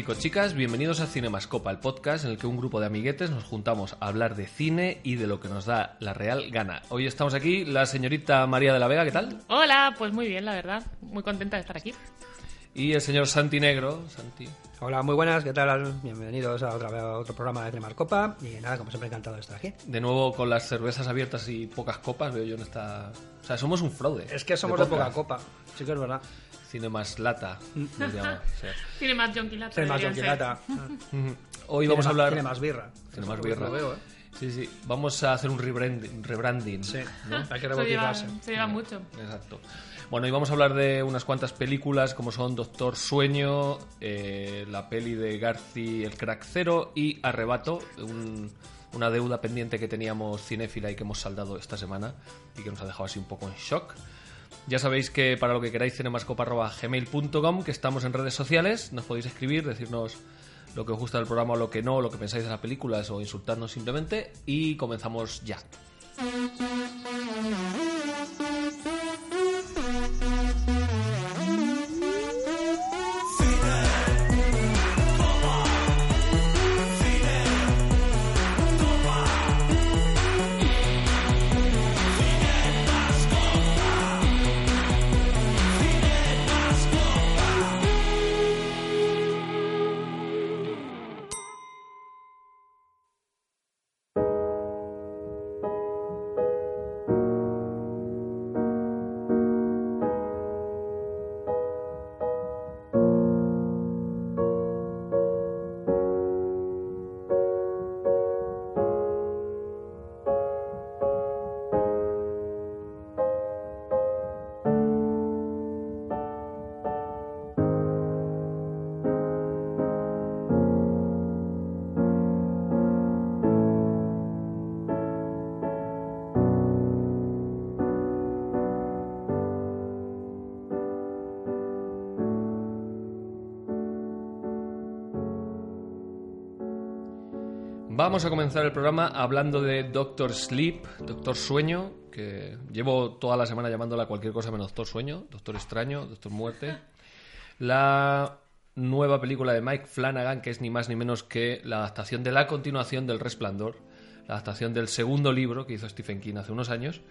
Chicos, chicas, bienvenidos a Cinemascopa, el podcast en el que un grupo de amiguetes nos juntamos a hablar de cine y de lo que nos da la real gana. Hoy estamos aquí, la señorita María de la Vega, ¿qué tal? Hola, pues muy bien, la verdad. Muy contenta de estar aquí. Y el señor Santi Negro. Santi. Hola, muy buenas, ¿qué tal? Bienvenidos a, otra, a otro programa de Cinemascopa. Y nada, como siempre, encantado de estar aquí. De nuevo con las cervezas abiertas y pocas copas, veo yo en esta. O sea, somos un fraude. Es que somos de, podcast. poca copa, sí que es verdad. Cine más lata. sí. Tiene más John Lata. Tiene más ser. Quilata. Hoy vamos a hablar. Tiene más birra. Tiene más birra. Lo veo, ¿eh? Sí, sí. Vamos a hacer un rebranding. rebranding Sí, ¿no? hay que Se rebautizarse. se lleva mucho. Exacto. Bueno, y vamos a hablar de unas cuantas películas como son Doctor Sueño, eh, la peli de Garci El Crack Cero y Arrebato, un- una deuda pendiente que teníamos cinéfila y que hemos saldado esta semana y que nos ha dejado así un poco en shock. Ya sabéis que para lo que queráis cinemascopa.gmail.com, que estamos en redes sociales, nos podéis escribir, decirnos lo que os gusta del programa lo que no, lo que pensáis de las películas o insultarnos simplemente y comenzamos ya. Vamos a comenzar el programa hablando de Doctor Sleep, Doctor Sueño, que llevo toda la semana llamándola cualquier cosa menos Doctor Sueño, Doctor Extraño, Doctor Muerte. La nueva película de Mike Flanagan, que es ni más ni menos que la adaptación de la continuación del Resplandor, la adaptación del segundo libro que hizo Stephen King hace unos años,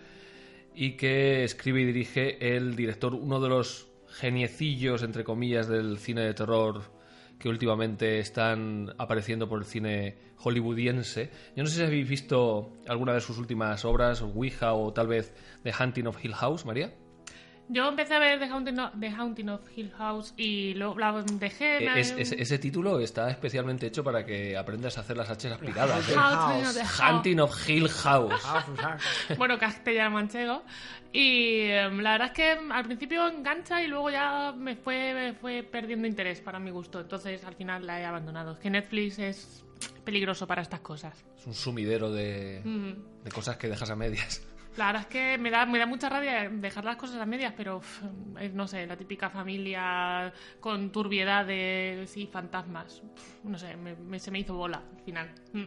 y que escribe y dirige el director, uno de los geniecillos, entre comillas, del cine de terror que últimamente están apareciendo por el cine hollywoodiense. Yo no sé si habéis visto alguna de sus últimas obras, Ouija o tal vez The Hunting of Hill House, María. Yo empecé a ver The Haunting of, The Haunting of Hill House y luego la dejé. Eh, Es- es- ese título está especialmente hecho para que aprendas a hacer las H aspiradas. ¿eh? Haunting House. Hunting of Hill House. Bueno, castellano manchego. Y em, la verdad es que al principio engancha y luego ya me fue, me fue perdiendo interés para mi gusto. Entonces al final la he abandonado. Es que Netflix es peligroso para estas cosas. Es un sumidero de, Mm. de cosas que dejas a medias. La verdad es que me da, me da mucha rabia dejar las cosas a medias, pero uf, es, no sé, la típica familia con turbiedades y fantasmas. No sé, me- me- se me hizo bola al final. Mm.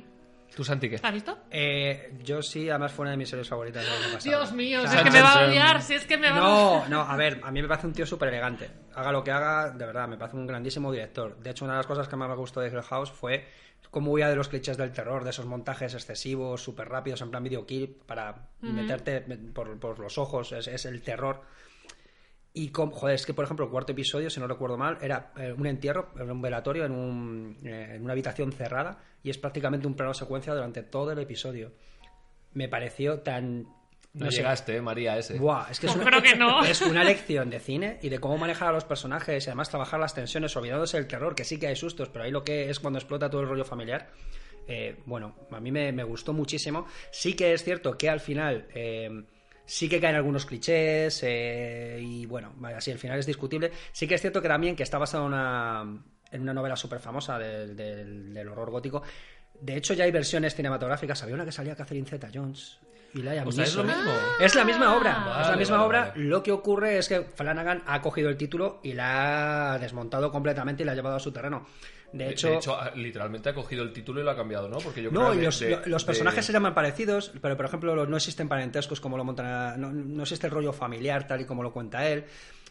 ¿Tú, Santi, qué? ¿La has visto? Eh, yo sí, además fue una de mis series favoritas del año pasado. Dios mío, O si es que me va a odiar, si es que me va a No, no, a ver, a mí me parece un tío súper elegante. Haga lo que haga, de verdad, me parece un grandísimo director. De hecho, una de las cosas que más me gustó de Hill House fue cómo huía de los clichés del terror, de esos montajes excesivos, súper rápidos, en plan videoclip, para meterte por, por los ojos, es, es el terror. Y, com- joder, es que, por ejemplo, el cuarto episodio, si no recuerdo mal, era eh, un entierro, era un velatorio en, un, eh, en una habitación cerrada y es prácticamente un plano secuencia durante todo el episodio. Me pareció tan No, llegaste, eh, María, ese. Buah, es que es una, creo que no. es una lección de cine y de cómo manejar a los personajes y además trabajar las tensiones, olvidándose del terror, que sí que hay sustos, pero ahí lo que es cuando explota todo el rollo familiar. eh, bueno, a mí me, me gustó muchísimo. Sí que es cierto que al final eh, sí que caen algunos clichés eh, y bueno, vaya, sí, el final es discutible. Sí que es cierto que también que está basado en una, en una novela súper famosa del, del- del horror gótico. De hecho, ya hay versiones cinematográficas. Había una que salía Catherine Zeta-Jones y Liam O sea, es lo mismo. Es la misma obra, es la misma vale, obra. vale. Lo que ocurre es que Flanagan ha cogido el título y la ha desmontado completamente y la ha llevado a su terreno. De hecho, De hecho, literalmente ha cogido el título y lo ha cambiado, ¿no? Porque yo no, creo que los, de- lo- los de- personajes se llaman parecidos, pero por ejemplo no existen parentescos como lo montan, a- no, no existe el rollo familiar tal y como lo cuenta él.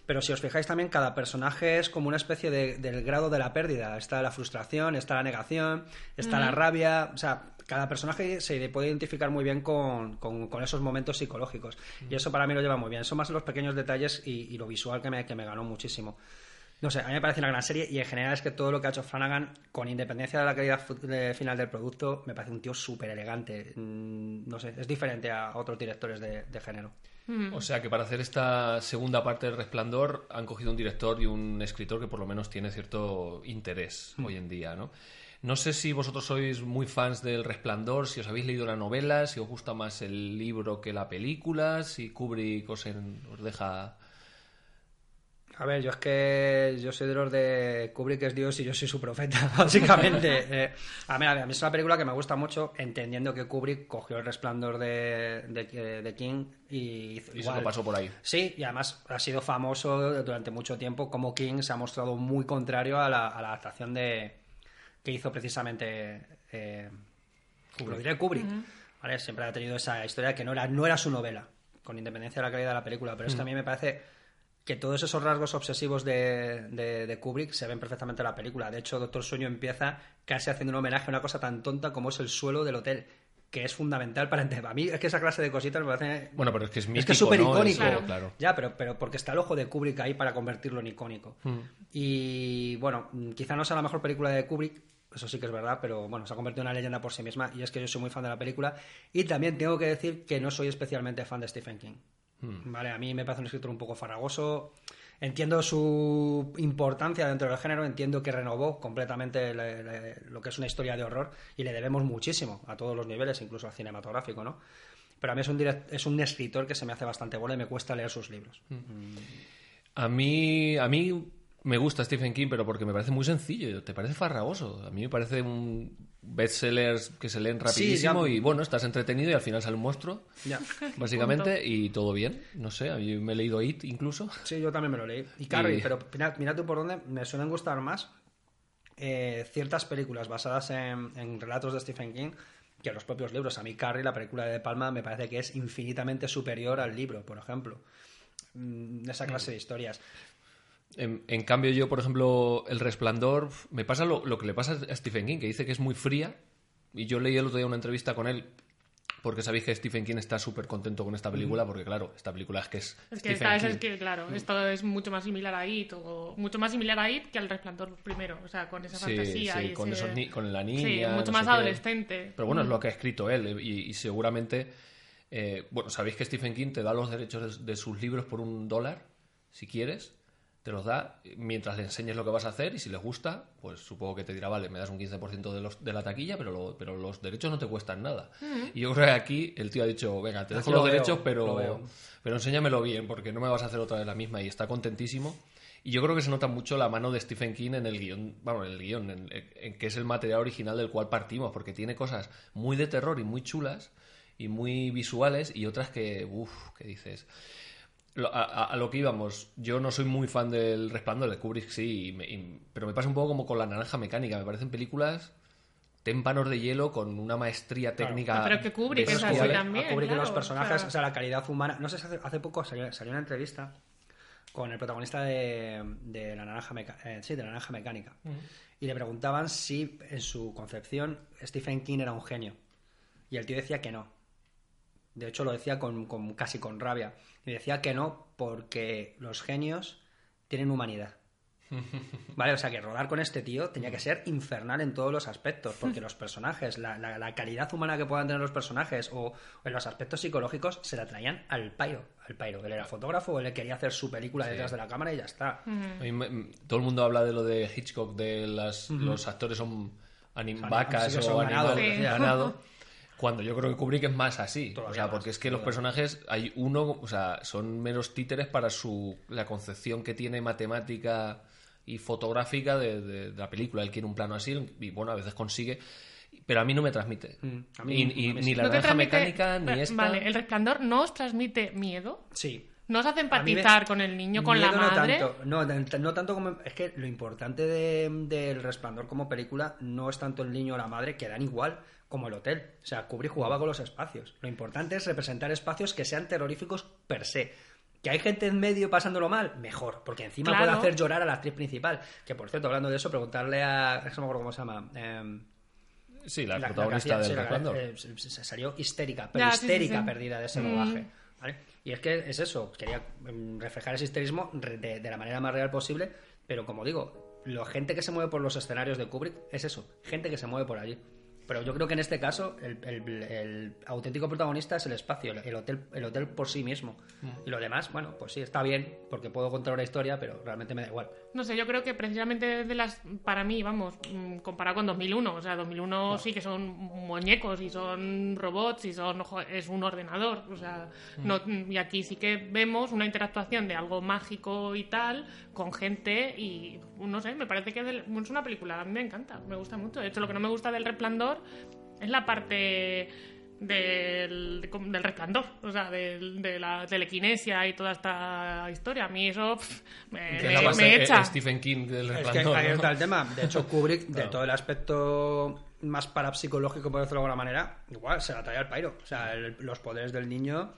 Pero si os fijáis también, cada personaje es como una especie de, del grado de la pérdida. Está la frustración, está la negación, está la rabia. O sea, cada personaje se puede identificar muy bien con, con- con esos momentos psicológicos. Y eso para mí lo lleva muy bien. Son más los pequeños detalles y, y lo visual que me, que me ganó muchísimo. No sé, a mí me parece una gran serie y en general es que todo lo que ha hecho Flanagan, con independencia de la calidad final del producto, me parece un tío súper elegante. Mm, No sé, es diferente a otros directores de, de género. O sea que para hacer esta segunda parte del Resplandor han cogido un director y un escritor que por lo menos tiene cierto interés Mm. hoy en día, ¿no? No sé si vosotros sois muy fans del Resplandor, si os habéis leído la novela, si os gusta más el libro que la película, si Kubrick os, en- os deja... A ver, yo es que yo soy de los de Kubrick es Dios y yo soy su profeta, básicamente. Eh, a, mí, a mí es una película que me gusta mucho, entendiendo que Kubrick cogió el resplandor de, de- de King y hizo Y se igual. lo pasó por ahí. Sí, y además ha sido famoso durante mucho tiempo como King se ha mostrado muy contrario a la, a la adaptación de que hizo precisamente eh, lo diré Kubrick. ¿vale? Siempre ha tenido esa historia que no era, no era su novela, con independencia de la calidad de la película. Pero es que a mí me parece que todos esos rasgos obsesivos de, de- de Kubrick se ven perfectamente en la película. De hecho, Doctor Sueño empieza casi haciendo un homenaje a una cosa tan tonta como es el suelo del hotel, que es fundamental para entender. A mí es que esa clase de cositas me parece Bueno, pero es que es mítico, es que es súper icónico. Claro. Ya, pero, pero porque está el ojo de Kubrick ahí para convertirlo en icónico. Y bueno, quizá no sea la mejor película de Kubrick, eso sí que es verdad, pero bueno, se ha convertido en una leyenda por sí misma y es que yo soy muy fan de la película. Y también tengo que decir que no soy especialmente fan de Stephen King. Vale, a mí me parece un escritor un poco farragoso. Entiendo su importancia dentro del género, entiendo que renovó completamente le- le- lo que es una historia de horror y le debemos muchísimo a todos los niveles, incluso al cinematográfico, ¿no? Pero a mí es un, es un escritor que se me hace bastante bola y me cuesta leer sus libros. A mí, a mí me gusta Stephen King, pero porque me parece muy sencillo. ¿Te parece farragoso? A mí me parece un bestsellers que se leen rapidísimo y bueno, estás entretenido y al final sale un monstruo, Ya. básicamente, y todo bien. No sé, me he leído It incluso. Sí, yo también me lo leí. Y Carrie, Y- pero mira, mira tú por dónde me suelen gustar más eh, ciertas películas basadas en, en relatos de Stephen King que los propios libros. A mí Carrie, la película de De Palma, me parece que es infinitamente superior al libro, por ejemplo. Mm, Esa clase de historias. En, en cambio, yo, por ejemplo, El Resplandor, me pasa lo, lo que le pasa a Stephen King, que dice que es muy fría. Y yo leí el otro día una entrevista con él, porque sabéis que Stephen King está súper contento con esta película, porque claro, esta película es que es, Es que, esta- es que, claro, esto es mucho más similar a It, o mucho más similar a It que al Resplandor primero, o sea, con esa Sí, fantasía sí, y con, ese- esos con la Sí, niña. mucho no más qué. adolescente. Pero bueno, es lo que ha escrito él eh, y, y seguramente... eh, bueno, sabéis que Stephen King te da los derechos de, de sus libros por un dólar, si quieres, te los da mientras le enseñes lo que vas a hacer y si les gusta, pues supongo que te dirá, vale, me das un 15% de, los, de la taquilla, pero, lo- pero los derechos no te cuestan nada. Y yo creo que aquí el tío ha dicho, venga, te dejo Lo los veo, derechos, lo pero, veo. pero enséñamelo bien porque no me vas a hacer otra vez la misma y está contentísimo. Y yo creo que se nota mucho la mano de Stephen King en el guion, bueno, en el guion, en, en que es el material original del cual partimos, porque tiene cosas muy de terror y muy chulas y muy visuales y otras que, uff, que dices. Lo- a, a- a lo que íbamos, yo no soy muy fan del Resplandor de Kubrick, sí, y me- y- pero me pasa un poco como con La Naranja Mecánica, me parecen películas témpanos de hielo con una maestría técnica. Ah, pero que Kubrick es así también. a Kubrick y los claro, personajes, o sea- o sea, la calidad humana. No sé si hace, hace poco salió, salió una entrevista con el protagonista de, de la naranja Meca- eh, sí, de la naranja mecánica. Y le preguntaban si en su concepción Stephen King era un genio. Y el tío decía que no. De hecho, lo decía con, con- casi con rabia. Y decía que no porque los genios tienen humanidad. Vale, o sea que rodar con este tío tenía que ser infernal en todos los aspectos, porque los personajes, la, la- la calidad humana que puedan tener los personajes o, o en los aspectos psicológicos se la traían al pairo, al pairo. Él era fotógrafo, él quería hacer su película detrás de la cámara y ya está. A mí me- todo el mundo habla de lo de Hitchcock, de las, los actores son anim- Son- vacas sí que o son ganado, animales, Sí. ganado. Cuando yo creo que Kubrick es más así. Todavía o sea, más, porque es que los personajes, hay uno, o sea, son meros títeres para su la concepción que tiene matemática y fotográfica de, de- de la película. Él quiere un plano así y bueno, a veces consigue. Pero a mí no me transmite. Mm, a mí- y, y a mí ni sí. la ¿No transmite- mecánica, ni esta. Vale, el resplandor no os transmite miedo. Sí. ¿No os hace me- empatizar con el niño, con la madre? No tanto, no, tanto como... Es que lo importante de- del Resplandor como película no es tanto el niño o la madre, que dan igual como el hotel. O sea, Kubrick jugaba con los espacios. Lo importante es representar espacios que sean terroríficos per se. ¿Que hay gente en medio pasándolo mal? Mejor, porque encima Claro. puede hacer llorar a la actriz principal. Que, por cierto, hablando de eso, preguntarle a... Es que no me acuerdo cómo se llama. em, Sí, la, la- protagonista del sí, la- eh, se, se salió histérica, pero Ya, sí, sí, histérica sí. perdida de ese Mm. rodaje. ¿vale? Y es que es eso, quería mm, reflejar ese histerismo de la manera más real posible, pero como digo, la gente que se mueve por los escenarios de Kubrick es eso, gente que se mueve por allí. Pero yo creo que en este caso el, el- el auténtico protagonista es el espacio, el, el hotel, el hotel por sí mismo. Y lo demás, bueno, pues sí, está bien, porque puedo contar una historia, pero realmente me da igual. No sé, yo creo que precisamente de las, para mí, vamos, mm, comparado con 2001, o sea, 2001 sí que son muñecos y son robots y son es un ordenador, o sea, no, y aquí sí que vemos una interactuación de algo mágico y tal con gente y no sé, me parece que del- es una película, a mí me encanta, me gusta mucho. De hecho, lo que no me gusta del Resplandor es la parte del, del resplandor, o sea, del- de la telequinesia y toda esta historia. A mí eso pff, me, Que me- la base- me eh, echa. Stephen King del Es que resplandor. ahí ¿no? está el tema. De hecho, Kubrick, de todo el aspecto más parapsicológico, por decirlo de alguna manera, igual se la trae al pairo. O sea, el- los poderes del niño.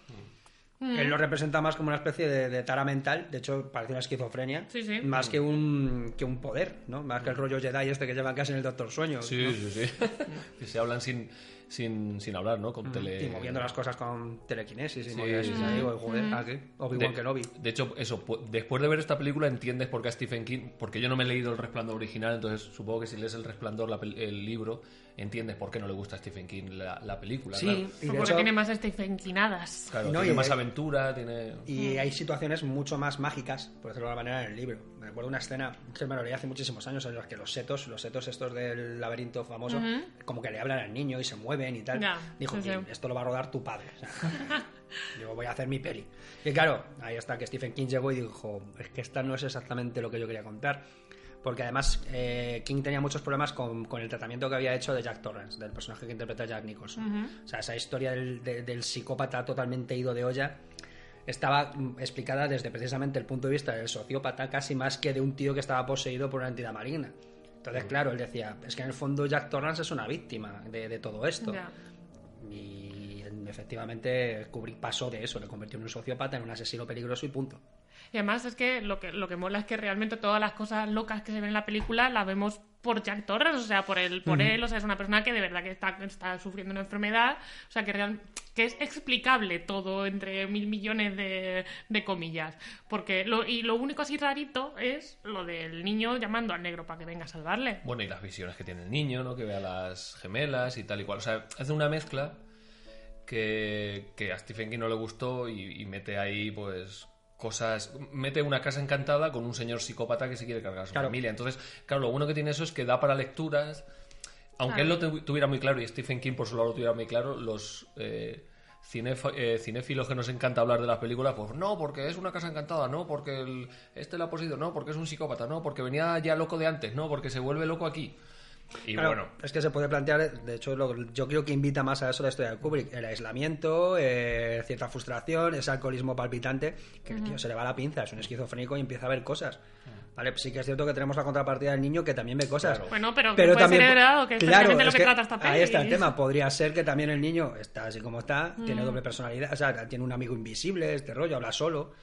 Mm. Él lo representa más como una especie de, de tara mental, de hecho parece una esquizofrenia, Sí, sí. más que un, que un poder, ¿no? Más que el rollo Jedi este que llevan casi en el Doctor Sueño. Sí, ¿no? sí, sí. que se hablan sin, sin, sin hablar, ¿no? Con tele... Y moviendo las cosas con telequinesis y Sí, Obi-Wan De, Kenobi. de hecho, eso, pu- después de ver esta película entiendes por qué a Stephen King, porque yo no me he leído El Resplandor original, entonces supongo que si lees El Resplandor, la el libro, entiendes por qué no le gusta a Stephen King la, la película. Sí, claro. y de porque hecho- tiene más Stephen Kinadas. Claro, No, tiene y más de- aventura, tiene... Y hay situaciones mucho más mágicas, por decirlo de alguna manera, en el libro. Me recuerdo una escena que me lo leí hace muchísimos años en los que los setos, los setos estos del laberinto famoso, como que le hablan al niño y se mueven y tal. Dijo, sí, sí. "King, esto lo va a rodar tu padre. O sea, yo voy a hacer mi peli. Y claro, ahí está que Stephen King llegó y dijo, es que esta no es exactamente lo que yo quería contar. Porque además eh, King tenía muchos problemas con, con el tratamiento que había hecho de Jack Torrance, del personaje que interpreta Jack Nicholson. O sea, esa historia del, de- del psicópata totalmente ido de olla estaba mm, explicada desde precisamente el punto de vista del sociópata, casi más que de un tío que estaba poseído por una entidad maligna. Entonces, claro, él decía, es que en el fondo Jack Torrance es una víctima de, de todo esto. Y efectivamente Kubrick pasó de eso, le convirtió en un sociópata, en un asesino peligroso y punto. Y además es que lo que lo que mola es que realmente todas las cosas locas que se ven en la película las vemos por Jack Torrance, o sea, por él, por él, o sea, es una persona que de verdad que está, está sufriendo una enfermedad, o sea, que real, que es explicable todo entre mil millones de, de comillas, porque lo, y lo único así rarito es lo del niño llamando al negro para que venga a salvarle. Bueno, y las visiones que tiene el niño, ¿no? Que vea las gemelas y tal y cual. O sea, hace una mezcla que, que a Stephen King no le gustó y, y mete ahí, pues, cosas... Mete una casa encantada con un señor psicópata que se quiere cargar a su Claro. familia. Entonces, claro, lo bueno que tiene eso es que da para lecturas... Aunque él lo tu- tuviera muy claro y Stephen King por su lado lo tuviera muy claro, los... eh, cinef- eh, cinéfilos que nos encanta hablar de las películas, pues no, porque es una casa encantada, no, porque el, este la ha poseído, no, porque es un psicópata, no, porque venía ya loco de antes, no, porque se vuelve loco aquí. Y Claro, bueno, es que se puede plantear, de hecho, lo- yo creo que invita más a eso la historia de Kubrick: el aislamiento, eh, cierta frustración, ese alcoholismo palpitante, que el tío se le va la pinza, es un esquizofrénico y empieza a ver cosas. Vale, sí que es cierto que tenemos la contrapartida del niño que también ve cosas. Claro. Bueno, pero que puede ser heredado, que es precisamente lo es que trata esta Ahí está el tema. Podría ser que también el niño está así como está, tiene doble personalidad, o sea, tiene un amigo invisible, este rollo, habla solo.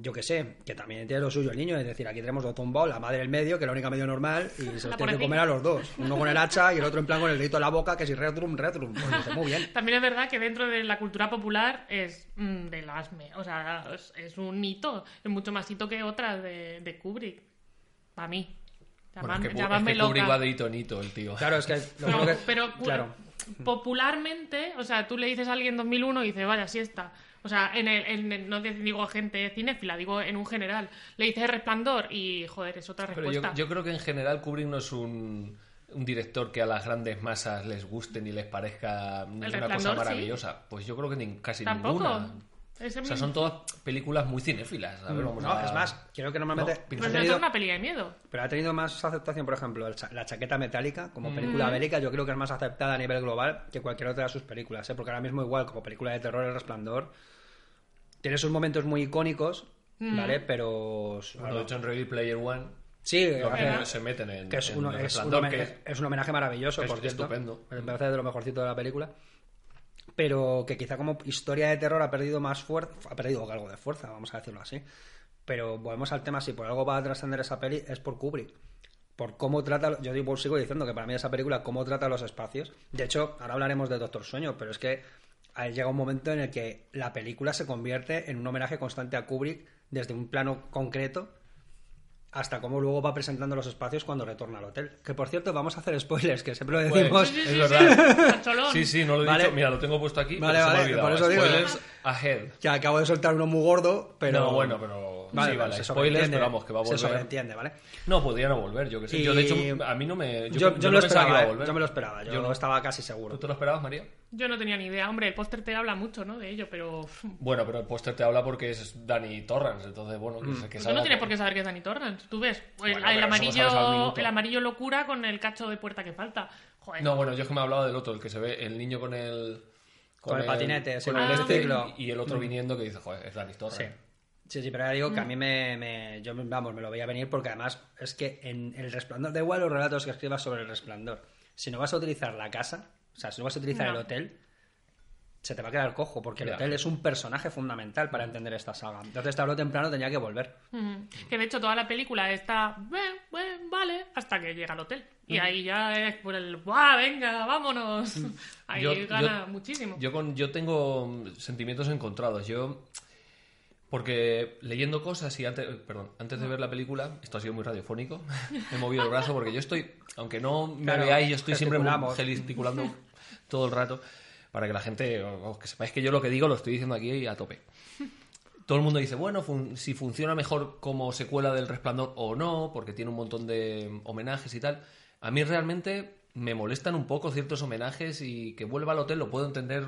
Yo que sé, que también tiene lo suyo el niño, es decir, aquí tenemos dos tumbos, la madre del medio, que es la única medio normal, y se los tiene que comer a los dos. Uno con el hacha y el otro en plan con el dedito en la boca, que si retrum, retrum. Pues dice, muy bien. También es verdad que dentro de la cultura popular es mm, de las... me- O sea, es, un hito. Es mucho más hito que otras de, de Kubrick. Para mí. Bueno, Llaman- es que, Ku- llamadme es que Kubrick va de hito en hito, el tío. Claro, es que... lo No, que- pero claro. popularmente, o sea, tú le dices a alguien 2001 y dice, vaya, siesta. O sea, en el, en el- no digo gente cinéfila, digo en un general. Le dices resplandor y, joder, es otra Pero yo, respuesta. yo creo que en general Kubrick no es un, un director que a las grandes masas les guste ni les parezca una cosa sí. maravillosa. Pues yo creo que ni- casi Tampoco. ninguna. Ese O sea, son todas películas muy cinéfilas. A ver, vamos No, a- es más, creo que normalmente... No, ha Pues tenido- eso es una peli de miedo. Pero ha tenido más aceptación, por ejemplo, cha- la chaqueta metálica Mm. como película bélica. Yo creo que es más aceptada a nivel global que cualquier otra de sus películas. ¿eh? Porque ahora mismo, igual, como película de terror, El Resplandor tiene sus momentos muy icónicos, ¿vale? Pero. Bueno, de hecho, en Ready Player One sí, que hace- se meten en, que es, en uno- El es, un homenaje, que es un homenaje maravilloso, es por cierto. estupendo. Me parece de lo mejorcito de la película. Pero que quizá como historia de terror ha perdido más fuerza, ha perdido algo de fuerza, vamos a decirlo así. Pero volvemos al tema, si por algo va a trascender esa peli, es por Kubrick. Por cómo trata, yo digo, sigo diciendo que para mí esa película, cómo trata los espacios. De hecho, ahora hablaremos de Doctor Sueño, pero es que llega un momento en el que la película se convierte en un homenaje constante a Kubrick desde un plano concreto hasta cómo luego va presentando los espacios cuando retorna al hotel. Que por cierto, vamos a hacer spoilers, que siempre lo Pues, decimos. Sí, sí, es sí, verdad. sí. Sí, no lo he Vale. dicho. Mira, lo tengo puesto aquí. Vale, pero se me ha vale, olvidado. por eso digo. Spoilers ahead. Que acabo de soltar uno muy gordo, pero. No, bueno, pero. Vale, sí, vale, vale. se Spoilers, pero vamos, que va a Se volver. sobreentiende, ¿vale? No, podría no volver, yo que sé. Y- Yo, de hecho, a mí no me. Yo, yo no me lo pensaba que esperaba, iba a ¿eh? volver. yo me lo esperaba, yo, Yo no. estaba casi seguro. ¿Tú te lo esperabas, María? Yo no tenía ni idea. Hombre, el póster te habla mucho, ¿no? De ello, pero... Bueno, pero el póster te habla porque es Danny Torrance, entonces, bueno, que, que Pues tú no tienes por- qué saber que es Danny Torrance. Tú ves el, Bueno, el amarillo, el amarillo locura con el cacho de puerta que falta. Joder. No, bueno, yo es que me hablaba del otro, el que se ve, el niño con el. Con el patinete, sí, con con el el este, y el otro viniendo que dice, joder, es Danny. Torrance. Sí, sí, pero ya digo Mm. que a mí me, me- Yo, vamos, me lo veía venir porque además es que en El Resplandor, da igual los relatos que escribas sobre El Resplandor. Si no vas a utilizar la casa, o sea, si no vas a utilizar No. el hotel, se te va a quedar cojo porque el hotel es un personaje fundamental para entender esta saga. Entonces, tarde o temprano tenía que volver. Que de hecho toda la película está, "Bien, bien, vale, hasta que llega al hotel. Y ahí ya es por el, ¡buah, venga, vámonos! Ahí Yo- gana yo- muchísimo. Yo, con, yo tengo sentimientos encontrados. Yo. Porque leyendo cosas y antes, perdón, antes de ver la película, esto ha sido muy radiofónico, he movido el brazo porque yo estoy, aunque no me Claro, veáis, yo estoy siempre gesticulando todo el rato para que la gente, o que sepáis que yo lo que digo lo estoy diciendo aquí a tope. Todo el mundo dice, bueno, fun- si funciona mejor como secuela del Resplandor o no, porque tiene un montón de homenajes y tal. A mí realmente me molestan un poco ciertos homenajes y que vuelva al hotel lo puedo entender,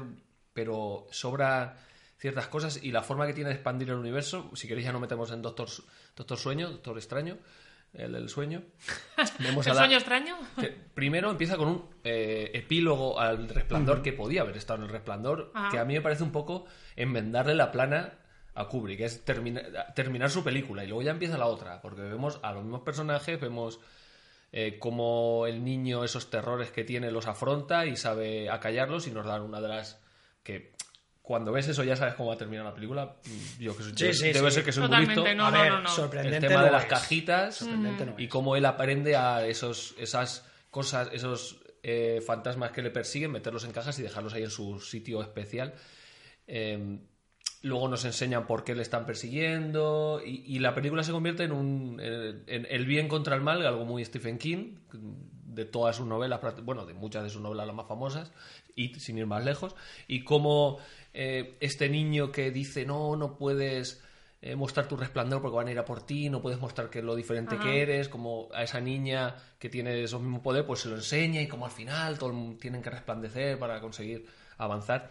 pero sobra ciertas cosas y la forma que tiene de expandir el universo, si queréis ya no metemos en Doctor, Su- Doctor Sueño, Doctor Extraño, el del sueño. Vemos a ¿El la- sueño extraño? que primero empieza con un eh, epílogo al resplandor que podía haber estado en el resplandor, Ajá. que a mí me parece un poco enmendarle la plana a Kubrick, es termina- terminar su película y luego ya empieza la otra, porque vemos a los mismos personajes, vemos eh, cómo el niño esos terrores que tiene los afronta y sabe acallarlos y nos dan una de las que cuando ves eso ya sabes cómo va a terminar la película. Mm, Yo que soy, Sí, debe, sí, debe sí. ser que soy muy Totalmente, listo. no, a no, ver, no, no. sorprendente. El tema no de las es. cajitas Sorprendente no y cómo él aprende a esos, esas cosas, esos eh, fantasmas que le persiguen, meterlos en cajas y dejarlos ahí en su sitio especial. Eh, luego nos enseñan por qué le están persiguiendo y, y la película se convierte en un en, en el bien contra el mal, algo muy Stephen King, de todas sus novelas, bueno, de muchas de sus novelas las más famosas, y sin ir más lejos, y cómo eh, este niño que dice no, no puedes eh, mostrar tu resplandor porque van a ir a por ti, no puedes mostrar que lo diferente Ajá. que eres, como a esa niña que tiene esos mismos poderes, pues se lo enseña y como al final todos tienen que resplandecer para conseguir avanzar.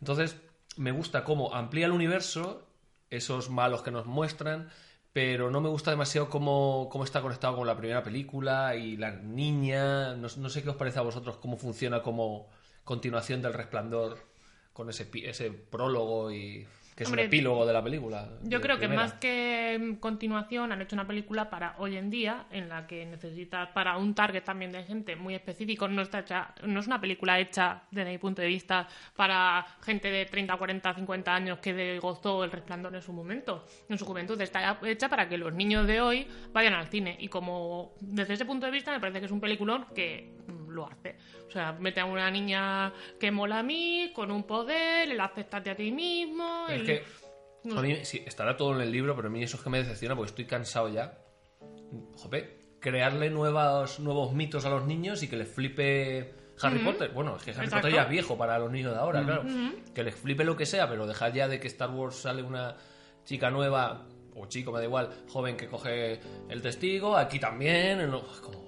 Entonces, me gusta cómo amplía el universo, esos malos que nos muestran, pero no me gusta demasiado cómo, cómo está conectado con la primera película y la niña. No, no sé qué os parece a vosotros cómo funciona como continuación del resplandor con ese, ese prólogo y que es Hombre, un epílogo de la película. Yo creo que primera. más que continuación han hecho una película para hoy en día en la que necesitas para un target también de gente muy específico. No está hecha, no es una película hecha desde mi punto de vista para gente de 30, 40, 50 años que gozó el resplandor en su momento, en su juventud. Está hecha para que los niños de hoy vayan al cine y como desde ese punto de vista me parece que es un peliculón que lo hace. O sea, mete a una niña que mola a mí, con un poder, el aceptarte a ti mismo. Es que no a mí sí, estará todo en el libro, pero a mí eso es que me decepciona porque estoy cansado ya jope, crearle nuevos, nuevos mitos a los niños y que les flipe Harry Potter. Bueno, es que Harry Exacto. Potter ya es viejo para los niños de ahora, claro. Que les flipe lo que sea, pero dejar ya de que Star Wars sale una chica nueva, o chico, me da igual, joven que coge el testigo, aquí también. es como,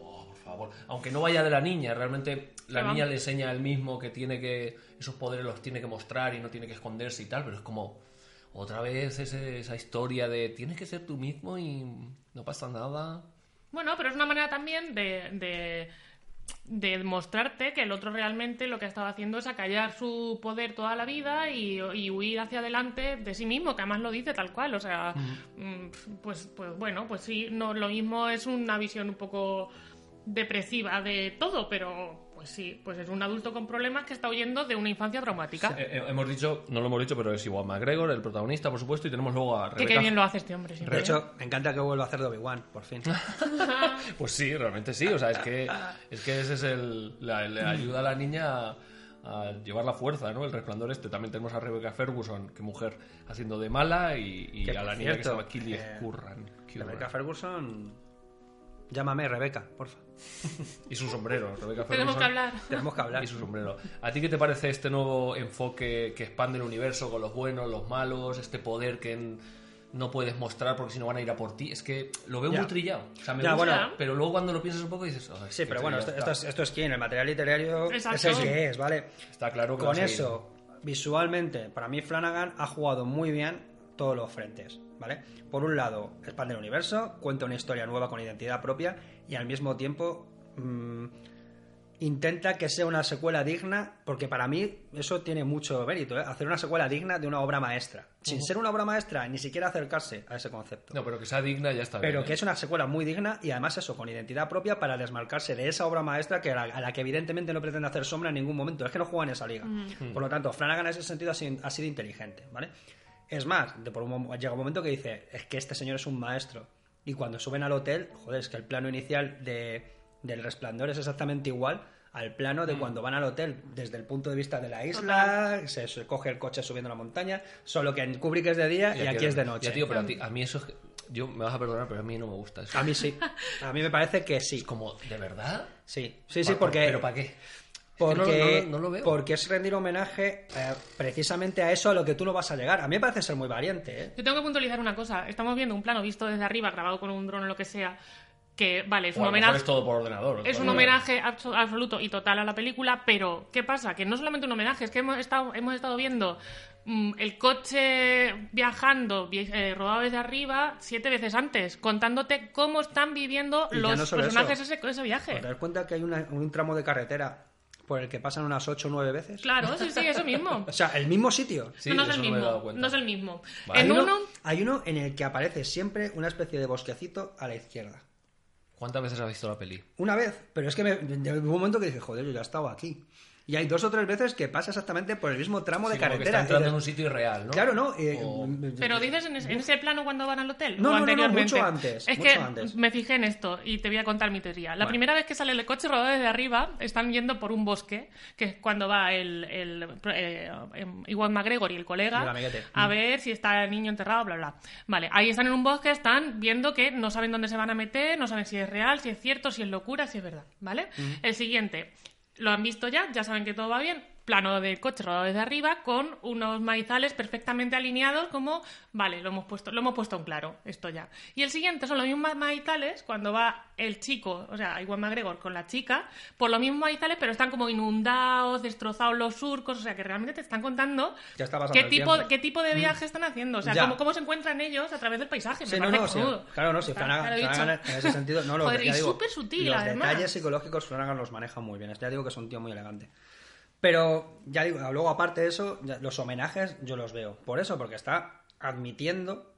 favor. Aunque no vaya de la niña, realmente la niña le enseña a él mismo que tiene que. esos poderes los tiene que mostrar y no tiene que esconderse y tal, pero es como. Otra vez ese- esa historia de tienes que ser tú mismo y no pasa nada. Bueno, pero es una manera también de, de, de mostrarte que el otro realmente lo que ha estado haciendo es acallar su poder toda la vida y, y huir hacia adelante de sí mismo, que además lo dice tal cual. O sea, mm, pues, pues bueno, pues sí, no, lo mismo es una visión un poco depresiva de todo, pero pues sí, pues es un adulto con problemas que está huyendo de una infancia traumática. Eh, eh, hemos dicho, no lo hemos dicho, pero es igual McGregor, el protagonista, por supuesto, y tenemos luego a Que Rebecca. qué bien lo hace este hombre, siempre. De hecho, me encanta que vuelva a hacer de Obi-Wan, por fin. Pues sí, realmente sí. O sea, es que, es que ese es el. la- le ayuda a la niña a, a llevar la fuerza, ¿no? El resplandor este. También tenemos a Rebecca Ferguson, que mujer, haciendo de mala, y, a la niña que se llama Killy eh. Curran. Rebecca Ferguson. Llámame Rebeca, porfa. Y su sombrero, Ferguson. Tenemos que hablar. Tenemos que hablar. Y su sombrero. ¿A ti qué te parece este nuevo enfoque que expande el universo con los buenos, los malos, este poder que no puedes mostrar porque si no van a ir a por ti? Es que lo veo Ya. muy trillado. O sea, me Ya, gusta, bueno. pero luego cuando lo piensas un poco dices... "Ay, Sí, pero bueno, esto, es, esto es quién, el material literario Exacto. es el que es, ¿vale? está. Claro que Con eso, visualmente, para mí Flanagan ha jugado muy bien todos los frentes, ¿vale? Por un lado, expande el universo, cuenta una historia nueva con identidad propia y al mismo tiempo mm, intenta que sea una secuela digna, porque para mí eso tiene mucho mérito, ¿eh? Hacer una secuela digna de una obra maestra. Sin ser una obra maestra, ni siquiera acercarse a ese concepto. No, pero que sea digna ya está Pero bien. que ¿eh? es una secuela muy digna y además eso, con identidad propia para desmarcarse de esa obra maestra que a, la, a la que evidentemente no pretende hacer sombra en ningún momento. Es que no juega en esa liga. Por lo tanto, Flanagan en ese sentido ha sido, ha sido inteligente, ¿vale? Es más, de por un, llega un momento que dice, es que este señor es un maestro. Y cuando suben al hotel, joder, es que el plano inicial de, del resplandor es exactamente igual al plano de cuando van al hotel desde el punto de vista de la isla, se, se coge el coche subiendo la montaña, solo que en Kubrick es de día y, aquí es de noche. Ya, tío, pero a, ti- a mí eso es... que- Yo me vas a perdonar, pero a mí no me gusta eso. A mí sí. A mí me parece que sí. Es como, ¿de verdad? Sí, sí, sí, porque, ¿Pero para qué? Es que porque, no, no- no lo veo. porque es rendir homenaje eh, precisamente a eso a lo que tú no vas a llegar. A mí me parece ser muy valiente, ¿eh? Yo tengo que puntualizar una cosa. Estamos viendo un plano visto desde arriba, grabado con un dron o lo que sea, que, vale, es O un homenaje. es todo por ordenador. Es un homenaje abso- absoluto y total a la película, pero ¿qué pasa? Que no solamente un homenaje, es que hemos estado, hemos estado viendo mm, el coche viajando, vi- eh, rodado desde arriba, siete veces antes, contándote cómo están viviendo Y los no personajes eso. ese, ese viaje. ¿Te das cuenta que hay una- un tramo de carretera por el que pasan unas 8 o 9 veces? Claro, sí, sí, eso mismo. O sea, el mismo sitio. Sí, no, no es el mismo. No es el mismo. Vale. En hay, uno, hay uno en el que aparece siempre una especie de bosquecito a la izquierda. ¿Cuántas veces has visto la peli? Una vez, pero es que me, de- hubo un momento que dije, joder, yo ya he estado aquí. Y hay dos o tres veces que pasa exactamente por el mismo tramo de Sí, como que carretera. está entrando en un sitio irreal, ¿no? Claro, ¿no? Eh, O- Pero dices en ese, en ese plano cuando van al hotel. No, o no, no, mucho antes, Es mucho que antes. me fijé en esto y te voy a contar mi teoría. La Vale. primera vez que sale el coche rodado desde arriba, están yendo por un bosque, que es cuando va el, el eh, em, Iwan McGregor y el colega El a ver si está el niño enterrado, bla, bla. Vale, ahí están en un bosque, están viendo que no saben dónde se van a meter, no saben si es real, si es cierto, si es locura, si es verdad. ¿Vale? El siguiente, lo han visto ya, ya saben que todo va bien. Plano del coche rodado desde arriba con unos maizales perfectamente alineados como, vale, lo hemos puesto, lo hemos puesto en claro, esto ya. Y el siguiente son los mismos maizales cuando va el chico, o sea, Iwan McGregor con la chica, por los mismos maizales, pero están como inundados, destrozados los surcos, o sea, que realmente te están contando Ya qué tipo, tiempo. qué tipo de viaje están haciendo, o sea, cómo, cómo se encuentran ellos a través del paisaje. Me Sí, no, no, sí, claro, no, si Flanagan, en ese sentido, no, lo Joder, ya y digo, súper sutil, los además. detalles psicológicos Flanagan los maneja muy bien, ya digo que es un tío muy elegante. Pero, ya digo, luego aparte de eso, los homenajes yo los veo. Por eso, porque está admitiendo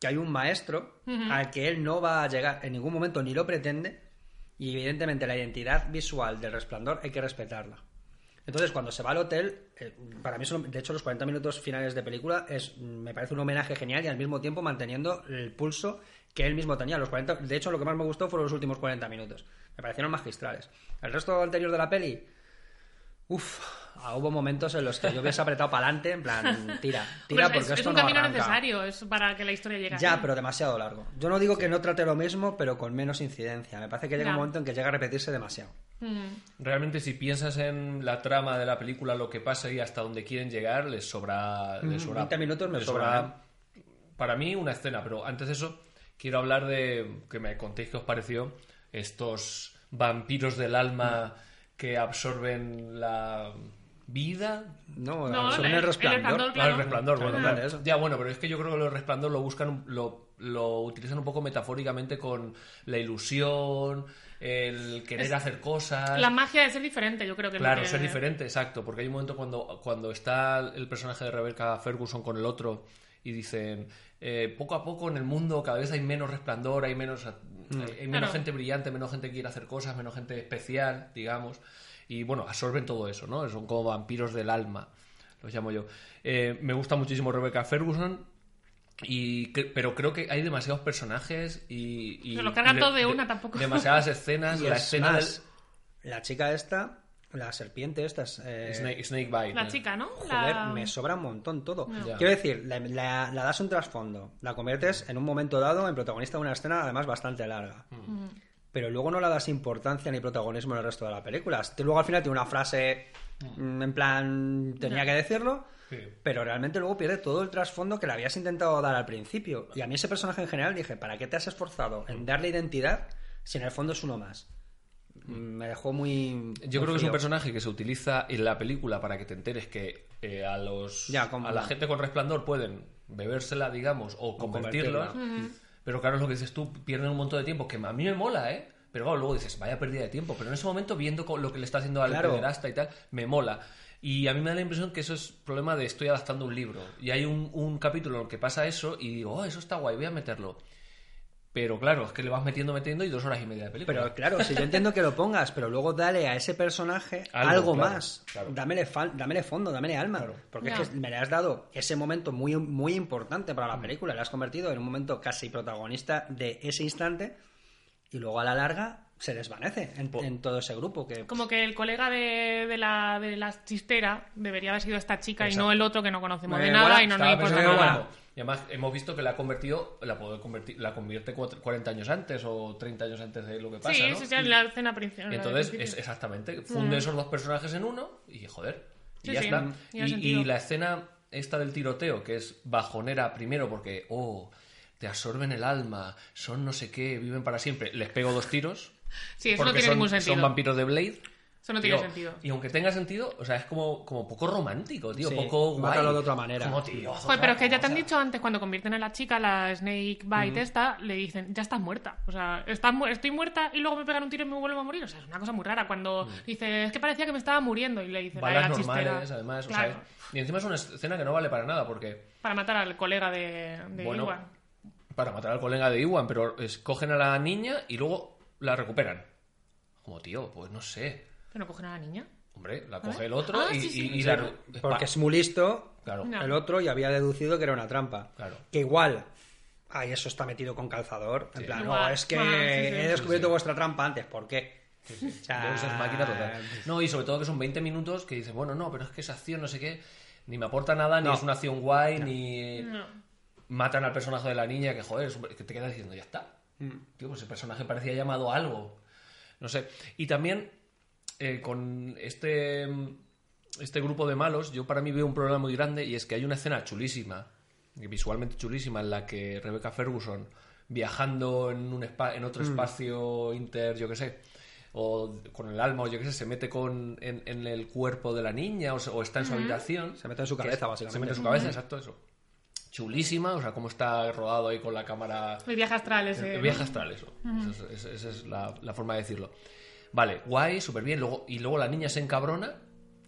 que hay un maestro al que él no va a llegar en ningún momento ni lo pretende, y evidentemente la identidad visual del resplandor hay que respetarla. Entonces, cuando se va al hotel, eh, para mí, son, de hecho, los 40 minutos finales de película es, me parece un homenaje genial y al mismo tiempo manteniendo el pulso que él mismo tenía. Los 40, de hecho, lo que más me gustó fueron los últimos 40 minutos. Me parecieron magistrales. El resto anterior de la peli, uff, Ah, Hubo momentos en los que yo hubiese apretado para adelante, en plan, tira, tira, Pues porque es, es esto un no camino arranca. necesario es para que la historia llegue Ya, pero demasiado largo. Yo no digo que no trate lo mismo, pero con menos incidencia. Me parece que llega Ya. un momento en que llega a repetirse demasiado. Mm. Realmente, si piensas en la trama de la película, lo que pasa y hasta dónde quieren llegar, les sobra. Les Mm, sobra 20 minutos me les sobran, Para mí, una escena, pero antes de eso, quiero hablar de. que me contéis qué os pareció estos vampiros del alma que absorben la vida. No, No, son el- el, el resplandor. Ah, Claro. el resplandor, bueno, Claro, claro. eso. Ya, bueno, pero es que yo creo que lo del resplandor lo buscan, lo, lo utilizan un poco metafóricamente con la ilusión, el querer Es- hacer cosas. La magia de ser diferente, yo creo que Claro, ser diferente, exacto, porque hay un momento cuando, cuando está el personaje de Rebecca Ferguson con el otro y dicen, eh, poco a poco en el mundo cada vez hay menos resplandor, hay menos, hay, hay menos Claro. gente brillante, menos gente que quiere hacer cosas, menos gente especial, digamos, y bueno, absorben todo eso, ¿no? Son como vampiros del alma, los llamo yo. Eh, me gusta muchísimo Rebecca Ferguson. Y cre- pero creo que hay demasiados personajes y, y Se lo cargan todo de una, tampoco. demasiadas escenas Y la es escena más, la chica esta, la serpiente esta, es, eh, Snake, Snakebite La chica, ¿no? Joder, La- me sobra un montón todo. Ya. Quiero decir, la, la- la das un trasfondo, la conviertes en un momento dado en protagonista de una escena además bastante larga. Mm. Pero luego no le das importancia ni protagonismo en el resto de la película. Luego al final tiene una frase mm, en plan, tenía que decirlo, Sí. pero realmente luego pierde todo el trasfondo que le habías intentado dar al principio. Y a mí ese personaje en general dije, ¿para qué te has esforzado en darle identidad si en el fondo es uno más? Me dejó muy... Yo muy creo que es un personaje que se utiliza en la película para que te enteres que eh, a los Ya, como- a la gente con resplandor pueden bebérsela, digamos, o convertirla. Pero claro, es lo que dices tú, pierden un montón de tiempo, que a mí me mola, ¿eh? Pero claro, luego dices, vaya pérdida de tiempo. Pero en ese momento, viendo lo que le está haciendo al Claro. pederasta y tal, me mola. Y a mí me da la impresión que eso es problema de estoy adaptando un libro. Y hay un, un capítulo en el que pasa eso y digo, oh, eso está guay, voy a meterlo. Pero claro, es que le vas metiendo, metiendo y dos horas y media de película. Pero claro, si yo entiendo que lo pongas, pero luego dale a ese personaje Algo, algo, claro, más. claro. Dámele, dámele fondo, dámele alma. Porque es que me le has dado ese momento muy, muy importante para la película. Le has convertido en un momento casi protagonista de ese instante y luego a la larga se desvanece en, Po- en todo ese grupo. Que, Como que el colega de, de la, de la chistera debería haber sido esta chica y no el otro que no conocemos Me de nada y no nos importa nada. Y además hemos visto que la ha convertido, la puede convertir, la convierte cuatro- 40 años antes o 30 años antes de lo que pasa, Sí, ¿no? eso es la escena principal. Entonces, es exactamente, funde esos dos personajes en uno y joder, y Sí, ya sí, está. Y, la escena esta del tiroteo, que es bajonera primero porque, oh, te absorben el alma, son no sé qué, viven para siempre, les pego dos tiros. Sí, eso no tiene son, ningún sentido. son vampiros de Blade. Eso no tiene Tío, sentido. Y aunque tenga sentido, o sea, es como, como poco romántico, tío, Sí, poco guay. mátalo de otra manera. Como, tío, Joder, otra pero es que ya te han dicho antes, cuando convierten a la chica, la Snake Bite esta, le dicen, ya estás muerta. O sea, estás mu- estoy muerta y luego me pegan un tiro y me vuelvo a morir. O sea, es una cosa muy rara. Cuando dice, es que parecía que me estaba muriendo y le dice, la, Balas la chistera. normales, además. o sea, y encima es una escena que no vale para nada, porque para matar al colega de, de Bueno, Iwan. para matar al colega de Iwan, pero escogen a la niña y luego la recuperan. Como, tío, pues no sé. Pero no cogen a la niña. Hombre, la coge el otro Ah, y, sí, sí. y- y la... porque es muy listo Claro, No. el otro y había deducido que era una trampa. Claro. Que igual, ay, eso está metido con calzador. En plan, no, es que Ah, sí, sí. he descubierto Sí, sí. vuestra trampa antes. ¿Por qué? O sea, Ex máquina total. No, y sobre todo que son 20 minutos que dices, bueno, no, pero es que esa acción, no sé qué, ni me aporta nada, ni es una acción guay, ni No. matan al personaje de la niña, que joder, es un- que te quedas diciendo, ya está. Tío, pues el personaje parecía llamado a algo. No sé. Y también eh, con este, este grupo de malos, yo para mí veo un problema muy grande y es que hay una escena chulísima, visualmente chulísima, en la que Rebecca Ferguson viajando en, un espa- en otro espacio inter, yo qué sé, o con el alma, o yo qué sé, se mete con, en, en el cuerpo de la niña o, o está en su habitación. Se mete en su cabeza, básicamente. Se mete en su cabeza, exacto, eso. Chulísima, o sea, cómo está rodado ahí con la cámara El viaje astral ese. el viaje astral, eso. Eso es- es- Esa es, la, la forma de decirlo. Vale, guay, súper bien. Luego, y luego la niña se encabrona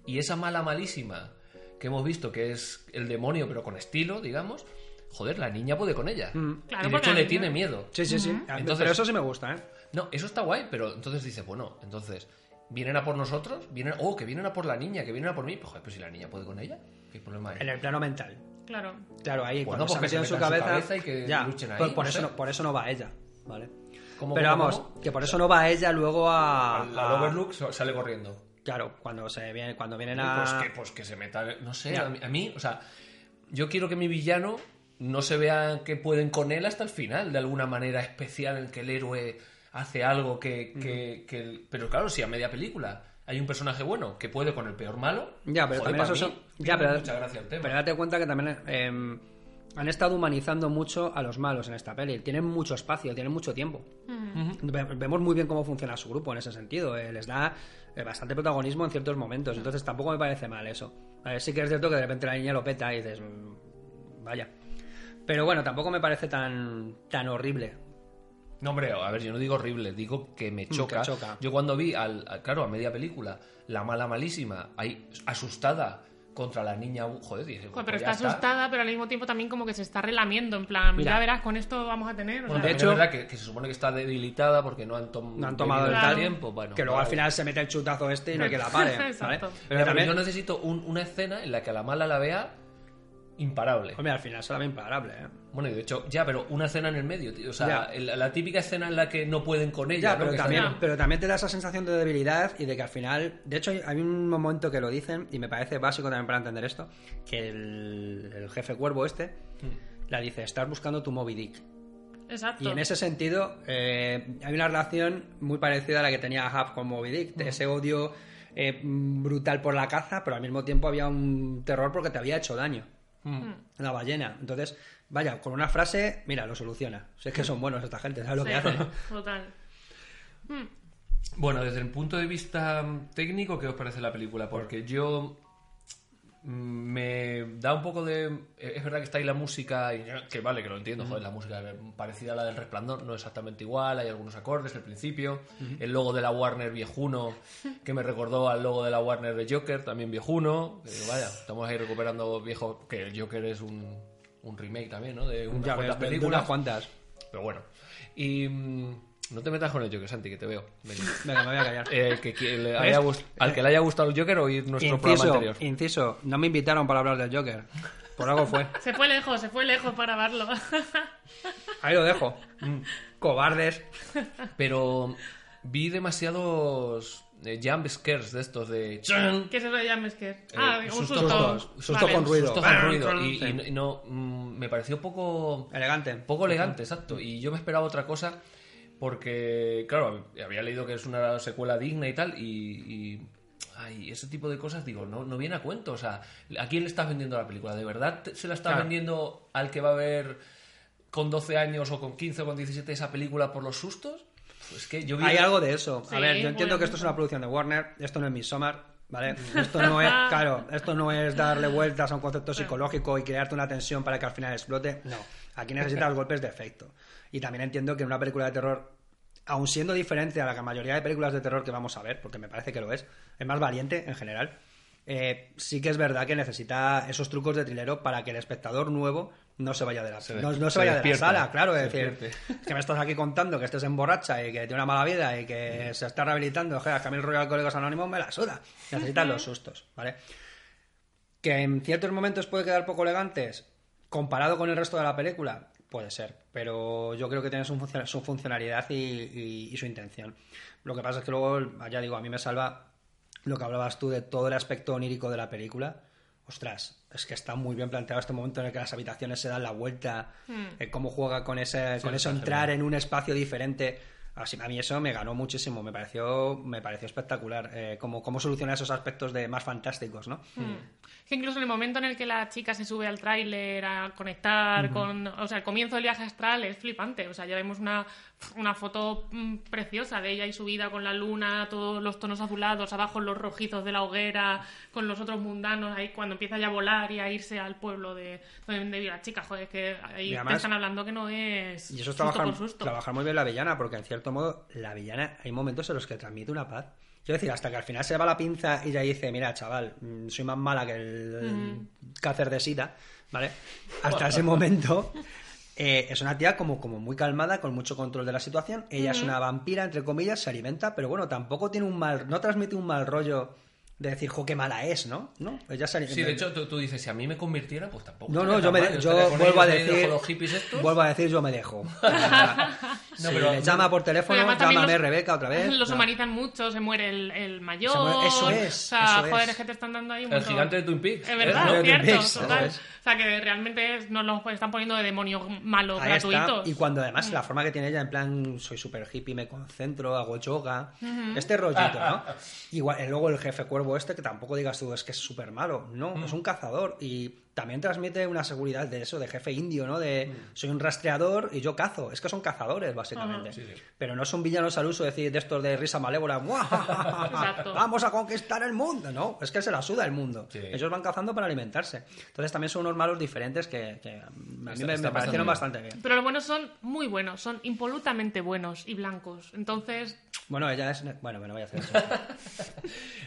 y esa mala malísima que hemos visto, que es el demonio, pero con estilo, digamos, joder, la niña puede con ella. Claro, y de hecho le niña- tiene miedo. Sí, sí, sí. Entonces- pero eso sí me gusta, ¿eh? No, eso está guay, pero entonces dice, bueno, entonces, ¿vienen a por nosotros? ¿Vienen, oh, que vienen a por la niña, que vienen a por mí. Pues, joder, pues si la niña puede con ella, ¿qué problema hay? En el plano mental. Claro. Claro, ahí Bueno, cuando se porque se metido en su su cabeza, cabeza y que ya, luchen ahí, por, por no eso sé. no, por eso no va ella, ¿vale? ¿Cómo, Pero cómo, vamos, cómo? que por eso no va ella luego a... La Overlook sale corriendo. Claro, cuando se viene, cuando vienen Pues a. que, pues que se meta. No sé, a mí, a mí, o sea, yo quiero que mi villano no se vea que pueden con él hasta el final, de alguna manera especial en que el héroe hace algo que. que- que el- Pero claro, si a media película hay un personaje bueno que puede con el peor malo. Ya, pero joder, también eso mí son- ya, pero- mucha gracia el tema. Pero date cuenta que también eh, han estado humanizando mucho a los malos en esta peli. Tienen mucho espacio, tienen mucho tiempo. Ve- Vemos muy bien cómo funciona su grupo en ese sentido. eh, les da eh, bastante protagonismo en ciertos momentos. Entonces tampoco me parece mal eso. A ver, sí que es cierto que de repente la niña lo peta y dices, mm, vaya. Pero bueno, tampoco me parece tan, tan horrible. No, hombre, a ver, yo no digo horrible, digo que me choca. que choca. Yo cuando vi, al, al- claro, a media película, la mala malísima, ahí asustada contra la niña, joder, dije, Joder, pues pero ya está asustada, pero al mismo tiempo también como que se está relamiendo, en plan, Mira. ya verás, con esto vamos a tener. o Bueno, sea, de hecho- hecho, es verdad que, que se supone que está debilitada porque no han, tom- No han tomado el Claro. tiempo. Bueno, que luego al final se mete el chutazo este y no hay que la pare. ¿vale? Exacto. Pero, Pero también, yo necesito un- una escena en la que a la mala la vea imparable. hombre, al final será imparable. ¿eh? Bueno, y de hecho, ya, pero una escena en el medio, tío. O sea, la, típica escena en la que no pueden con ella. Ya, ¿no? pero también, pero también te da esa sensación de debilidad y de que al final. De hecho, hay- un momento que lo dicen, y me parece básico también para entender esto: que el, el jefe cuervo este la dice: Estás buscando tu Moby Dick. Exacto. Y en ese sentido, eh, hay una relación muy parecida a la que tenía Hub con Moby Dick: de ese odio eh, brutal por la caza, pero al mismo tiempo había un terror porque te había hecho daño. Mm. La ballena. Entonces, vaya, con una frase, mira, lo soluciona. Si es que son buenos esta gente, ¿sabes lo que hacen? Total. Bueno, desde el punto de vista mm, técnico, ¿qué os parece la película? Porque yo mm, me da un poco de... eh, Es verdad que está ahí la música, y que vale, que lo entiendo, joder, la música parecida a la del Resplandor, no exactamente igual, hay algunos acordes al principio, el logo de la Warner viejuno, que me recordó al logo de la Warner de Joker, también viejuno, que vaya, estamos ahí recuperando viejo, que el Joker es un, un remake también, ¿no? De unas Ya cuantas ves, de- películas. unas cuantas. Pero bueno. Y mm, no te metas con el Joker, Santi, que te veo. Ven. Venga, me voy a callar. Eh, que, que le ¿Ves? haya gust- al que le haya gustado el Joker oír nuestro programa Inciso, anterior. inciso, no me invitaron para hablar del Joker. Por algo fue. Se fue lejos, se fue lejos para verlo. Ahí lo dejo. Mm. Cobardes. Pero vi demasiados eh, jump scares de estos de... ¡chan! ¿Qué es eso de Jumpscare? Ah, un susto. con- susto con ruido. Sustos con ruido. Y, y no- mm, me pareció poco... Elegante. Poco elegante, exacto. Y yo me esperaba otra cosa porque, claro, había leído que es una secuela digna y tal, y, y- ay, ese tipo de cosas, digo, no, no viene a cuento. O sea, ¿a quién le estás vendiendo la película? ¿De verdad se la estás Claro. vendiendo al que va a ver con 12 años o con 15 o con 17 esa película por los sustos? Pues que yo vi... Hay algo de eso. A Sí, ver, yo entiendo bueno. que esto es una producción de Warner, esto no es Midsommar, ¿vale? Esto no es, claro, esto no es darle vueltas a un concepto psicológico y crearte una tensión para que al final explote. No, aquí necesitas golpes de efecto. Y también entiendo que en una película de terror, aun siendo diferente a la mayoría de películas de terror que vamos a ver, porque me parece que lo es, es más valiente en general. eh, sí que es verdad que necesita esos trucos de trilero para que el espectador nuevo no se vaya de la, Se no, se se vaya de la sala, claro, es se decir, despierte. que me estás aquí contando que estés emborracha y que tiene una mala vida y que se está rehabilitando, joder, que a mí el rollo de Alcohólicos Anónimos me la suda. Necesitas los sustos, ¿vale? Que en ciertos momentos puede quedar poco elegantes comparado con el resto de la película, puede ser, pero yo creo que tiene su, funcio- su funcionalidad y, y- y su intención. Lo que pasa es que luego, ya digo, a mí me salva lo que hablabas tú de todo el aspecto onírico de la película. Ostras, es que está muy bien planteado este momento en el que las habitaciones se dan la vuelta, eh, cómo juega con ese, con eso entrar en un espacio diferente. Así, a mí eso me ganó muchísimo, me pareció, me pareció espectacular. Eh, cómo, cómo soluciona esos aspectos de más fantásticos, ¿no? Es que incluso en el momento en el que la chica se sube al tráiler a conectar con... O sea, el comienzo del viaje astral es flipante. O sea, ya vemos una, una foto mm, preciosa de ella y su vida con la luna, todos los tonos azulados, abajo los rojizos de la hoguera, con los otros mundanos, ahí cuando empieza ya a volar y a irse al pueblo de donde vive la chica. Joder, es que ahí Y te además- están hablando que no es Y eso es trabajar, trabajar muy bien la villana, porque en cierto modo, la villana hay momentos en los que transmite una paz. Quiero decir, hasta que al final se va la pinza y ya dice, mira, chaval, mm, soy más mala que el cáncer de sida, ¿vale? Hasta ese momento eh, es una tía como, como muy calmada, con mucho control de la situación. Ella es una vampira, entre comillas, se alimenta, pero bueno, tampoco tiene un mal, no transmite un mal rollo de decir, jo, qué mala es, ¿no? ¿No? Ella se alimenta. Sí, de hecho, tú, tú dices, si a mí me convirtiera, pues tampoco. No, no, yo, me, mal, yo estaría con vuelvo a decir, con los hippies estos. vuelvo a decir, yo me dejo. Sí, pero- le llama por teléfono, además llámame los- Rebeca otra vez. Los No. humanizan mucho, se muere el, el mayor. Muere- eso es, O sea, eso joder, es. es que te están dando ahí un El montón. gigante de Twin Peaks. Es El verdad, gigante de cierto, Twin Peaks, total. O sea, que realmente nos lo están poniendo de demonio malo Ahí está. gratuitos. Y cuando además la forma que tiene ella, en plan, soy súper hippie, me concentro, hago yoga. Este rollito, ¿no? Igual, y luego el jefe cuervo este, que tampoco digas tú, es que es súper malo. No, es un cazador. Y también transmite una seguridad de eso, de jefe indio, ¿no? De soy un rastreador y yo cazo. Es que son cazadores, básicamente. Sí, sí. Pero no son villanos al uso, decir, de estos de risa malévola. Vamos a conquistar el mundo. No, es que se la suda el mundo. Sí. Ellos van cazando para alimentarse. Entonces también son unos malos diferentes que, que a mí Está- me, está me parecieron bastante bastante bien. Pero los buenos son muy buenos, son impolutamente buenos y blancos. Entonces, Bueno, ella es. Bueno, bueno, voy a hacer eso.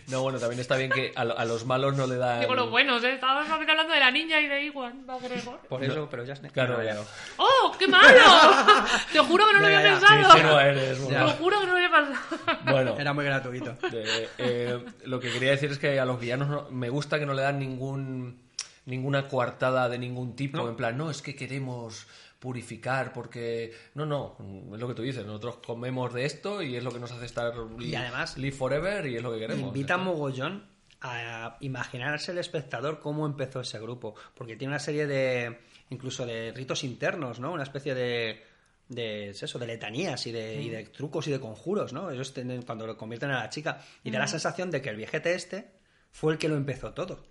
No, bueno, también está bien que a, a los malos no le dan... digo los buenos, ¿eh? Estábamos hablando de la niña y de Iwan McGregor. Por eso, pero ya es. Claro, No, ya. no. ¡Oh, qué malo! Te juro que no lo había ya, pensado. Sí, no eres, Te lo juro que no lo había pensado. Bueno, Era muy gratuito. de- eh, lo que quería decir es que a los villanos no- me gusta que no le dan ningún ninguna coartada de ningún tipo. No. En plan, no, es que queremos purificar porque... No, no, es lo que tú dices. Nosotros comemos de esto y es lo que nos hace estar... Y además- Live forever y es lo que queremos. Invita mogollón a imaginarse el espectador cómo empezó ese grupo. Porque tiene una serie de. incluso de ritos internos, ¿no? Una especie de. de es eso, de letanías y de, y de trucos y de conjuros, ¿no? Ellos tienen, cuando lo convierten a la chica. Y da la sensación de que el viejete este fue el que lo empezó todo.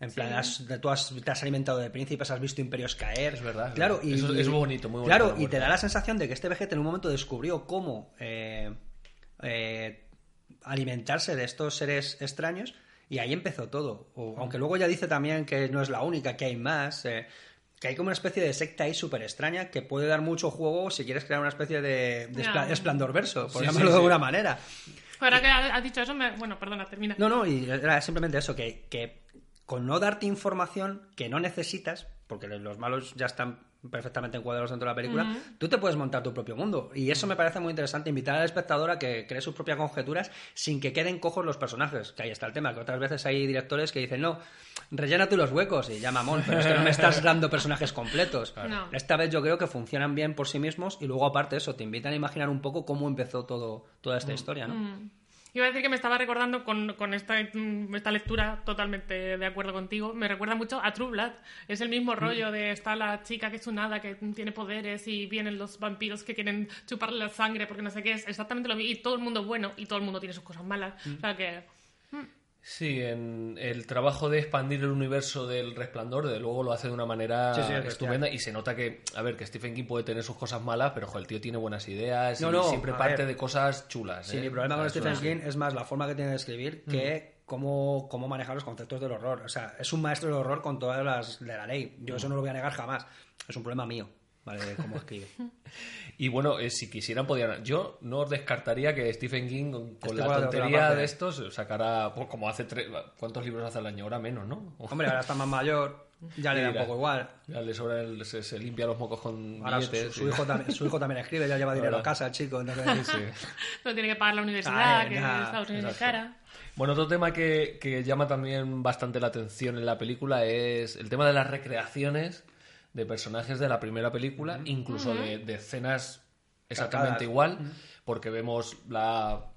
En plan, has- tú has- te has alimentado de príncipes, has visto imperios caer. Es verdad, es Claro, verdad. y, Eso es muy bonito, muy bonito Claro, la y te da la sensación de que este vejete en un momento descubrió cómo eh, eh, alimentarse de estos seres extraños y ahí empezó todo. O- aunque luego ya dice también que no es la única, que hay más. eh, que hay como una especie de secta ahí súper extraña que puede dar mucho juego si quieres crear una especie de, de esplendor verso, por Sí, llamarlo sí, de sí. alguna manera. Ahora que has dicho eso, me... bueno, perdona, termina. No, no, y era simplemente eso, que, que con no darte información que no necesitas, porque los malos ya están perfectamente encuadrados dentro de la película, tú te puedes montar tu propio mundo. Y eso me parece muy interesante, invitar al espectador a que cree sus propias conjeturas sin que queden cojos los personajes. Que ahí está el tema, que otras veces hay directores que dicen, no, rellena tú los huecos, y ya mamón, pero es que no me estás dando personajes completos. No. Esta vez yo creo que funcionan bien por sí mismos y luego aparte eso, te invitan a imaginar un poco cómo empezó todo, toda esta historia, ¿no? Mm. Iba a decir que me estaba recordando con, con esta, mm, esta lectura, totalmente de acuerdo contigo, me recuerda mucho a True Blood. Es el mismo rollo de está la chica que es un hada, que tiene poderes y vienen los vampiros que quieren chuparle la sangre porque no sé qué es. Exactamente lo mismo. Y todo el mundo es bueno y todo el mundo tiene sus cosas malas. O sea que... Sí, en el trabajo de expandir el universo del resplandor, de luego lo hace de una manera Sí, sí, es estupenda y se nota que, a ver, que Stephen King puede tener sus cosas malas, pero ojo, el tío tiene buenas ideas No, y no, siempre parte ver. de cosas chulas. Sí, ¿eh? mi problema con Stephen. King es más la forma que tiene de escribir que cómo, cómo manejar los conceptos del horror. O sea, es un maestro del horror con todas las de la ley. Yo eso no lo voy a negar jamás. Es un problema mío, ¿vale? De cómo escribe. Y bueno, eh, si quisieran, podrían. Yo no os descartaría que Stephen King, con, con Este la de tontería parte. de estos, sacara. pues, como hace tres. ¿Cuántos libros hace al año? Ahora menos, ¿no? Hombre, ahora está más mayor, ya le da un poco igual. Ya le sobra el- se, se limpia los mocos con Ahora su, billetes. su y- hijo también, su hijo también escribe, ya lleva dinero a casa, el chico. Entonces, Sí. No tiene que pagar la universidad, Ay, que nada, Estados Unidos es cara. Bueno, otro tema que, que llama también bastante la atención en la película es el tema de las recreaciones de personajes de la primera película, incluso de, de escenas exactamente igual, porque vemos la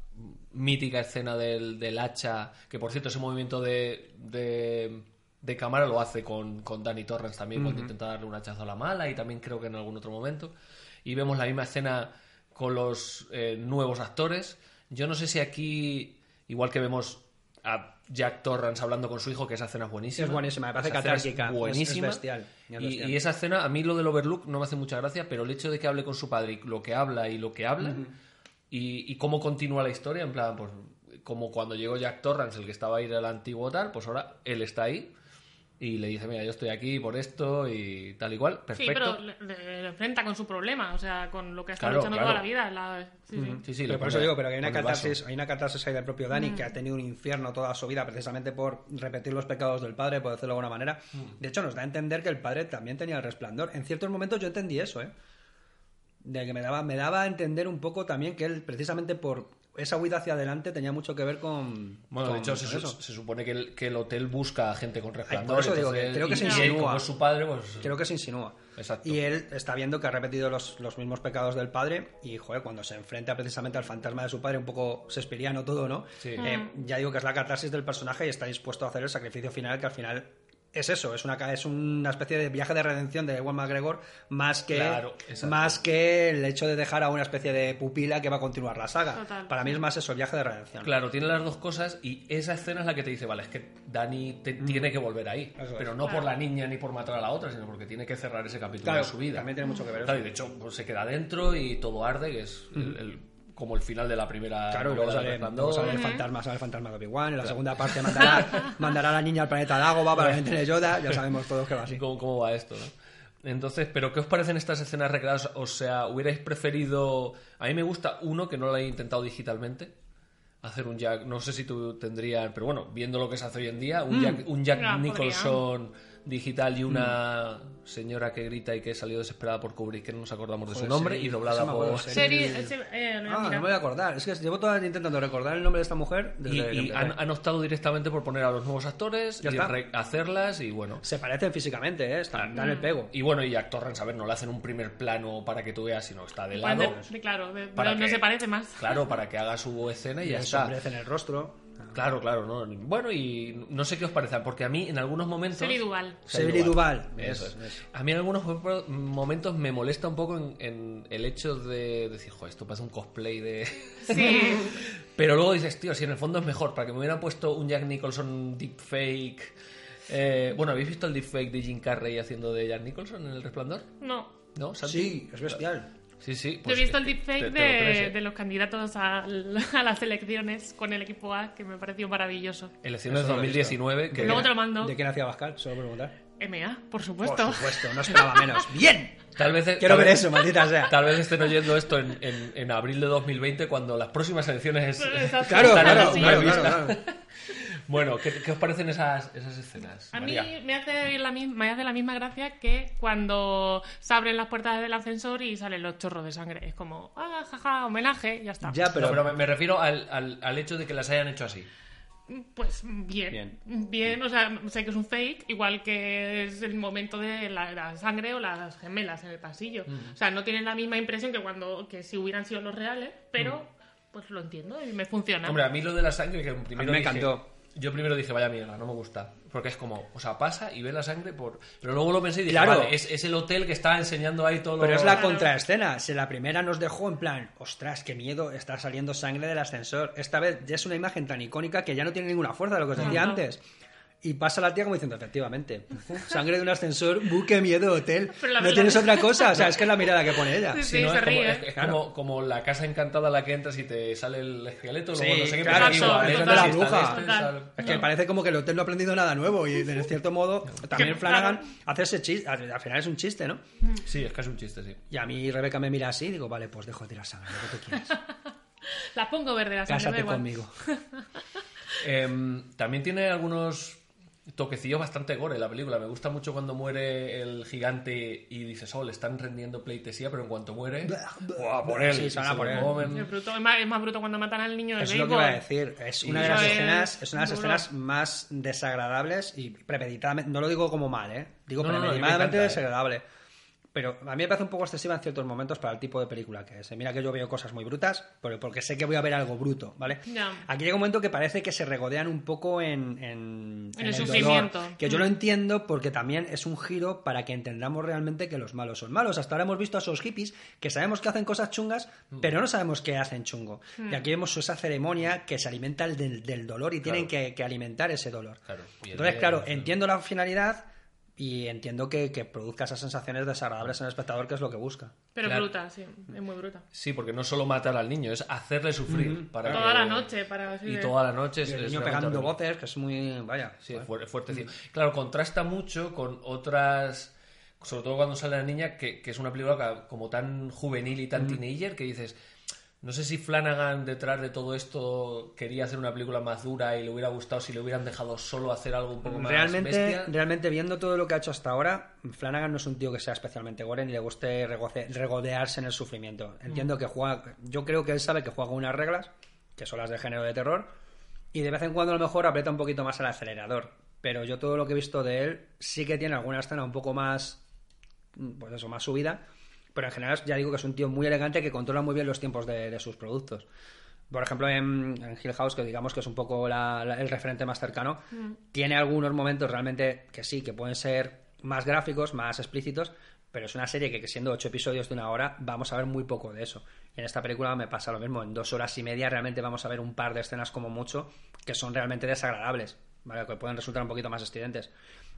mítica escena del, del hacha, que por cierto ese movimiento de, de, de cámara lo hace con, con Danny Torrance también cuando intenta darle un hachazo a la mala y también creo que en algún otro momento. Y vemos la misma escena con los eh, nuevos actores. Yo no sé si aquí, igual que vemos a Jack Torrance hablando con su hijo, que esa escena es buenísima. Es buenísima, me parece escena es catártica, es- Buenísima. es bestial, es Y, bestial. y esa escena, a mí lo del Overlook no me hace mucha gracia, pero el hecho de que hable con su padre y lo que habla y lo que habla, y, y cómo continúa la historia, en plan, pues como cuando llegó Jack Torrance, el que estaba ahí era el antiguo tal, pues ahora él está ahí y le dice, mira, yo estoy aquí por esto y tal y cual, perfecto. Sí, pero le, le- le enfrenta con su problema, o sea, con lo que ha estado Claro, luchando claro. toda la vida. la- sí, sí. Sí, sí, pero por eso digo, pero que hay una catarsis, hay una catarsis ahí del propio Dani que ha tenido un infierno toda su vida precisamente por repetir los pecados del padre, por decirlo de alguna manera. De hecho, nos da a entender que el padre también tenía el resplandor. En ciertos momentos yo entendí eso, ¿eh? De que me daba, me daba a entender un poco también que él, precisamente por esa huida hacia adelante tenía mucho que ver con. Bueno, con- de hecho, se, con su- eso. se supone que el, que el hotel busca a gente con resplandor. eso digo que entonces- creo que y- se y él, insinúa. como es su padre, pues. Creo que se insinúa. Exacto. Y él está viendo que ha repetido los, los mismos pecados del padre y, joder, cuando se enfrenta precisamente al fantasma de su padre, un poco shakespeariano todo, ¿no? Sí. Eh, ya digo que es la catarsis del personaje y está dispuesto a hacer el sacrificio final, que al final es eso, es una, ca- es una especie de viaje de redención de Ewan McGregor más que, Claro, más que el hecho de dejar a una especie de pupila que va a continuar la saga. Total, Para mí es más eso, el viaje de redención. Claro, tiene las dos cosas y esa escena es la que te dice, vale, es que Dani te- tiene que volver ahí. Eso es. Pero no por la niña ni por matar a la otra, sino porque tiene que cerrar ese capítulo Claro, de su vida. también tiene mucho que ver Claro, eso. y de hecho pues, se queda dentro y todo arde, que es el- el- como el final de la primera Claro, luego de sale, luego sale el fantasma, sale el fantasma de Obi-Wan. En la segunda parte mandará, mandará a la niña al planeta Dagoba para que entre Yoda. Ya sabemos todos que va así. ¿Cómo, cómo va esto, no? Entonces, ¿pero qué os parecen estas escenas recreadas? O sea, ¿hubierais preferido...? A mí me gusta uno que no lo he intentado digitalmente. Hacer un Jack... No sé si tú tendrías... Pero bueno, viendo lo que se hace hoy en día, un Jack, un Jack podría. Digital y una señora que grita y que salió desesperada por cubrir, que no nos acordamos de su nombre, y doblada por... Serie, se- eh, a Ah, no me voy a acordar. Es que llevo toda la vida intentando recordar el nombre de esta mujer. Desde Y, y han, han optado directamente por poner a los nuevos actores Ya y hacerlas y bueno... Se parecen físicamente, ¿eh? Están, dan el pego. Y bueno, y a Torrens, a ver, no le hacen un primer plano para que tú veas, sino está de Pueden lado. de- de- claro, de, Para que- se parece más. Claro, para que haga su escena y ya el está. en el rostro. Claro, claro, ¿no? Bueno, y no sé qué os parece, porque a mí en algunos momentos... Shelley Duvall. Shelley Duvall. Eso Es- es. A mí en algunos momentos me molesta un poco en, en el hecho de decir, joder, esto parece un cosplay de... Sí. Pero luego dices, tío, si en el fondo es mejor, para que me hubieran puesto un Jack Nicholson deepfake... Eh, bueno, ¿habéis visto el deepfake de Jim Carrey haciendo de Jack Nicholson en El Resplandor? No. ¿No? Santi? Sí, es bestial. Sí, sí. Yo pues he visto el deepfake te- te lo crees, de, ¿eh? de los candidatos al- a las elecciones con el equipo A, que me pareció maravilloso. Elecciones he 2019, que... Luego te lo mando. ¿De quién hacía Pascal? Solo preguntar. MA, por Por supuesto. supuesto, no esperaba menos. ¡Bien! Tal vez, Quiero tal ver vez- eso, maldita sea. Tal vez estén oyendo esto en, en- en abril de 2020 cuando las próximas elecciones Exacto. Claro, están claro, en claro, claro, claro. Bueno, ¿qué, qué os parecen esas, esas escenas? A mí María? me hace, la, mi- me hace la misma gracia que cuando se abren las puertas del ascensor y salen los chorros de sangre. Es como, ah, jaja, homenaje, ya está. Ya, Pero, me, me refiero al, al- al hecho de que las hayan hecho así. Pues bien. Bien. bien. o sea, sé que es un fake, igual que es el momento de la, la sangre o las gemelas en el pasillo. O sea, no tienen la misma impresión que cuando que si hubieran sido los reales, pero pues lo entiendo y me funciona. Hombre, a mí lo de la sangre que primero A mí me dije- encantó. Yo primero dije, vaya mierda, no me gusta. Porque es como, o sea, pasa y ve la sangre por... Pero luego lo pensé y dije, Claro. vale, es, es el hotel que está enseñando ahí todo pero es la contraescena. Si la primera nos dejó en plan, ostras, qué miedo, está saliendo sangre del ascensor. Esta vez ya es una imagen tan icónica que ya no tiene ninguna fuerza, lo que os decía antes. Y pasa la tía como diciendo, efectivamente, sangre de un ascensor, bu, qué miedo, hotel. No tienes otra cosa, o sea, es que es la mirada que pone ella. Sí, Sí, ¿no? se es como, ríe. es- es Claro. como, como la casa encantada a la que entras y te sale el esqueleto, Sí, luego no sé qué, claro, Es que parece como que el hotel no ha aprendido nada nuevo y de cierto modo también Flanagan hace ese chiste, al al final es un chiste, ¿no? Sí, es que es un chiste, sí. Y a mí Rebeca me mira así y digo, vale, pues dejo de tirar sangre, lo que tú quieras. La pongo verde la sangre, da Cásate conmigo. Em, también tiene algunos toquecillos bastante gore la película. Me gusta mucho cuando muere el gigante y dices, oh, le están rendiendo pleitesía, pero en cuanto muere, ¡buah, por él! Sí, se van a por él. comen. Es, bruto, es, más, es más bruto cuando matan al niño del Es lo que iba a decir. Es una de las es escenas, es una de las escenas más desagradables y premeditadamente. No lo digo como mal, ¿eh? Digo No, no, no, me premeditadamente encanta, ¿eh? Pero a mí me parece un poco excesiva en ciertos momentos para el tipo de película que es. Mira que yo veo cosas muy brutas, pero porque sé que voy a ver algo bruto, ¿vale? Ya. Aquí llega un momento que parece que se regodean un poco en, en, En el dolor, sufrimiento. que yo Mm. lo entiendo porque también es un giro para que entendamos realmente que los malos son malos. Hasta ahora hemos visto a esos hippies que sabemos que hacen cosas chungas, Mm. pero no sabemos qué hacen chungo. Mm. Y aquí vemos esa ceremonia que se alimenta del, del dolor y tienen Claro. que, que alimentar ese dolor. Claro, Entonces, claro, entiendo la finalidad y entiendo que, que produzca esas sensaciones desagradables en el espectador, que es lo que busca. Pero Claro. bruta, sí, es muy bruta. Sí, porque no solo matar al niño, es hacerle sufrir. para Toda que- la noche, para Y de- toda la noche es, Y el niño pegando voces, que es muy. Vaya. Sí, joder. fuerte, fuertecillo. Claro, contrasta mucho con otras. Sobre todo cuando sale la niña, que, que es una película como tan juvenil y tan teenager que dices. No sé si Flanagan detrás de todo esto quería hacer una película más dura y le hubiera gustado si le hubieran dejado solo hacer algo un poco más Realmente, bestia. realmente, viendo todo lo que ha hecho hasta ahora, Flanagan no es un tío que sea especialmente gore ni le guste regodearse en el sufrimiento. Entiendo Mm. que juega. Yo creo que él sabe que juega unas reglas que son las de género de terror, y de vez en cuando a lo mejor aprieta un poquito más el acelerador. Pero yo todo lo que he visto de él sí que tiene alguna escena un poco más, pues eso, más subida, pero en general ya digo que es un tío muy elegante que controla muy bien los tiempos de, de sus productos. Por ejemplo, en, en, Hill House, que digamos que es un poco la, la, el referente más cercano, mm. tiene algunos momentos realmente que sí, que pueden ser más gráficos, más explícitos, pero es una serie que, que, siendo ocho episodios de una hora, vamos a ver muy poco de eso. En esta película me pasa lo mismo, en dos horas y media realmente vamos a ver un par de escenas como mucho que son realmente desagradables, ¿vale? que pueden resultar un poquito más estridentes.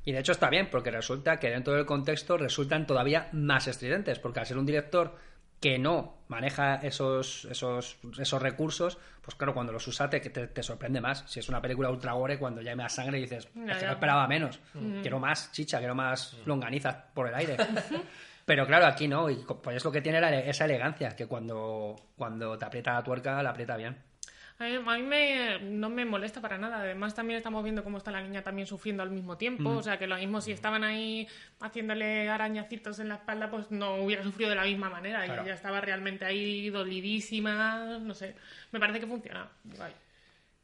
Y de hecho está bien, porque resulta que dentro del contexto resultan todavía más estridentes, porque al ser un director que no maneja esos, esos, esos recursos, pues claro, cuando los usa te, te, te, sorprende más. Si es una película ultra gore, cuando ya hay más sangre dices, no, es que no esperaba menos. Mm. Quiero más chicha, quiero más longaniza por el aire. Pero claro, aquí no, y pues es lo que tiene la, esa elegancia, que cuando, cuando te aprieta la tuerca, la aprieta bien. A mí, a mí me, no me molesta para nada. Además, también estamos viendo cómo está la niña también sufriendo al mismo tiempo. Mm. O sea, que lo mismo si estaban ahí haciéndole arañacitos en la espalda, pues no hubiera sufrido de la misma manera. Claro. Ella estaba realmente ahí dolidísima. No sé. Me parece que funciona. Bye.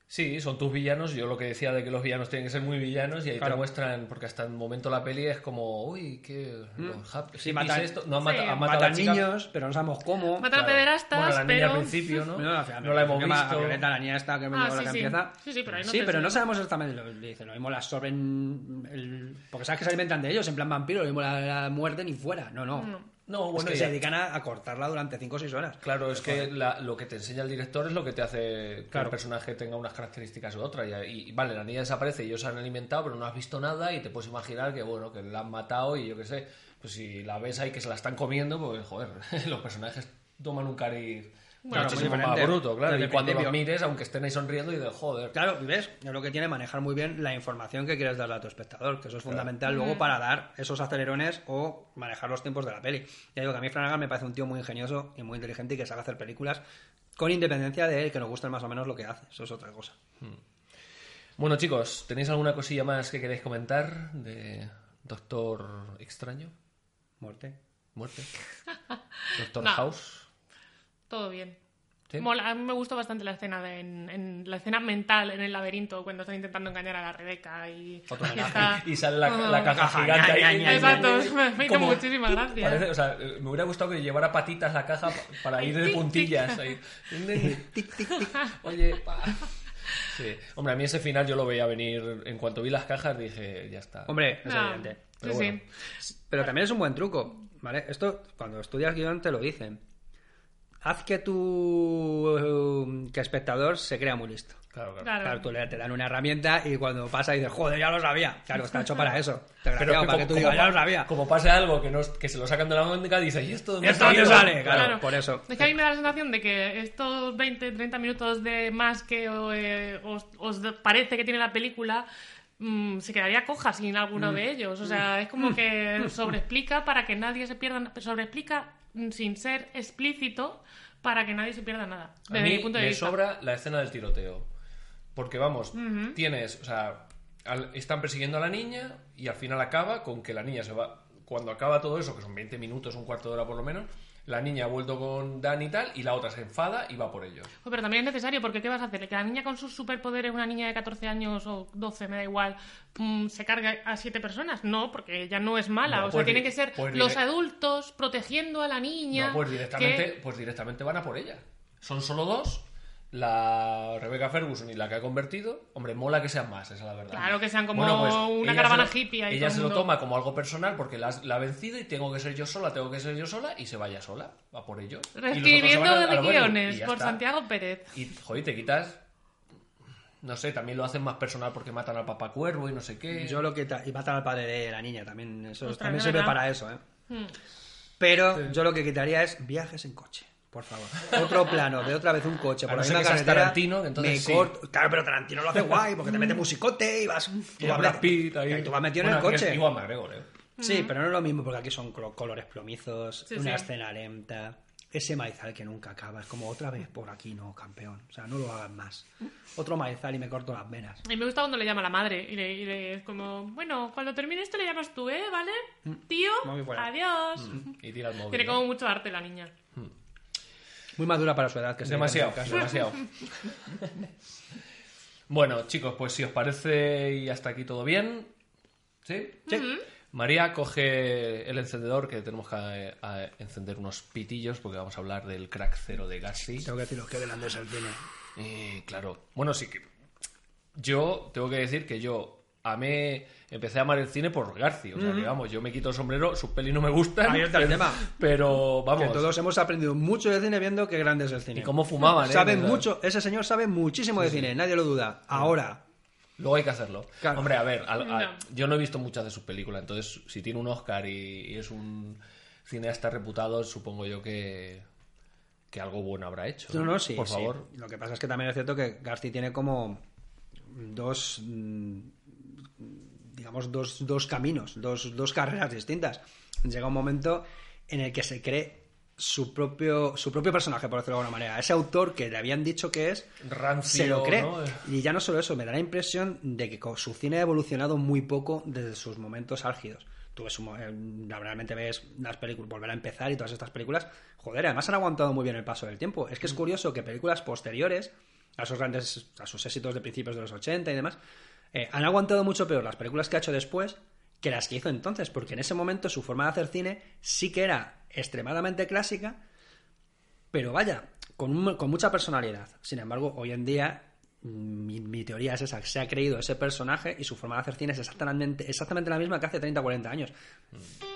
Sí, son tus villanos. Yo lo que decía de que los villanos tienen que ser muy villanos y ahí claro. te muestran, porque hasta el momento la peli es como, uy, qué. Mm. Happy, sí, matan, esto? No sí, a niños, pero no sabemos cómo. Matan a pederastas, Bueno, la niña pero... al principio, ¿no? No, la, no la hemos visto. A Violeta, la niña esta que, me Ah, la sí, que sí. empieza. Sí, sí, pero ahí no sí, pero no sabemos exactamente lo que dicen. Lo mismo las absorben. El... Porque sabes que se alimentan de ellos, en plan vampiro, lo mismo la, la muerden y fuera. No, no. No. No, es bueno, que se dedican a, a cortarla durante 5 o 6 horas. Claro, es que la- lo que te enseña el director es lo que te hace que Claro. el personaje tenga unas características u otras. Y, y, vale, la niña desaparece y ellos se han alimentado, pero no has visto nada y te puedes imaginar que, bueno, que la han matado y yo qué sé. Pues si la ves ahí que se la están comiendo, pues joder, los personajes toman un cariz Claro, muchísimo más diferente. bruto, claro. Desde Y cuando los mires, aunque estén ahí sonriendo, y de joder. Claro, ves, es lo que tiene manejar muy bien la información que quieres darle a tu espectador, que eso es fundamental luego para dar esos acelerones o manejar los tiempos de la peli. Ya digo que a mí Flanagan me parece un tío muy ingenioso y muy inteligente y que sabe hacer películas con independencia de él, que nos guste más o menos lo que hace. Eso es otra cosa. Bueno, chicos, ¿tenéis alguna cosilla más que queréis comentar de Doctor Extraño? Muerte. ¿Muerte? ¿Doctor No. House? Todo bien. ¿Sí? Mola, a mí me gustó bastante la escena de, en, en la escena mental en el laberinto cuando están intentando engañar a la Rebeca y, Otro y está- Y sale la, la caja gigante ña, ahí. ña, ña, Exacto, me, me hizo Como- muchísima gracia. Parece- o sea, eh, me hubiera gustado que llevara patitas la caja pa- para ir de puntillas. Ahí. Oye, pa. Sí. Hombre, a mí ese final yo lo veía venir. En cuanto vi las cajas dije, ya está. Hombre, es Ah, evidente. Pero sí, bueno. sí. Pero también es un buen truco, ¿vale? Esto, cuando estudias guion, te lo dicen. Haz que tu eh, que espectador se crea muy listo. Claro, claro. Claro. Claro, tú le, te dan una herramienta y cuando pasa dices, joder, ya lo sabía. Claro, está hecho para eso. Pero que para que tú digas, ya lo sabía. como pase algo que, no, que se lo sacan de la manga, dice, ¿y esto dónde ¿Y esto ha dónde salido?". sale? Claro, Claro. por eso. Es que a mí me da la sensación de que estos 20, 30 minutos de más que eh, os, os parece que tiene la película mm, se quedaría coja sin alguno Mm. de ellos. O sea, es como que sobreexplica para que nadie se pierda. Sobreexplica mm, sin ser explícito para que nadie se pierda nada. A Desde mí mi punto de me vista. sobra la escena del tiroteo. Porque vamos, tienes, o sea, al- están persiguiendo a la niña y al final acaba con que la niña se va. Cuando acaba todo eso, que son 20 minutos, un cuarto de hora por lo menos, la niña ha vuelto con Dan y tal, y la otra se enfada y va por ellos. Pues, Pero también es necesario, porque ¿qué vas a hacer? Que la niña con sus superpoderes, una niña de 14 años o 12, me da igual, mm, se carga a siete personas. No, porque ella no es mala. No, o sea, pues tienen que ser pues los adultos protegiendo a la niña. No, pues directamente, que- pues directamente van a por ella. Son solo dos, la Rebecca Ferguson y la que ha convertido. Hombre, mola que sean más, esa es la verdad. Claro, que sean como Bueno, pues, una caravana lo- hippie ahí Ella se lo toma como algo personal porque la, la ha vencido y tengo que ser yo sola, tengo que ser yo sola y se vaya sola, va por ello. Reescribiendo de guiones por está. Santiago Pérez. Y, joder, te quitas. No sé, también lo hacen más personal porque matan al papá cuervo y no sé qué. Yo lo que... Y matan al padre de la niña también. Eso Ostras, también sirve para eso, ¿eh? Hmm. Pero yo lo que quitaría es viajes en coche. Por favor. Otro plano de otra vez un coche por no la misma carretera. Tarantino, que entonces me sí. corto- Claro, pero Tarantino lo hace guay porque te mete musicote y vas. Y a Brad Pitt ahí. y tú vas metido en el coche. Igual McGregor, eh. Sí, pero no es lo mismo porque aquí son colo- colores plomizos, Sí, una sí. escena lenta, ese maizal que nunca acaba. Es como otra vez por aquí, no, campeón. O sea, no lo hagas más. Otro maizal y me corto las venas. A mí me gusta cuando le llama a la madre y le, y le- es como, bueno, cuando termine esto le llamas tú, ¿eh? ¿Vale? Tío, Muy buena. adiós. Y tira el móvil. Tiene como mucho arte la niña. Muy madura para su edad. Que se Demasiado, demasiado. bueno, chicos, pues si os parece y hasta aquí todo bien. ¿Sí? Sí. María coge el encendedor que tenemos que eh, a- encender unos pitillos porque vamos a hablar del crack cero de Gassi. Tengo que deciros que grande es el cine. Eh, claro. Bueno, sí que. Yo tengo que decir que yo amé. Empecé a amar el cine por Garci. O sea, que vamos, yo me quito el sombrero, sus pelis no me gustan. Ahí está el tema. Pero Que vamos. todos hemos aprendido mucho de cine viendo qué grande es el cine. Y cómo fumaban, ¿eh? Saben mucho, ese señor sabe muchísimo de cine, nadie lo duda. Ahora, Luego hay que hacerlo. Claro. Hombre, a ver, al- a- No. yo no he visto muchas de sus películas, entonces si tiene un Oscar y, y es un cineasta reputado, supongo yo que, que algo bueno habrá hecho. no, no, sí. Por sí. favor. Lo que pasa es que también es cierto que Garci tiene como dos, mm, digamos, dos, dos caminos, dos, dos carreras distintas. Llega un momento en el que se cree su propio, su propio personaje, por decirlo de alguna manera. Ese autor que le habían dicho que es, Rancio, se lo cree. ¿no? Y ya no solo eso, me da la impresión de que su cine ha evolucionado muy poco desde sus momentos álgidos. Tú ves un eh, realmente ves las películas, volver a empezar y todas estas películas, joder, además han aguantado muy bien el paso del tiempo. Es que es curioso que películas posteriores a esos grandes, a sus éxitos de principios de los 80 y demás, eh, han aguantado mucho peor las películas que ha hecho después que las que hizo entonces, porque en ese momento su forma de hacer cine sí que era extremadamente clásica, pero vaya, con, un- con mucha personalidad. Sin embargo, hoy en día, mm, mi, mi teoría es esa, se ha creído ese personaje y su forma de hacer cine es exactamente, exactamente la misma que hace 30 o 40 años. There's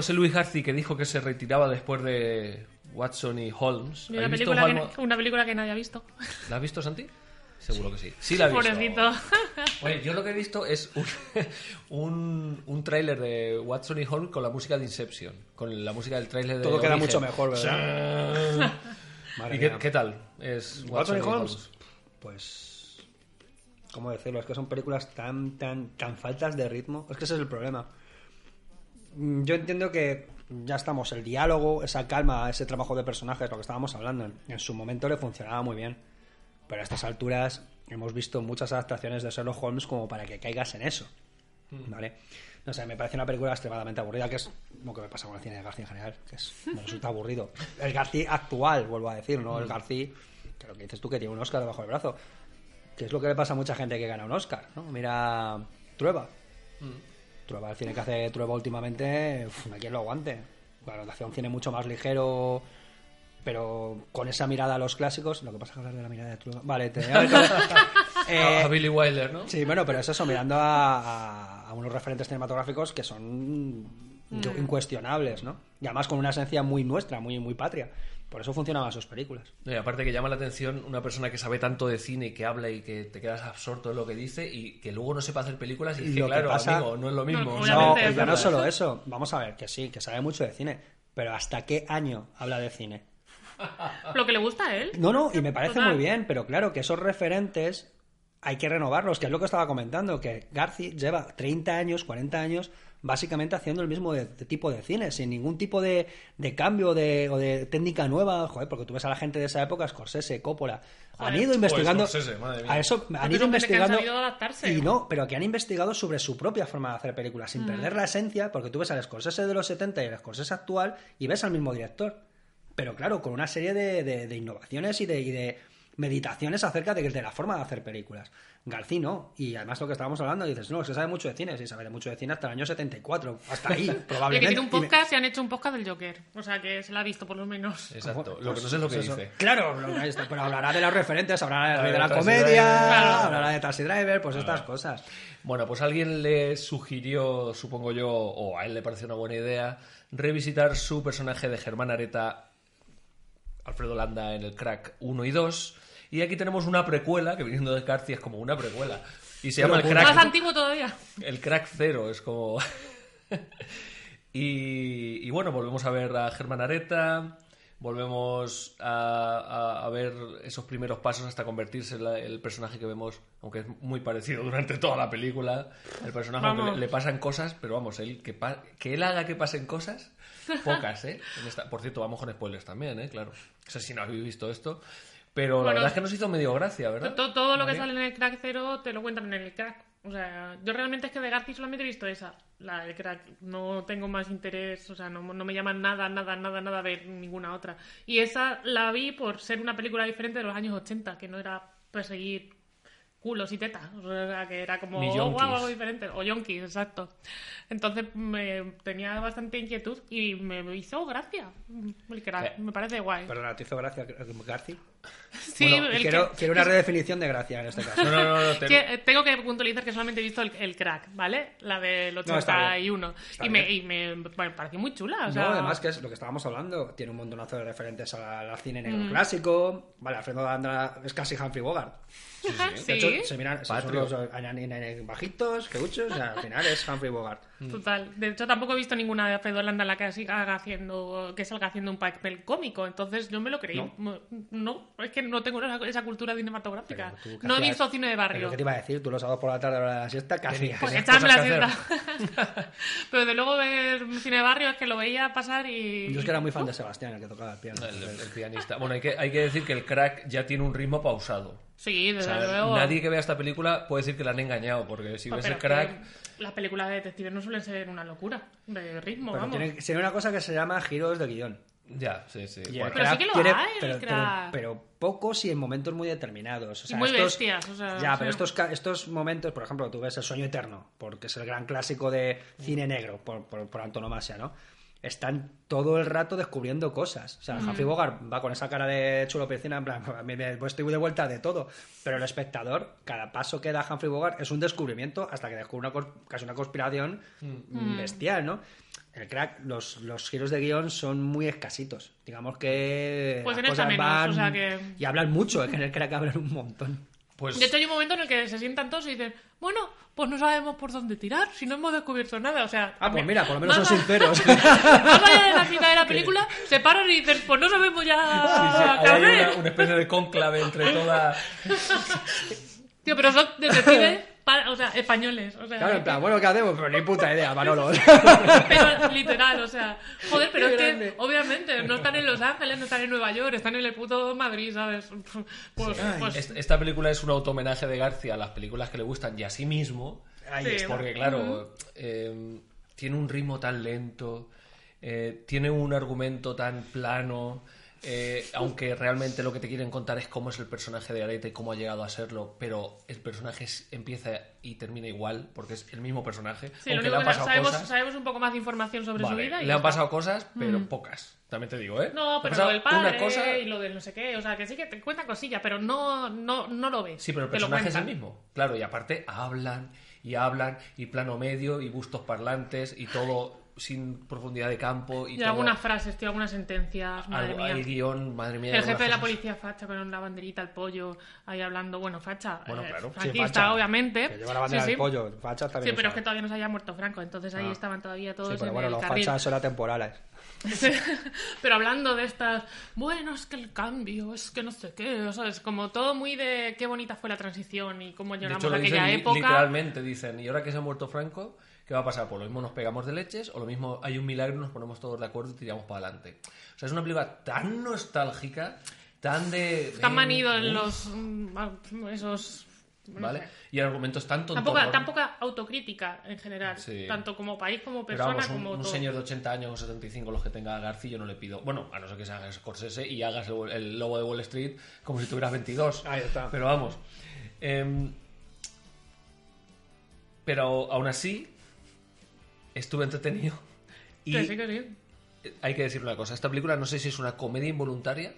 José Luis Garci, que dijo que se retiraba después de Watson y Holmes. Una, ¿Has visto película que, Holmes? na- una película que nadie ha visto. ¿La has visto, Santi? Seguro que sí. Sí la he visto. Pobrecito. Oye, yo lo que he visto es un, un, un tráiler de Watson y Holmes con la música de Inception, con la música del tráiler de Todo queda Origen. mucho mejor, ¿verdad? Madre ¿Y qué, mía. qué tal? Es Watson y Holmes. Pues. ¿Cómo decirlo? Es que son películas tan, tan, tan faltas de ritmo. Es que ese es el problema. Mm, Yo entiendo que ya estamos, el diálogo, esa calma, ese trabajo de personajes, lo que estábamos hablando, en, en su momento le funcionaba muy bien. Pero a estas alturas hemos visto muchas adaptaciones de Sherlock Holmes como para que caigas en eso. ¿Vale? No sé, me parece una película extremadamente aburrida, que es lo que me pasa con el cine de García en general, que es, me resulta aburrido. El García actual, vuelvo a decir, ¿no? El García, que lo que dices tú, que tiene un Oscar debajo del brazo. Que es lo que le pasa a mucha gente que gana un Oscar, ¿no? Mira, Trueba. Trueba, el cine que hace Trueba últimamente, uf, quien lo aguante. Claro, hace un cine mucho más ligero, pero con esa mirada a los clásicos. Lo que pasa es que hablar de la mirada de Trueba. Vale, te A, Eh, a Billy Wilder, ¿no? Sí, bueno, pero es eso, mirando a, a- a unos referentes cinematográficos que son yo- incuestionables, ¿no? Y además con una esencia muy nuestra, muy, muy patria. Por eso funcionaban sus películas. No, y aparte que llama la atención una persona que sabe tanto de cine y que habla y que te quedas absorto en lo que dice y que luego no sepa hacer películas y dice, claro, pasa- amigo, no es lo mismo. No, No, ya no es solo eso. Vamos a ver, que sí, que sabe mucho de cine. Pero ¿hasta qué año habla de cine? Lo que le gusta a él. No, no, y me parece Total. muy bien, pero claro que esos referentes hay que renovarlos, que es lo que estaba comentando, que Garci lleva 30 años, 40 años, básicamente haciendo el mismo de- de tipo de cine, sin ningún tipo de, de cambio de, o de técnica nueva, joder, porque tú ves a la gente de esa época, Scorsese, Coppola, han ido investigando, Scorsese, madre mía. a eso, han ido que investigando, adaptarse. y no, pero que han investigado sobre su propia forma de hacer películas, Mm. sin perder la esencia, porque tú ves al Scorsese de los 70 y al Scorsese actual, y ves al mismo director pero claro, con una serie de, de- de innovaciones y de, y de meditaciones acerca de, de la forma de hacer películas. García no, y además lo que estábamos hablando, dices, no, es que sabe mucho de cine, sí, sabe de mucho de cine hasta el año 74, hasta ahí, que probablemente. tiene un Y me- podcast y han hecho un podcast del Joker. O sea, que se la ha visto por lo menos. Exacto, Pues- lo que no sé es lo que pues eso. dice. Claro, lo que está, pero hablará de los referentes, hablará de la Taxi comedia, Driver. Hablará de Taxi Driver, pues estas cosas. Bueno, pues alguien le sugirió, supongo yo, o a él le pareció una buena idea, revisitar su personaje de Germán Areta, Alfredo Landa en el Crack 1 y 2. Y aquí tenemos una precuela, que viniendo de García es como una precuela. Y se Pero llama el Crack, Más antiguo todavía. el crack Cero, es como... y, y bueno, volvemos a ver a Germán Areta, volvemos a, a- a ver esos primeros pasos hasta convertirse en la- el personaje que vemos, aunque es muy parecido durante toda la película. El personaje aunque le, le pasan cosas, pero vamos, él, que, pa- que él haga que pasen cosas, pocas, ¿eh? Esta- por cierto, vamos con spoilers también, ¿eh? Claro. No sé si no habéis visto esto. Pero la Bueno, verdad es que nos hizo medio gracia, ¿verdad? To- Todo lo que sale en el crack cero te lo cuentan en el crack. O sea, yo realmente es que de Garci solamente he visto esa, la del crack. No tengo más interés, o sea, no, no me llaman nada, nada, nada, nada a ver ninguna otra. Y esa la vi por ser una película diferente de los años 80, que no era perseguir culos y tetas. O sea, que era como, oh, guau, algo diferente. O yonkis, exacto. Entonces me tenía bastante inquietud y me hizo gracia el crack. Eh, Me parece guay. Perdona, ¿te hizo gracia Garci? Sí, Bueno, el quiero, que- quiero una redefinición de gracia en este caso. No, no, no, no, te- eh, tengo que puntualizar que solamente he visto el, el crack, ¿vale? La del No, está 81. Está y, me, y me, me pareció muy chula. O sea, No, además que es lo que estábamos hablando, tiene un montonazo de referentes al, al cine negro Mm. clásico. Vale, Alfredo Andra es casi Humphrey Bogart. Sí, De hecho, se miran, son los eh, bajitos, queuchos, o sea, al final es Humphrey Bogart. total. De hecho, tampoco he visto ninguna de Alfredo Landa en la que siga haciendo, que salga haciendo un papel cómico. Entonces yo me lo creí. No, es que no tengo esa, esa cultura cinematográfica. Pero tú, ¿qué No he visto cine de barrio. ¿Qué te iba a decir? Tú los sábados por la tarde a la siesta, ¿qué hacías? Pues echarme la siesta. Pero de luego ver cine de barrio es que lo veía pasar y... Yo es que era muy fan de Sebastián, el que tocaba el piano. El, el pianista. Bueno, hay que, hay que decir que el crack ya tiene un ritmo pausado. Sí, O desde sea, luego. nadie que vea esta película puede decir que la han engañado, porque si ves Pero el crack... Las películas de detectives no suelen ser una locura de ritmo, Pero vamos. tiene, tiene una cosa que se llama giros de guion. Ya, sí, sí. Y el Bueno, Pero sí que lo tiene- hay, el pero, pero- crack. pero pocos y en momentos muy determinados. O sea, muy estos- bestias, o sea, ya, sí. pero estos, ca- estos momentos, por ejemplo, tú ves El sueño eterno, porque es el gran clásico de cine negro, por, por, por antonomasia, ¿no? Están todo el rato descubriendo cosas. O sea, Humphrey Bogart va con esa cara de chulo piscina, en plan, "A mí me- pues estoy de vuelta de todo. Pero el espectador, cada paso que da Humphrey Bogart es un descubrimiento hasta que descubre una, casi una conspiración Mm. bestial, ¿no? El crack, los, los giros de guion son muy escasitos. Digamos que Pues las en esta menos, van o sea que- y hablan mucho, es que en el crack hablan un montón. Pues De hecho, hay un momento en el que se sientan todos y dicen, bueno, pues no sabemos por dónde tirar, si no hemos descubierto nada. O sea, Ah, pues mira, por lo menos son sinceros. Más allá de la mitad de la película, se paran y dicen, pues no sabemos ya sí, sí, hay una, una especie de cónclave entre toda... Tío, pero son detectives, o sea, españoles. O sea, Claro, en plan, bueno, ¿qué hacemos? Pero ni puta idea, Manolo. pero literal, o sea, joder, pero Qué es grande. que, obviamente, no están en Los Ángeles, no están en Nueva York, están en el puto Madrid, ¿sabes? Pues, pues Est- Esta película es un automenaje de García a las películas que le gustan y a sí mismo. Ahí Sí. Porque, claro, eh, tiene un ritmo tan lento, eh, tiene un argumento tan plano, eh, aunque realmente lo que te quieren contar es cómo es el personaje de Areta y cómo ha llegado a serlo, pero el personaje es- empieza y termina igual, porque es el mismo personaje. Sí, lo aunque único le han pasado sabemos, cosas. sabemos un poco más de información sobre su vida. y le han está. pasado cosas, pero pocas. También te digo, ¿eh? No, pero lo del padre una cosa y lo del no sé qué, o sea, que sí que te cuentan cosillas, pero no, no, no lo ves. Sí, pero el lo personaje es el mismo. Claro, y aparte hablan y hablan y plano medio y bustos parlantes y todo sin profundidad de campo y, Y todo- algunas frases, tío, algunas sentencias, madre algo- mía. el guion, madre mía. El jefe de la policía facha con la banderita, el pollo, ahí hablando, bueno, facha. Bueno, eh, claro. Sí, franquista, facha. obviamente. Que lleva la bandera Sí, sí. pollo. Facha Sí, también. pero es que todavía no se había muerto Franco, entonces ahí Ah. estaban todavía todos Sí, pero en bueno, el los carril. fachas son atemporales. Pero hablando de estas, bueno, es que el cambio, es que no sé qué, ¿sabes? Como todo muy de qué bonita fue la transición y cómo De lloramos hecho, aquella dicen época. literalmente, dicen, y ahora que se ha muerto Franco, ¿qué va a pasar? Pues lo mismo nos pegamos de leches, o lo mismo hay un milagro y nos ponemos todos de acuerdo y tiramos para adelante. O sea, es una película tan nostálgica, tan de... Tan manido en los. mm, esos. ¿Vale? Y argumentos tan Tan tontos. poca autocrítica en general, Sí. tanto como país como Pero persona, vamos, un, como un todo. señor de 80 años o 75, los que tenga García, yo no le pido. Bueno, a no ser que seas Scorsese y hagas el, el lobo de Wall Street como si tuvieras 22. Ahí está. Pero vamos. em, pero aún así, estuve entretenido. Y Que sí, que sí. hay que decir una cosa: esta película no sé si es una comedia involuntaria,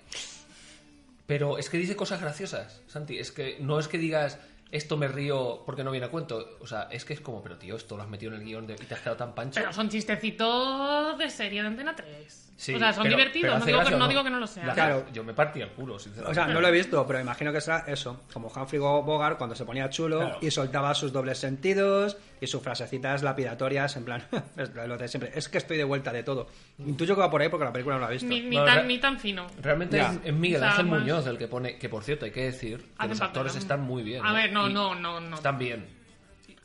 pero es que dice cosas graciosas, Santi. Es que no es que digas. Esto me río porque no viene a cuento. O sea, es que es como, pero tío, esto lo has metido en el guion de- y te has quedado tan pancho. Pero son chistecitos de serie de Antena 3. Sí, o sea, son pero- divertidos, pero no digo, que, o no digo que no lo sean. Claro. Yo me partí el culo, O sinceramente. sea, no lo he visto, pero imagino que será eso, como Humphrey Bogart cuando se ponía chulo Claro. y soltaba sus dobles sentidos y sus frasecitas lapidatorias, en plan, lo de siempre, es que estoy de vuelta de todo. Intuyo que va por ahí porque la película no la he visto. Ni, ni No, tan, ni tan fino. Realmente Ya. es, Miguel O sea, Ángel más- Muñoz el que pone, que por cierto hay que decir que los actores están muy bien. A ¿eh? ver, no, no, no, no. Están bien.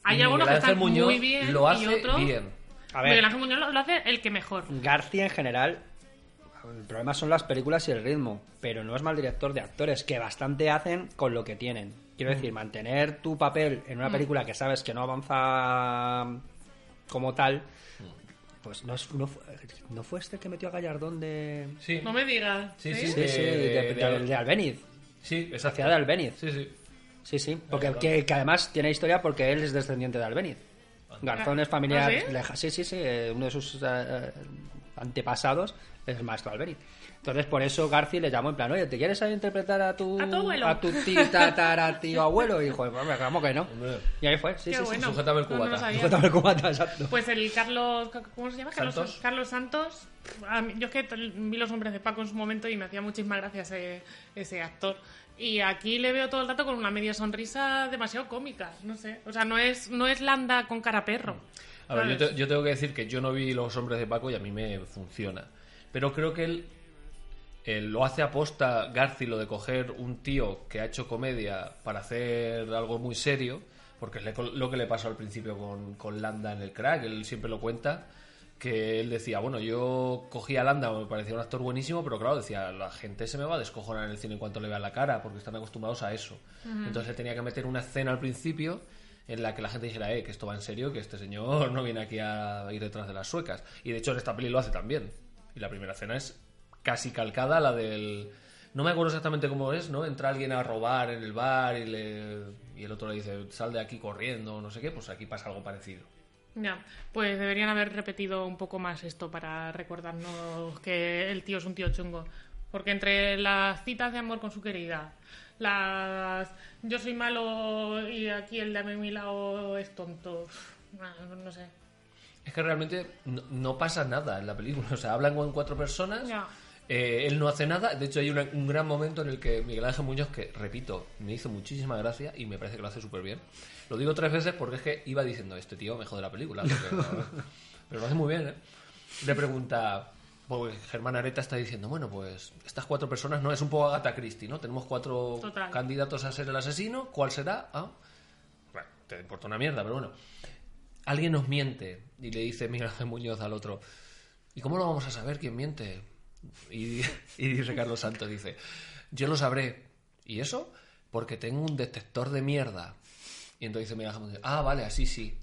Hay algunos que están Muñoz muy bien lo hace y otros... bien. A ver, Miguel Ángel Muñoz lo, lo hace el que mejor. García en general, el problema son las películas y el ritmo, pero no es mal director de actores, que bastante hacen con lo que tienen. Quiero Mm. decir, mantener tu papel en una película que sabes que no avanza como tal, pues no, es- no, fue, ¿no fue este que metió a Gallardón de... Sí, No me digas. Sí, ¿sí? sí. Sí, sí, De- de, de- de- de Albéniz. sí, La exacto. ciudad de Albéniz. Sí, sí. Sí, sí, porque que, que además tiene historia porque él es descendiente de Albéniz. Garzón es familiar. ¿Ah, sí? leja- sí, sí, sí, eh, uno de sus eh, eh, antepasados es el maestro Albéniz. Entonces, por eso García le llamó en plan, oye, ¿te quieres saber interpretar a tu, A tu abuelo. a tu tío, tatara, tío abuelo? Y dijo, pues, ¿cómo que no? Y ahí fue, sí, Qué sí, bueno. Sujétame el No, no cubata. sí. Suéltame el cubata, exacto. Pues el Carlos, ¿cómo se llama? Carlos Santos. Carlos Santos. A mí- yo es que vi los hombres de Paco en su momento y me hacía muchísimas gracias ese, ese actor. Y aquí le veo todo el rato con una media sonrisa demasiado cómica, no sé. O sea, no es, no es Landa con cara perro. A ver, yo, te- yo tengo que decir que yo no vi Los Hombres de Paco y a mí me funciona. Pero creo que él, él lo hace aposta, Garci, lo de coger un tío que ha hecho comedia para hacer algo muy serio, porque es lo que le pasó al principio con, con Landa en el crack, él siempre lo cuenta, que él decía, bueno, yo cogí a Landa, me parecía un actor buenísimo, pero claro, decía, la gente se me va a descojonar en el cine en cuanto le vea la cara, porque están acostumbrados a eso. Entonces él tenía que meter una escena al principio en la que la gente dijera, eh, que esto va en serio, que este señor no viene aquí a ir detrás de las suecas. Y de hecho en esta peli lo hace también. Y la primera escena es casi calcada la del... No me acuerdo exactamente cómo es, ¿no? Entra alguien a robar en el bar y, le... y el otro le dice, sal de aquí corriendo, no sé qué, pues aquí pasa algo parecido. Ya, pues deberían haber repetido un poco más esto para recordarnos que el tío es un tío chungo. Porque entre las citas de amor con su querida, las yo soy malo y aquí el de a mi lado es tonto, no, no sé. Es que realmente no, no pasa nada en la película. O sea, hablan con cuatro personas. Ya. eh, él no hace nada. De hecho, hay una- un gran momento en el que Miguel Ángel Muñoz, que repito, me hizo muchísima gracia y me parece que lo hace súper bien. Lo digo tres veces porque es que iba diciendo, este tío me jode la película. porque- pero lo hace muy bien, ¿eh? Le pregunta, porque Germán Areta está diciendo, bueno, pues estas cuatro personas no es un poco Agatha Christie, ¿no? Tenemos cuatro Total. candidatos a ser el asesino. ¿Cuál será? Ah, bueno, te importa una mierda, pero bueno. Alguien nos miente y le dice Miguel Ángel Muñoz al otro, ¿y cómo lo vamos a saber quién miente? Y, y dice Carlos Santos, dice, yo lo sabré. ¿Y eso? Porque tengo un detector de mierda. Y entonces Ángel Muñoz, ah, vale, así sí.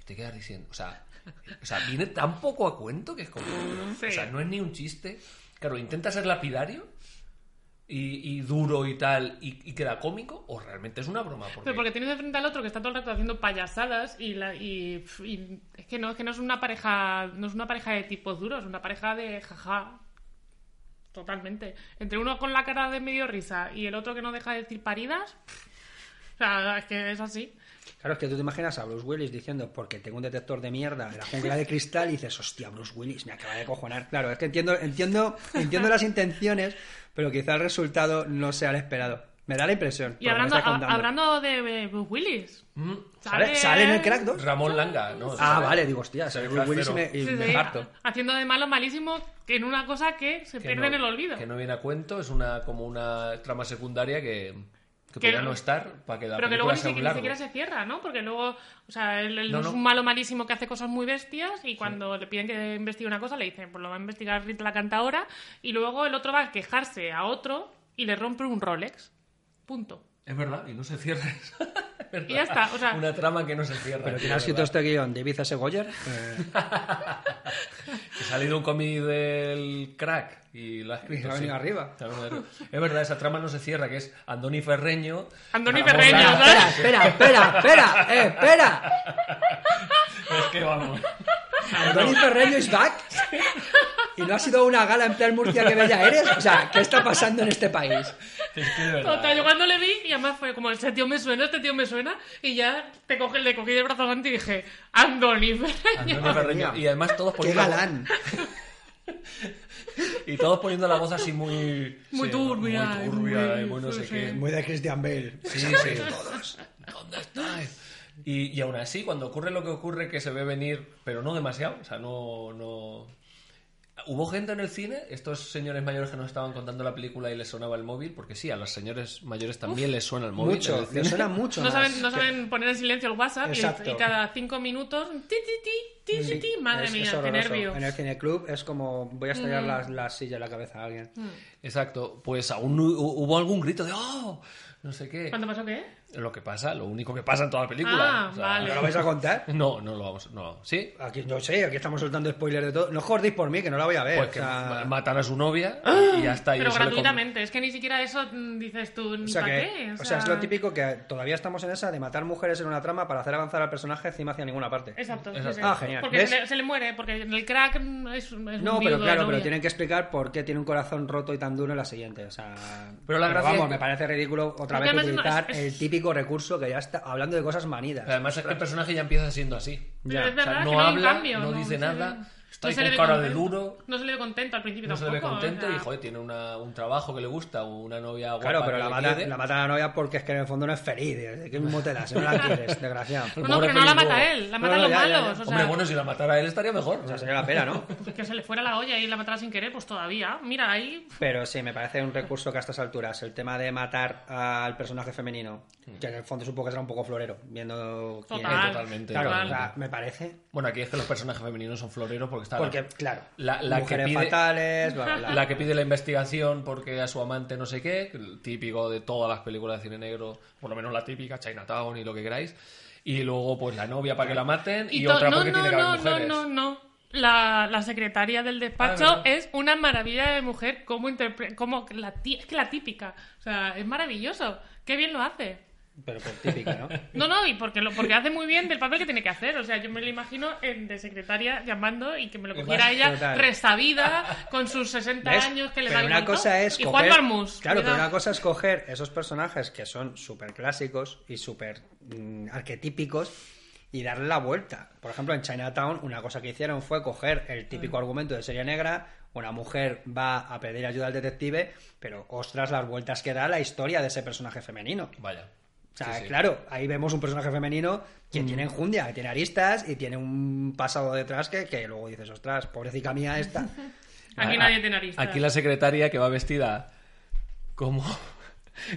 Y te quedas diciendo, o sea, o sea, viene tan poco a cuento que es como, Sí. o sea, no es ni un chiste. Claro, intenta ser lapidario y, y duro y tal y, y queda cómico o realmente es una broma. Porque, Pero porque tienes de frente al otro que está todo el rato haciendo payasadas y, la, y, y es que no es que no es una pareja no es una pareja de tipos duros, es una pareja de jaja. Totalmente. Entre uno con la cara de medio risa y el otro que no deja de decir paridas. O sea, es que es así. Claro, es que tú te imaginas a Bruce Willis diciendo, porque tengo un detector de mierda en la jungla de cristal, y dices, hostia, Bruce Willis, me acaba de cojonar. Claro, es que entiendo, entiendo, entiendo las intenciones, pero quizá el resultado no sea el esperado. Me da la impresión. Y hablando, hablando de Bruce Willis. Mm. ¿Sale, ¿Sale en el crack 2? Ramón Langa, ¿no? Ah, Sale- vale, digo, hostia, sale Bruce Willis y me, y Sí, me sí, parto. haciendo de malo malísimo que en una cosa que se que pierde no- en el olvido. Que no viene a cuento, es una como una trama secundaria que, que Que no- estar para que la Pero que luego ni, si- siquiera se cierra, ¿no? Porque luego, o sea, él, él No, es un malo malísimo que hace cosas muy bestias y cuando le piden que investigue una cosa le dicen, pues lo va a investigar Rita la cantadora y luego el otro va a quejarse a otro y le rompe un Rolex. Punto. Es verdad, y no se cierra. Y ya está, o sea- Una trama que no se cierra. Pero ¿quién ha es escrito este guion? ¿David S. Goyer? Eh, Que ha salido un cómic del crack y lo ha escrito. Sí. arriba. Es verdad, esa trama no se cierra, que es Andoni Ferreño. Andoni Ferreño. ¿sabes? espera, espera, espera, espera, eh, espera. Es que vamos. Antoni Ferreño is back. ¿Y no ha sido una gala en plan Murcia que bella eres? O sea, ¿qué está pasando en este país? Es que. Total, yo cuando le vi, y además fue como, este tío me suena, este tío me suena, y ya te coge, le cogí de brazo adelante y dije, Andoni Ferreño. Andoni Ferreño. Y además todos ¡Qué poniendo. galán! Y todos poniendo la voz así muy. Muy sí, turbia, Muy turbia, muy- y muy no sé sí. qué. Muy de Christian Bale. Sí, sí. ¿Dónde estáis? Y, y aún así, cuando ocurre lo que ocurre, que se ve venir, pero no demasiado, o sea, no, no... ¿Hubo gente en el cine? Estos señores mayores que nos estaban contando la película y les sonaba el móvil, porque sí, a los señores mayores también les suena el móvil. Mucho, el le cine. suena mucho No saben, no que- saben poner en silencio el WhatsApp y, Exacto. y cada cinco minutos, ti, ti, ti, ti, ti, ti. madre Es- mía, es qué horroroso. nervio. En el cineclub es como voy a estallar la, la silla en la cabeza a alguien. Exacto, pues aún hu- hubo algún grito de ¡Oh! No sé qué. ¿Cuándo pasó qué? Lo que pasa, lo único que pasa en toda la película. Ah, o sea, vale. ¿Me lo vais a contar? No, no lo vamos. No, ¿sí? Aquí no sé, aquí estamos soltando spoilers de todo. No jodéis por mí, que no la voy a ver. Pues o que sea- ma- matan a su novia y ya está. y Pero gratuitamente, es que ni siquiera eso mm, dices tú, O sea, ¿para que, qué? o sea, es lo típico que todavía estamos en esa de matar mujeres en una trama para hacer avanzar al personaje encima hacia ninguna parte. Exacto. sí, Exacto. sí. Ah, genial. Porque se le, se le muere, porque en el crack es, es un No, pero claro, pero tienen que explicar por qué tiene un corazón roto y tan duro en la siguiente. O sea, Pero la gracia vamos, es me parece ridículo otra Porque vez no- utilizar es- el típico recurso que ya está hablando de cosas manidas. Pero además es que el personaje ya empieza siendo así. Pero Ya. es verdad O sea, no que no habla, cambio. no dice se nada, está ahí se le con ve cara de contento. duro. No se le ve contento al principio No se le tampoco. ve contento o sea, y joder, tiene una- un trabajo que le gusta, una novia guapa Claro, pero la le mata, la mata a la novia porque es que en el fondo no es feliz. ¿De qué mismo te das? No la quieres, desgraciado. No, no, pero no la mata él, la No, matan no, los ya, ya, ya. malos. O sea, Hombre, bueno, si la matara a él estaría mejor. O sea, sería la pena, ¿no? que se le fuera la olla y la matara sin querer, pues todavía. Mira, ahí Pero sí, me parece un recurso que a estas alturas, el tema de matar al personaje femenino, que en el fondo supongo que será un poco florero, viendo quién Total. es. Totalmente. Claro, Total. o sea, me parece. Bueno, aquí es que los personajes femeninos son floreros porque está la- Porque, claro, la, la que mujeres pide, fatales, bla, bla, bla. la que pide la investigación porque a su amante no sé qué, el típico de todas las películas de cine negro, por lo menos la típica, Chinatown y lo que queráis. Y luego, pues la novia para que la maten y, to- otra no, porque no, tiene que no, haber no, mujeres. no, no. La, la secretaria del despacho Ah, es una maravilla de mujer, como interpre- como la es que la típica, o sea, es maravilloso, qué bien lo hace. Pero por típica, ¿no? No, no, y porque lo, porque hace muy bien del papel que tiene que hacer, o sea, yo me lo imagino en, de secretaria llamando y que me lo cogiera ella total. resabida con sus 60 ¿Ves? años que le pero da una cosa todo. es y coger... Juan Marmús. Claro, pero una cosa es coger esos personajes que son súper clásicos y súper mm, arquetípicos y darle la vuelta. Por ejemplo, en Chinatown una cosa que hicieron fue coger el típico Mm. argumento de serie negra, una mujer va a pedir ayuda al detective, pero ostras las vueltas que da la historia de ese personaje femenino. Vaya. O sea, Sí, sí. claro, ahí vemos un personaje femenino que tiene enjundia, que tiene aristas y tiene un pasado detrás que, que luego dices, ostras, pobrecita mía esta. Aquí A- nadie tiene aristas. Aquí la secretaria que va vestida como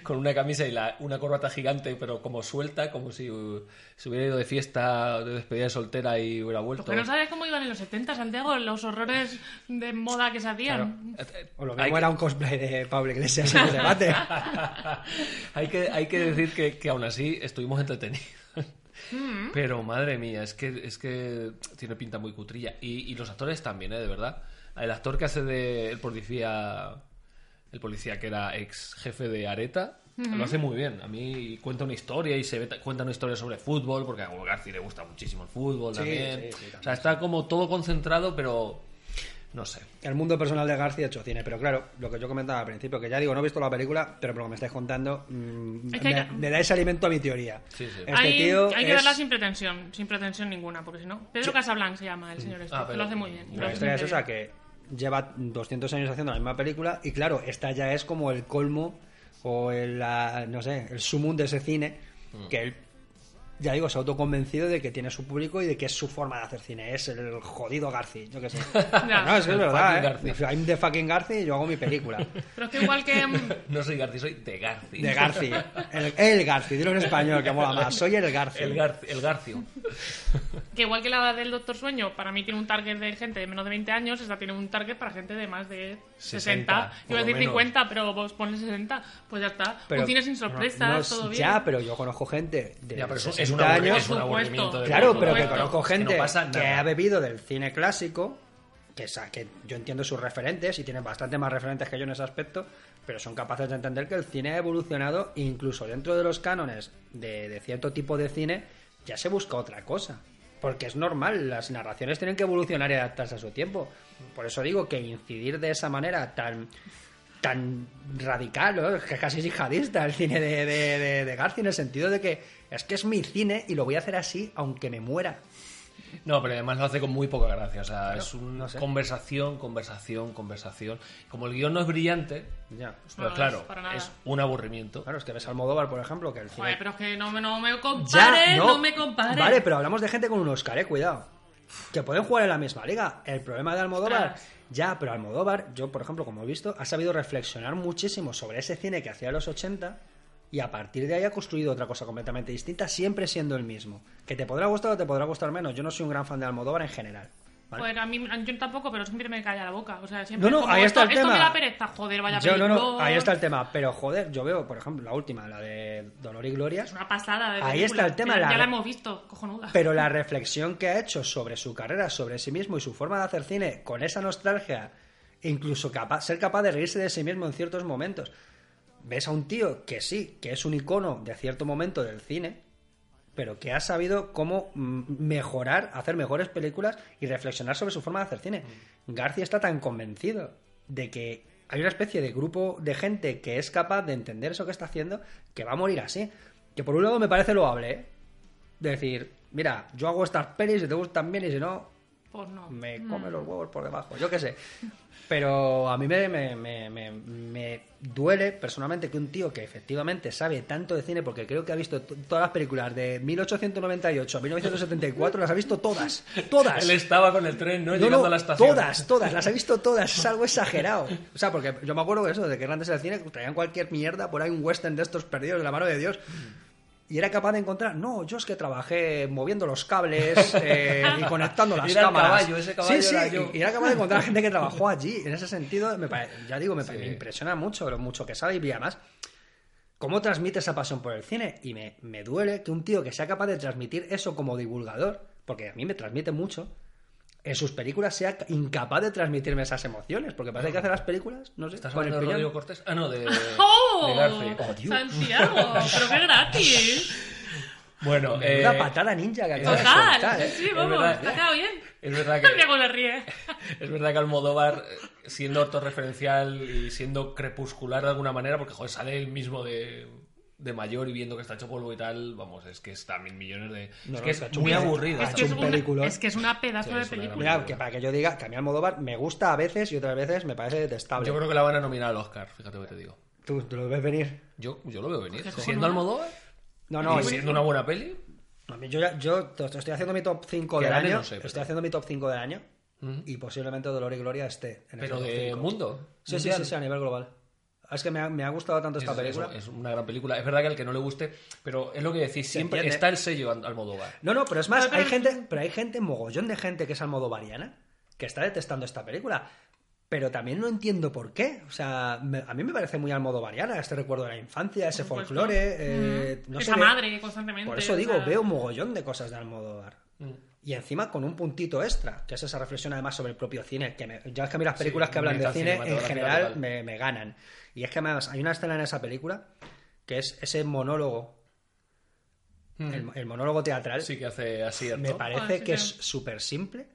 con una camisa y la, una corbata gigante, pero como suelta, como si uh, se hubiera ido de fiesta, de despedida de soltera y hubiera vuelto. No sabes cómo iban en los 70, Santiago, los horrores de moda que se hacían. O lo Hay mismo que- era un cosplay de Pablo Iglesias en el debate. hay, que, hay que decir que, que aún así estuvimos entretenidos. Mm. Pero madre mía, es que, es que tiene pinta muy cutrilla. Y, y los actores también, ¿eh? De verdad. El actor que hace de el policía, el policía que era ex jefe de Areta, lo hace muy bien. A mí cuenta una historia y se ve, cuenta una historia sobre fútbol, porque a Hugo García le gusta muchísimo el fútbol Sí, también. sí, sí, también, o sea, está como todo concentrado, pero No sé. el mundo personal de García hecho cine. Pero claro, lo que yo comentaba al principio, que ya digo, no he visto la película, pero por lo que me estáis contando, mm, Es que hay me, que- me dais alimento a mi teoría. Sí, sí. Este hay, tío hay que es- verla sin pretensión, sin pretensión ninguna, porque si no. Pedro Casablanc se llama el señor este, Ah, pero- lo hace muy bien. La historia es esa, que lleva 200 años haciendo la misma película y claro, esta ya es como el colmo o el, la- no sé, el sumum de ese cine que él, ya digo, se ha autoconvencido de que tiene su público y de que es su forma de hacer cine. Es el jodido Garci, yo qué sé. No, es que es verdad, ¿eh? Garci. I'm the fucking Garci y yo hago mi película. Pero es que igual que. mm, No soy Garci, soy de Garci. De Garci. El, el Garci, dilo en español, que mola más. Soy el Garci. El, Garci, el Garcio. Que igual que la del Doctor Sueño, para mí tiene un target de gente de menos de 20 años, esta tiene un target para gente de más de 60. 60, Iba a decir lo menos. 50, pero vos pones 60, pues ya está. Pero- un cine sin sorpresas, no, no, todo bien. Ya, pero yo conozco gente de Ya, pero un- es 60 un aburri- años. es un Por aburrimiento. supuesto. de Claro, pero que conozco que gente no pasa que ha bebido del cine clásico, que, que yo entiendo sus referentes y tienen bastante más referentes que yo en ese aspecto, pero son capaces de entender que el cine ha evolucionado incluso dentro de los cánones de, de cierto tipo de cine, ya se busca otra cosa. Porque es normal, las narraciones tienen que evolucionar y adaptarse a su tiempo. Por eso digo que incidir de esa manera tan tan radical, ¿no? Es que casi es jihadista el cine de, de, de, de García en el sentido de que es que es mi cine y lo voy a hacer así aunque me muera. No, pero además lo hace con muy poca gracia. O sea, es una no sé. conversación, conversación, conversación. Como el guion no es brillante, Ya. pero No, claro, es para nada. es un aburrimiento. Claro, es que ves Almodóvar, por ejemplo, que el cine... Joder, pero es que no, me- no me compares, no. me compares. Vale, pero hablamos de gente con un Oscar, eh, cuidado. Que pueden jugar en la misma liga. El problema de Almodóvar, Ostras. ya, pero Almodóvar, yo por ejemplo, como he visto, ha sabido reflexionar muchísimo sobre ese cine que hacía en los 80 y a partir de ahí ha construido otra cosa completamente distinta, siempre siendo el mismo. Que te podrá gustar o te podrá gustar menos. Yo no soy un gran fan de Almodóvar en general. ¿vale? Joder, a mí yo tampoco, pero siempre me calla la boca. O sea, siempre No, no, como, ahí está esto, el esto tema. me da pereza, joder, vaya Yo no, no, ahí está el tema. Pero joder, yo veo, por ejemplo, la última, la de Dolor y Gloria. Es una pasada de Ahí está el tema, Ya, la- ya la hemos visto, cojonuda. Pero la reflexión que ha hecho sobre su carrera, sobre sí mismo y su forma de hacer cine, con esa nostalgia, e incluso capa- ser capaz de reírse de sí mismo en ciertos momentos. Ves a un tío que sí, que es un icono de cierto momento del cine, pero que ha sabido cómo mm, mejorar, hacer mejores películas y reflexionar sobre su forma de hacer cine. García está tan convencido de que hay una especie de grupo de gente que es capaz de entender eso que está haciendo, que va a morir así. Que por un lado me parece loable, ¿eh? De decir, mira, yo hago estas pelis y te gustan bien y si no, Pues no. me come los huevos por debajo, yo qué sé. Pero a mí me, me, me, me- duele personalmente que un tío que efectivamente sabe tanto de cine, porque creo que ha visto todas las películas de 1898 a 1974, las ha visto todas, todas. Él estaba con el tren, ¿no? No, Llegando no, a la estación. todas, todas, las he visto todas, es algo exagerado. O sea, porque yo me acuerdo de eso, de que antes del cine traían cualquier mierda, por ahí un western de estos perdidos de la mano de Dios. Y era capaz de encontrar, no, yo es que trabajé moviendo los cables eh, y conectando las Era el cámaras. caballo, ese caballo sí, sí, era yo. y y era capaz de encontrar gente que trabajó allí. En ese sentido, me pare- ya digo, me, Sí. me impresiona mucho lo mucho que sabe y además cómo transmite esa pasión por el cine. Y me, me duele que un tío que sea capaz de transmitir eso como divulgador, porque a mí me transmite mucho, en sus películas sea incapaz de transmitirme esas emociones. Porque parece que hace las películas, no sé, ¿Estás el hablando de. Rodrigo Cortés? Ah, no, de, ¡Oh! de Garci. Santiago, pero qué gratis. Bueno, Una eh, patada ninja que acaba de Total. soltar, ¿eh? Sí, vamos, verdad. ha quedado bien. es verdad que... Le ríe. Es verdad que Almodóvar, eh, siendo autorreferencial y siendo crepuscular de alguna manera, porque joder, sale él mismo de, de mayor y viendo que está hecho polvo y tal, vamos, es que está mil millones de... No, es no, que está es muy un- aburrido. Es que es, un una, peliculón. es que es una pedazo Sí, de película. Mira, que para que yo diga que a mí Almodóvar me gusta a veces y otras veces me parece detestable. Yo creo que la van a nominar al Oscar, fíjate lo que te digo. ¿Tú, tú lo ves venir? Yo, yo lo veo venir. Siendo. Almodóvar No, no, y siendo una buena peli, a mí yo, ya- yo estoy haciendo mi top 5 Que del año. no sé, pero- Estoy haciendo mi top 5 del año. Y posiblemente Dolor y Gloria esté en pero ese top de 5. mundo. Sí, sí, mundial. sí, sí, a nivel global. Es que me ha, me ha gustado tanto esta Es- película. Es, es una gran película. Es verdad que al que no le guste, pero es lo que decís, siempre entiende. está el sello Al- Almodóvar. No, no, pero es más, Pero- hay gente, pero hay gente, mogollón de gente que es almodovariana, que está detestando esta película. Pero también no entiendo por qué. O sea, me- a mí me parece muy almodovariana este recuerdo de la infancia, ese Por folclore. eh, Mm. no Esa sé, madre constantemente. Por eso digo, sea, veo mogollón de cosas de Almodóvar. Mm. Y encima con un puntito extra, que es esa reflexión además sobre el propio cine. Que me- ya es que a mí las películas Sí, que hablan de cine en general me, me ganan. Y es que además hay una escena en esa película que es ese monólogo, el, el monólogo teatral. Sí que hace así, Me parece Ah, sí, que es súper simple,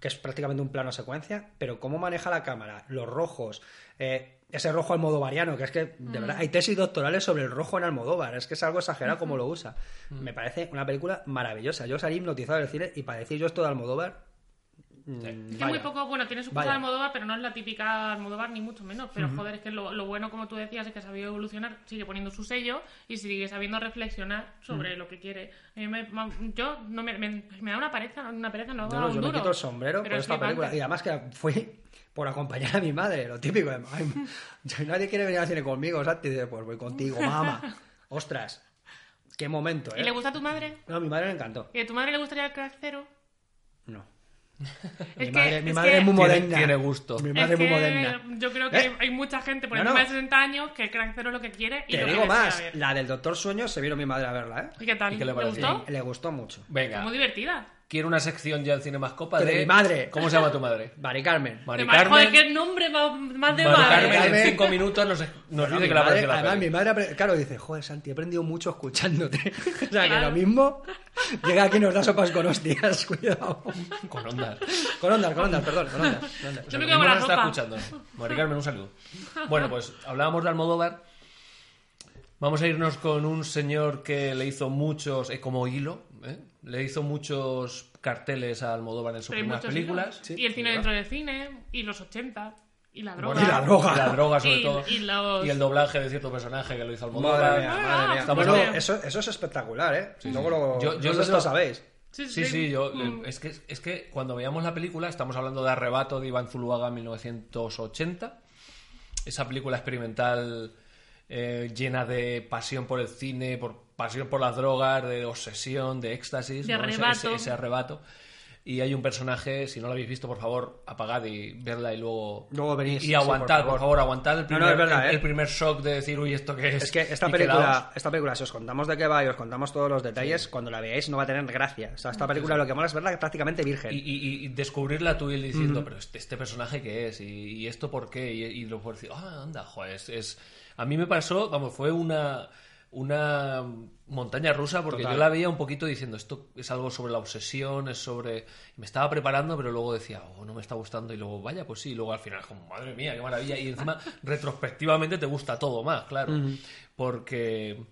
que es prácticamente un plano secuencia, pero cómo maneja la cámara, los rojos, eh, ese rojo almodovariano, que es que, de verdad, hay tesis doctorales sobre el rojo en Almodóvar, es que es algo exagerado como lo usa. Me parece una película maravillosa. Yo salí hipnotizado del cine y para decir yo esto de Almodóvar... mm, Es que vaya. muy poco, bueno, tiene su cosa de Almodóvar, pero no es la típica Almodóvar ni mucho menos. Pero joder, es que lo, lo bueno, como tú decías, es que ha sabido evolucionar, sigue poniendo su sello y sigue sabiendo reflexionar sobre lo que quiere. A mí me- ma- yo no me, me, me da una pereza, una pereza, no, No, no, un yo me duro. quito el sombrero por es esta película. Y además que fui por acompañar a mi madre, lo típico. de, "Ay, nadie quiere venir al cine conmigo, Santi. Pues voy contigo, mamá. Ostras, qué momento, ¿eh? ¿Y le gusta a tu madre? No, a mi madre le encantó. ¿Y a tu madre le gustaría el crack cero? No. Es mi que- madre, mi es madre que- es muy moderna. tiene gusto. Mi madre es muy que moderna. Yo creo que ¿Eh? hay, mucha gente por No, encima no. de 60 años que el crack cero es lo que quiere y Te lo que digo más, la del Doctor Sueño se vino mi madre a verla, ¿eh? ¿Y qué tal? ¿Y qué le ¿Le pareció? gustó? Le gustó mucho. Venga, Es muy divertida. Quiero una sección ya en Cinemascopa de... de mi madre. ¿Cómo se llama tu madre? Mari Carmen. Mari Mar- Joder, Carmen. qué nombre más, más de Mari madre. Carmen en Carmen. cinco minutos nos, nos Bueno, dice mi que le ha madre- la además, peli. mi madre, apre- claro, dice, joder, Santi, he aprendido mucho escuchándote. o sea, que lo mismo, llega aquí y nos da sopas con hostias, cuidado. Con ondas. Con ondas, con ondas, perdón, con ondas. con ondas. Yo me quedo con la nos está ropa. escuchando. Mari Carmen, un saludo. Bueno, pues hablábamos de Almodóvar. Vamos a irnos con un señor que le hizo muchos, eh, como hilo, ¿eh? Le hizo muchos carteles a Almodóvar en sus primeras películas. hilos. y el cine dentro del cine, y los 80, y la droga. Bueno, Y la droga. y la droga, sobre Y- todo. y los- el doblaje de cierto personaje que lo hizo Almodóvar. Madre mía, madre mía. estamos Bueno, eso, eso es espectacular, ¿eh? Luego lo, Yo- yo lo sabéis. Sí, Sí, sí, yo, Mm. es, que, es que cuando veíamos la película, estamos hablando de Arrebato de Iván Zuluaga en 1980, esa película experimental eh, llena de pasión por el cine, por pasión por las drogas, de obsesión, de éxtasis, De ¿no? Ese- arrebato. ese, ese arrebato. Y hay un personaje, si no lo habéis visto, por favor, apagad y verla y luego... Luego venís, Y, sí, aguantad, por por favor. favor, aguantad el No, primer, no, es verdad, el, ¿eh? el primer shock de decir, uy, ¿esto qué es? Es que esta película, esta película, si os contamos de qué va y os contamos todos los detalles, cuando la veáis no va a tener gracia. O sea, esta película lo que mola es verla prácticamente virgen. Y, y- y descubrirla tú y él diciendo, pero este, este personaje qué es, y, y esto por qué, y, y luego decir, ah, anda, joder, es, es- A mí me pasó, vamos, fue una, una montaña rusa porque Total. yo la veía un poquito diciendo, esto es algo sobre la obsesión, es sobre... Me estaba preparando, pero luego decía, oh, no me está gustando, y luego, vaya, pues sí, y luego al final, como, madre mía, qué maravilla, y encima, retrospectivamente te gusta todo más, claro, porque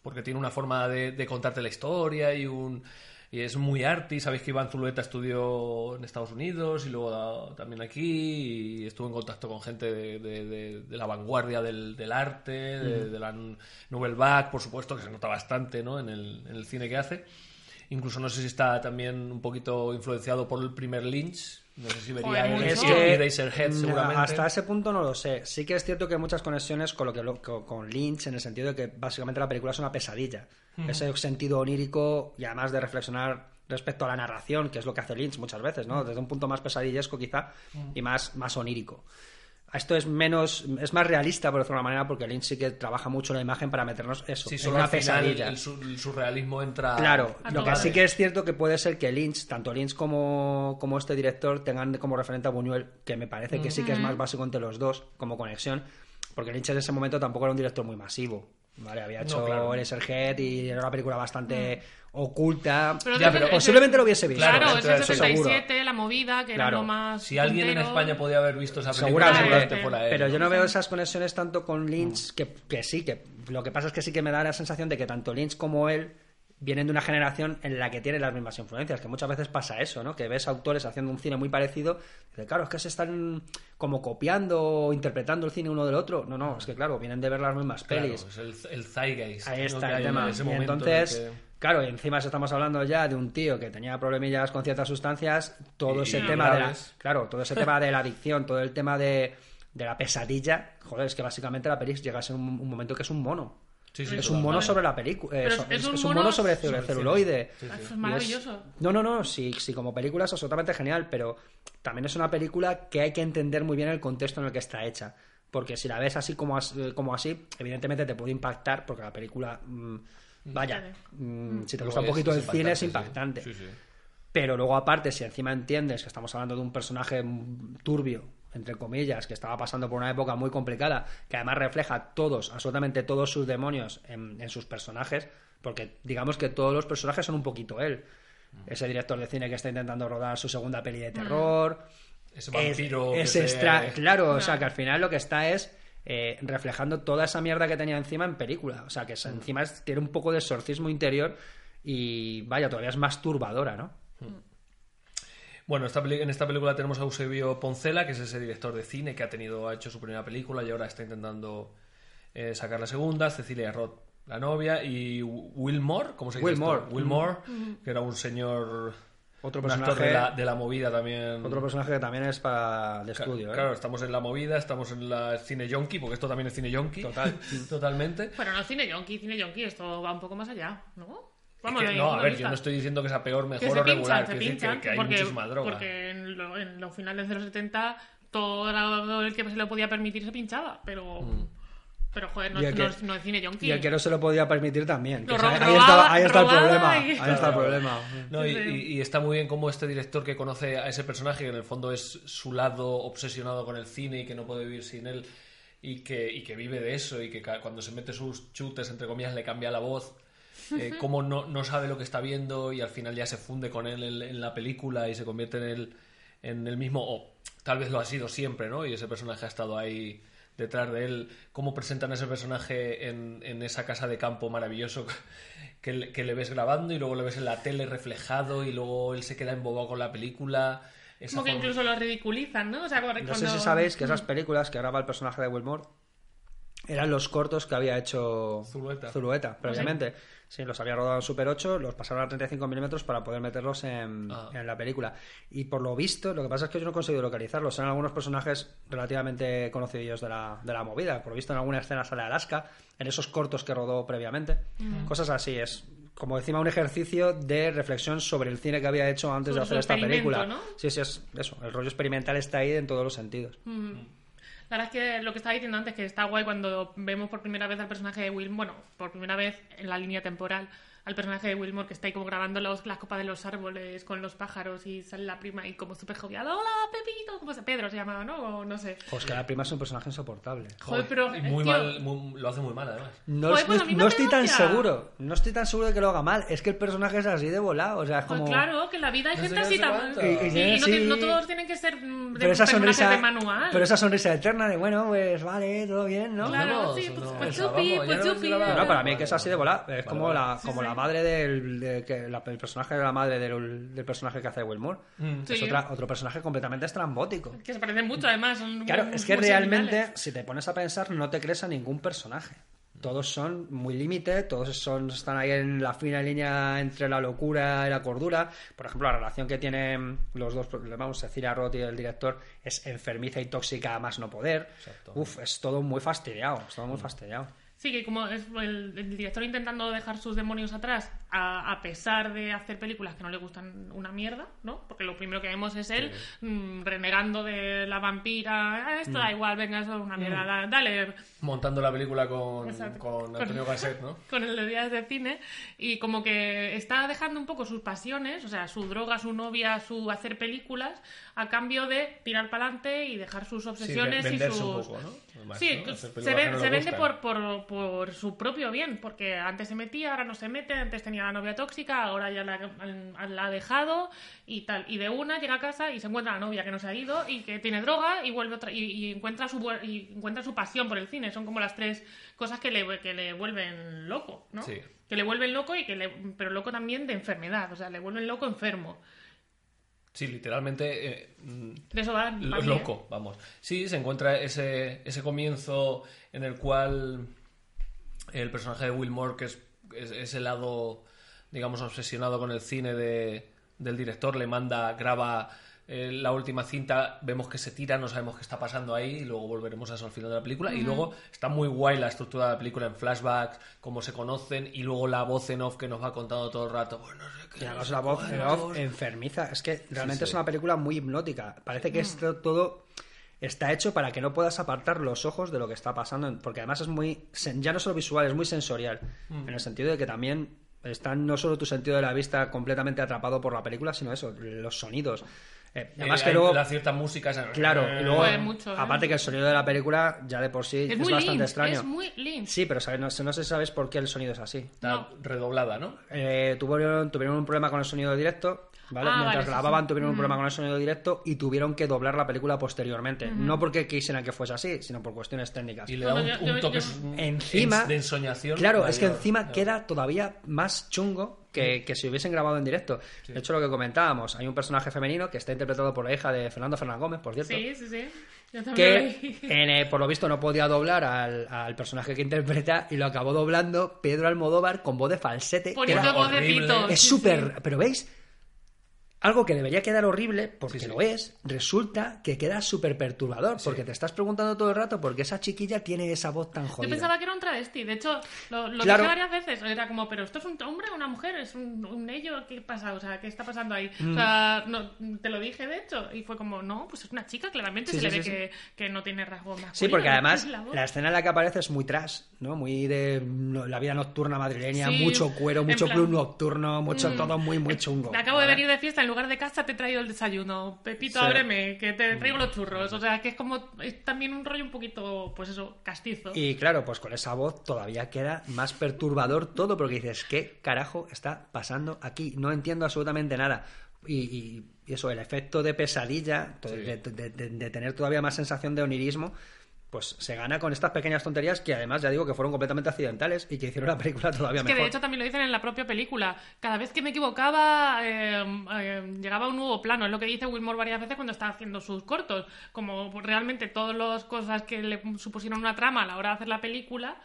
porque tiene una forma de, de contarte la historia y un y es muy arty. Sabéis que Iván Zulueta estudió en Estados Unidos y luego da- también aquí y estuvo en contacto con gente de, de- de- de la vanguardia del, del arte, de, de la Nouvelle Vague, por supuesto, que se nota bastante ¿no? en, el, en el cine que hace. Incluso no sé si está también un poquito influenciado por el primer Lynch. No sé si vería el. Es que seguramente. hasta ese punto no lo sé. Sí que es cierto que hay muchas conexiones con lo que lo- con, con Lynch en el sentido de que básicamente la película es una pesadilla. Ese sentido onírico y además de reflexionar respecto a la narración, que es lo que hace Lynch muchas veces, ¿no? Desde un punto más pesadillesco quizá y más, más onírico. Esto es menos, es más realista, por decirlo de una manera, porque Lynch sí que trabaja mucho la imagen para meternos eso, Sí, en solo una al final pesadilla. el, sur- el surrealismo entra... Claro, A lo que sí que es cierto que puede ser que Lynch, tanto Lynch como, como este director, tengan como referente a Buñuel, que me parece que sí que es más básico entre los dos como conexión, porque Lynch en ese momento tampoco era un director muy masivo. ¿vale? Había hecho claro. El Eraserhead y era una película bastante oculta. Pero Ya, lo hubiese visto. Claro, es el eso 77, la movida, que Claro. era lo más. Si alguien en. España podía haber visto esa película, Seguramente. fuera él. Pero yo no veo esas conexiones tanto con Lynch, que, que sí, que lo que pasa es que sí que me da la sensación de que tanto Lynch como él vienen de una generación en la que tienen las mismas influencias, que muchas veces pasa eso, ¿no? Que ves autores haciendo un cine muy parecido, y claro, es que se están como copiando o interpretando el cine uno del otro. No, no, es que claro, vienen de ver las mismas Claro, pelis. es el, el zeitgeist. Ahí está el en tema. ese Y momento en el entonces, que- claro, y encima si estamos hablando ya de un tío que tenía problemillas con ciertas sustancias, todo Y- ese y tema de la, claro, todo ese tema de la adicción, todo el tema de, de la pesadilla, joder, es que básicamente la peli llega a ser un, un momento que es un mono. Sí, sí, es un mono sobre la película, Pero es, es un es un mono sobre, sobre cel- el celuloide. Sí, sí. Es maravilloso. No, no, no, sí, sí, como película es absolutamente genial, pero también es una película que hay que entender muy bien el contexto en el que está hecha. Porque si la ves así como, as- eh, como así, evidentemente te puede impactar, porque la película, mm, vaya, Claro. mm, si te gusta un poquito el cine es impactante, impactante. sí. Sí, sí. Pero luego aparte, si encima entiendes que estamos hablando de un personaje mm, turbio, entre comillas, que estaba pasando por una época muy complicada, que además refleja todos, absolutamente todos sus demonios en, en sus personajes, porque digamos que todos los personajes son un poquito él. ese director de cine que está intentando rodar su segunda peli de terror. Ese vampiro. Es, que es se- extra, claro, o sea que al final lo que está es eh, reflejando toda esa mierda que tenía encima en película. O sea que es- encima es- tiene un poco de exorcismo interior y vaya, todavía es más turbadora, ¿no? Bueno, esta peli- en esta película tenemos a Eusebio Poncela, que es ese director de cine que ha tenido ha hecho su primera película y ahora está intentando eh, sacar la segunda. Cecilia Roth, la novia, y Wilmore, ¿cómo se dice? Wilmore. esto? Wilmore, que era un señor. Otro actor personaje- de la, de la movida también. Otro personaje que también es para de estudio, ¿eh? Claro, estamos en la movida, estamos en la cine yonki, porque esto también es cine yonki. Total. Totalmente. Pero no cine yonki, cine yonki, esto va un poco más allá, ¿no? Es Vamos, que- de no, a ver, vista. yo no estoy diciendo que sea peor, que mejor se o pinchan, regular. decir que- pinchan, que, hay porque, muchísima droga. porque en, lo- en los finales de los 70 todo el que se lo podía permitir se pinchaba, pero Mm. Pero joder, no, es- que- no es, no es cine yonki. Y el que no se lo podía permitir también. sea, ahí, está, ahí está el problema. y- Ahí está el problema. No, y, está muy bien como este director que conoce a ese personaje, que en el fondo es su lado obsesionado con el cine y que no puede vivir sin él, y que, y que vive de eso, y que cuando se mete sus chutes, entre comillas, le cambia la voz, eh, como no, no sabe lo que está viendo y al final ya se funde con él en, en la película y se convierte en el, en el mismo, o tal vez lo ha sido siempre, ¿no? Y ese personaje ha estado ahí detrás de él, cómo presentan a ese personaje en, en esa casa de campo maravilloso que, le- que le ves grabando y luego le ves en la tele reflejado y luego él se queda embobado con la película. Esa Como que forma- incluso lo ridiculizan, ¿no? O sea, cuando... No sé si sabéis que esas películas que graba el personaje de Wilmore eran los cortos que había hecho Zulueta. previamente. Sí, los había rodado en Super 8, los pasaron a 35 milímetros para poder meterlos en, Ah. en la película. Y por lo visto, lo que pasa es que yo no he conseguido localizarlos. Eran algunos personajes relativamente conocidos de la, de la movida. Por lo visto, en alguna escena sale Alaska, en esos cortos que rodó previamente. Cosas así, es como encima un ejercicio de reflexión sobre el cine que había hecho antes de hacer esta película. ¿no? Sí, sí, es eso. El rollo experimental está ahí en todos los sentidos. La verdad es que lo que estaba diciendo antes, que está guay cuando vemos por primera vez al personaje de Will, bueno, por primera vez en la línea temporal, al personaje de Wilmore que está ahí como grabando los, las copas de los árboles con los pájaros y sale la prima y como súper jovial, hola Pepito, ¿cómo se Pedro se llamaba, ¿no? O no sé. Pues que la prima es un personaje insoportable. Joder, pero... Y muy tío, mal, muy- lo hace muy mal además. No, Joder, pues no- estoy tan seguro. No estoy tan seguro de que lo haga mal. Es que el personaje es así de volado. O sea, es Pues como. claro, que en la vida hay No gente así. Sí, Y- y- no, sí. no todos tienen que ser mm, de Pero esa sonrisa. de manual. Pero esa sonrisa eterna de bueno, pues vale, todo bien, ¿no? Claro, sí, pues, no, pues chupi, pues chupi. No, para mí que es así de volado. Es como, la, como la madre del, de- que, la- el personaje de la madre del, del personaje que hace Wilmore. Mm. Sí. Es otra- otro personaje completamente estrambótico. Que se parecen mucho, además. Son Claro, muy- es que realmente, similares. si te pones a pensar, no te crees a ningún personaje. Todos son muy límite, todos son, están ahí en la fina línea entre la locura y la cordura. Por ejemplo, la relación que tienen los dos, vamos, Cecilia Roth y el director, es enfermiza y tóxica a más no poder. Exacto. Uf, es todo muy fastidiado, es todo muy fastidiado. Sí, que como es el, el director intentando dejar sus demonios atrás, a, a pesar de hacer películas que no le gustan una mierda, ¿no? Porque lo primero que vemos es él mm, renegando de la vampira. "Ah, esto da igual, venga, eso es una mierda, da- dale. Montando la película con, Exacto. con Antonio Gasset, ¿no? Con el de días de cine. Y como que está dejando un poco sus pasiones, o sea, su droga, su novia, su hacer películas, a cambio de tirar para adelante y dejar sus obsesiones y sus. un poco, ¿no? Además, Sí, se, ve- no vende por, por su propio bien, porque antes se metía, ahora no se mete, antes tenía la novia tóxica, ahora ya la, la ha dejado y tal. Y de una llega a casa y se encuentra la novia que no se ha ido y que tiene droga y vuelve otra, y, y encuentra su y encuentra su pasión por el cine. Son como las tres cosas que le, que le vuelven loco, ¿no? Sí. Que le vuelven loco y que le, pero loco también de enfermedad, o sea, le vuelven loco enfermo. Sí, literalmente eh, mm, De eso va ¿eh? loco, vamos. Sí, se encuentra ese, ese comienzo en el cual el personaje de Wilmore, que es, es ese lado, digamos, obsesionado con el cine de, del director, le manda, graba eh, la última cinta, vemos que se tira, no sabemos qué está pasando ahí, y luego volveremos a eso al final de la película. Y luego está muy guay la estructura de la película en flashbacks, cómo se conocen, y luego la voz en off que nos va contando todo el rato. Pues no sé qué. Y no además sé la voz en off enfermiza. Es que realmente sí. es una película muy hipnótica. Parece que esto todo está hecho para que no puedas apartar los ojos de lo que está pasando. Porque además es muy. sen- Ya no solo visual, es muy sensorial. En el sentido de que también está no solo tu sentido de la vista completamente atrapado por la película, sino eso, los sonidos. Eh, Eh, además que luego... la cierta música esa- Claro, y luego, mucho, ¿eh? aparte que el sonido de la película ya de por sí Es bastante Lynch, extraño. es muy Lynch. Sí, pero ¿sabes? No, sé- no sé si sabes por qué el sonido es así. Está No. redoblada, ¿no? Eh, tuvieron, tuvieron un problema con el sonido directo, ¿vale? Ah, Mientras vale, grababan sí. tuvieron un Mm. problema con el sonido directo y tuvieron que doblar la película posteriormente. No porque quisieran que fuese así, sino por cuestiones técnicas. Y le da un, un toque Encima- de ensoñación. Claro, es que encima Claro. queda todavía más chungo que, que si hubiesen grabado en directo. De hecho, lo que comentábamos, hay un personaje femenino que está interpretado por la hija de Fernando Fernández Gómez, por cierto. Sí, sí, sí. Yo también lo que en, eh, por lo visto no podía doblar al, al personaje que interpreta y lo acabó doblando Pedro Almodóvar con voz de falsete. que Poniendo era- voz de horrible. pito. es sí, súper... sí. Pero ¿veis? Algo que debería quedar horrible, porque Sí, sí. lo es, resulta que queda súper perturbador, porque te estás preguntando todo el rato por qué esa chiquilla tiene esa voz tan Yo jodida. pensaba que era un travesti, de hecho, lo, lo Claro. dije varias veces. Era como, ¿pero esto es un hombre o una mujer? ¿Es un, un ello? ¿Qué pasa? O sea, ¿qué está pasando ahí? Mm. O sea, no, te lo dije de hecho, y fue como, no, pues es una chica, claramente Sí, se sí, le sí, ve que, que no tiene rasgos. Sí, porque además La escena en la que aparece es muy trash, ¿no? Muy de la vida nocturna madrileña, Sí, mucho cuero, mucho plan- club nocturno, mucho Mm. todo muy, muy chungo. Me acabo de venir de fiesta, en lugar de casa te he traído el desayuno. Pepito, Sí. ábreme, que te traigo los churros. O sea, que es como, es también un rollo un poquito, pues eso, castizo. Y claro, pues con esa voz todavía queda más perturbador todo, porque dices, ¿qué carajo está pasando aquí? No entiendo absolutamente nada. Y, y- y eso, el efecto de pesadilla, to- de, de- de- de tener todavía más sensación de onirismo, pues se gana con estas pequeñas tonterías que además ya digo que fueron completamente accidentales y que hicieron la película todavía Es que mejor. de hecho también lo dicen en la propia película. Cada vez que me equivocaba, eh, eh, llegaba un nuevo plano. Es lo que dice Wilmore varias veces cuando está haciendo sus cortos. Como realmente todas las cosas que le supusieron una trama a la hora de hacer la película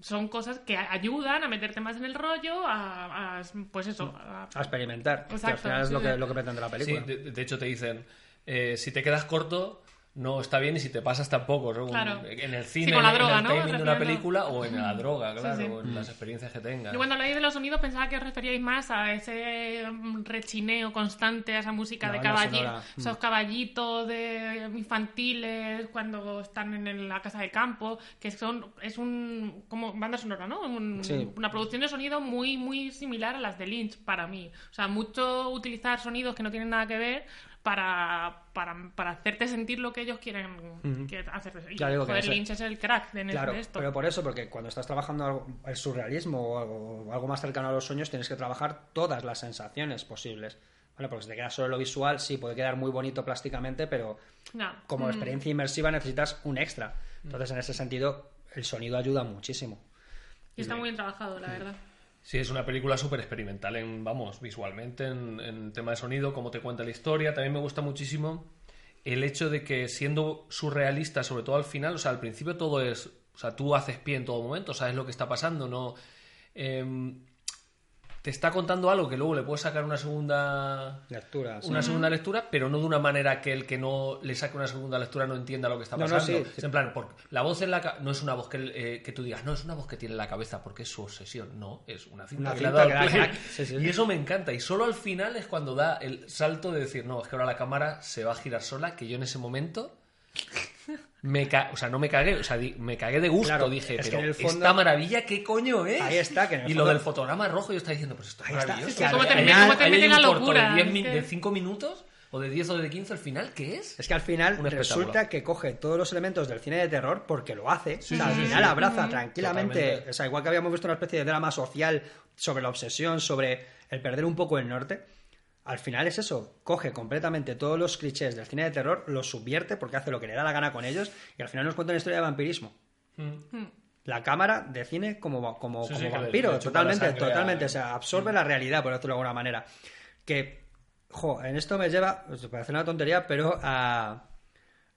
son cosas que a- ayudan a meterte más en el rollo, a, a- pues eso. a- a experimentar, que al Exacto, final es lo que, lo que pretende la Sí, película. de, de hecho te dicen, eh, si te quedas corto, no está bien y si te pasas tampoco. ¿no? Claro. En el Sí, cine, con la en de una película o en la droga, Sí, claro, sí. o en las experiencias que tengas. Yo cuando leí de los sonidos pensaba que os referíais más a ese mm, rechineo constante, a esa música de. Mm. esos caballitos de infantiles cuando están en la casa de campo, que son es un como banda sonora, ¿no? Un- Sí. Una producción de sonido muy muy similar a las de Lynch para mí. O sea, mucho utilizar sonidos que no tienen nada que ver para, para, para hacerte sentir lo que ellos quieren que hacer. Y, que joder, ese- Lynch es el crack de, Claro, de esto. pero por eso, porque cuando estás trabajando algo- el surrealismo o algo, algo más cercano a los sueños, tienes que trabajar todas las sensaciones posibles. ¿Vale? Porque si te queda solo lo visual, sí, puede quedar muy bonito plásticamente, pero No. como Mm. experiencia inmersiva necesitas un extra. Entonces, en ese sentido, el sonido ayuda muchísimo. Y está muy bien trabajado, la verdad. Sí, es una película súper experimental, en, vamos, visualmente, en, tema de sonido, cómo te cuenta la historia. También me gusta muchísimo el hecho de que siendo surrealista, sobre todo al final, o sea, al principio todo es, o sea, tú haces pie en todo momento, sabes lo que está pasando, no... em, te está contando algo que luego le puedes sacar una segunda Lectura. sí. una segunda lectura, pero no de una manera que el que no le saque una segunda lectura no entienda lo que está No, no, pasando. sí, sí. Es en plan, por- la voz en la no es una voz que, eh, que tú digas, no, es una voz que tiene en la cabeza porque es su obsesión. No, es una cinta Una que le ha cinta dado que da. Y eso me encanta. Y solo al final es cuando da el salto de decir, no, es que ahora la cámara se va a girar sola, que yo en ese momento. Me ca- o sea, no me cagué, o sea, me cagué de gusto, Claro, dije, es que pero en el fondo- esta maravilla, ¿qué coño es? Ahí está, que en el Y lo fondo- del fotograma rojo yo estaba diciendo, pues esto es Ahí está, maravilloso. es que al ¿Cómo te final- mete- cómo te Ahí mete hay en la locura? de 10 Es min- que- de 5 minutos o de 10 o de 15 al final, ¿qué es? Es que al final resulta que coge todos los elementos del cine de terror porque lo hace. Sí, O sea, sí, al final sí. abraza tranquilamente. Totalmente. O sea, igual que habíamos visto una especie de drama social sobre la obsesión, sobre el perder un poco el norte. Al final es eso, coge completamente todos los clichés del cine de terror, los subvierte porque hace lo que le da la gana con ellos y al final nos cuenta una historia de vampirismo. La cámara de cine como, como, Sí, como sí, que le- vampiro, le totalmente, a- totalmente. O sea, absorbe la realidad, por decirlo de alguna manera. Que, jo, en esto me lleva, pues, parece una tontería, pero a,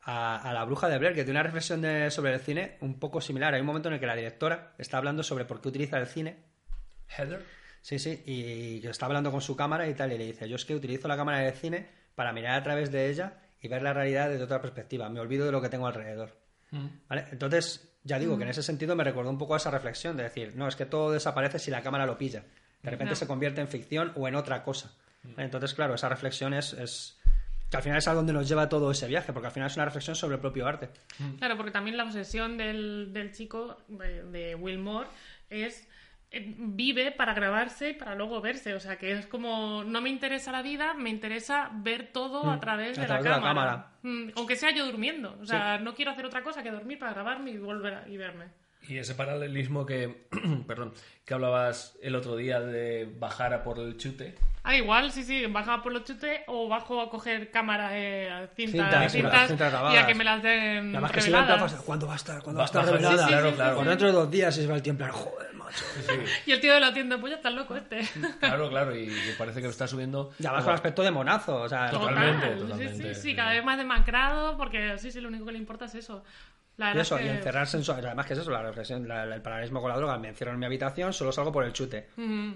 a, a la bruja de Blair, que tiene una reflexión de- sobre el cine un poco similar. Hay un momento en el que la directora está hablando sobre por qué utiliza el cine. Heather. Sí, sí, y que está hablando con su cámara y tal, y le dice, yo es que utilizo la cámara de cine para mirar a través de ella y ver la realidad desde otra perspectiva. Me olvido de lo que tengo alrededor. ¿Vale? Entonces, ya digo que en ese sentido me recordó un poco a esa reflexión de decir, no, es que todo desaparece si la cámara lo pilla. De repente No. se convierte en ficción o en otra cosa. ¿Vale? Entonces, claro, esa reflexión es, es- que al final es a donde nos lleva todo ese viaje, porque al final es una reflexión sobre el propio arte. Claro, porque también la obsesión del, del chico, de, de Will Moore, es vive para grabarse y para luego verse. O sea, que es como, no me interesa la vida, me interesa ver todo a través, a de, través la de la cámara. cámara. Mm, aunque sea yo durmiendo. O sea, no quiero hacer otra cosa que dormir para grabarme y volver a- y verme. Y ese paralelismo que, perdón, que hablabas el otro día de bajar a por el chute. Ah, igual, sí, sí, baja por los chutes o bajo a coger cámara, eh, cintas, Cintas, cintas, cintas y a que me las den Nada más que se reveladas. plan, ¿cuándo va a estar? ¿Cuándo va a estar baja- revelada? sí, sí, claro, claro. Por dentro de dos días se va el tiempo joder, macho. Y el tío de la tienda, pues ya está loco este. Claro, claro, y parece que lo está subiendo. Ya vas con aspecto de monazo, o sea... Totalmente, Total, totalmente. Sí, sí, sí, cada vez más demacrado, porque sí, sí, lo único que le importa es eso. La Y eso, es y encerrarse en su... Además que es eso, la reflexión, la- la- el paralelismo con la droga. Me encierro en mi habitación, solo salgo por el chute.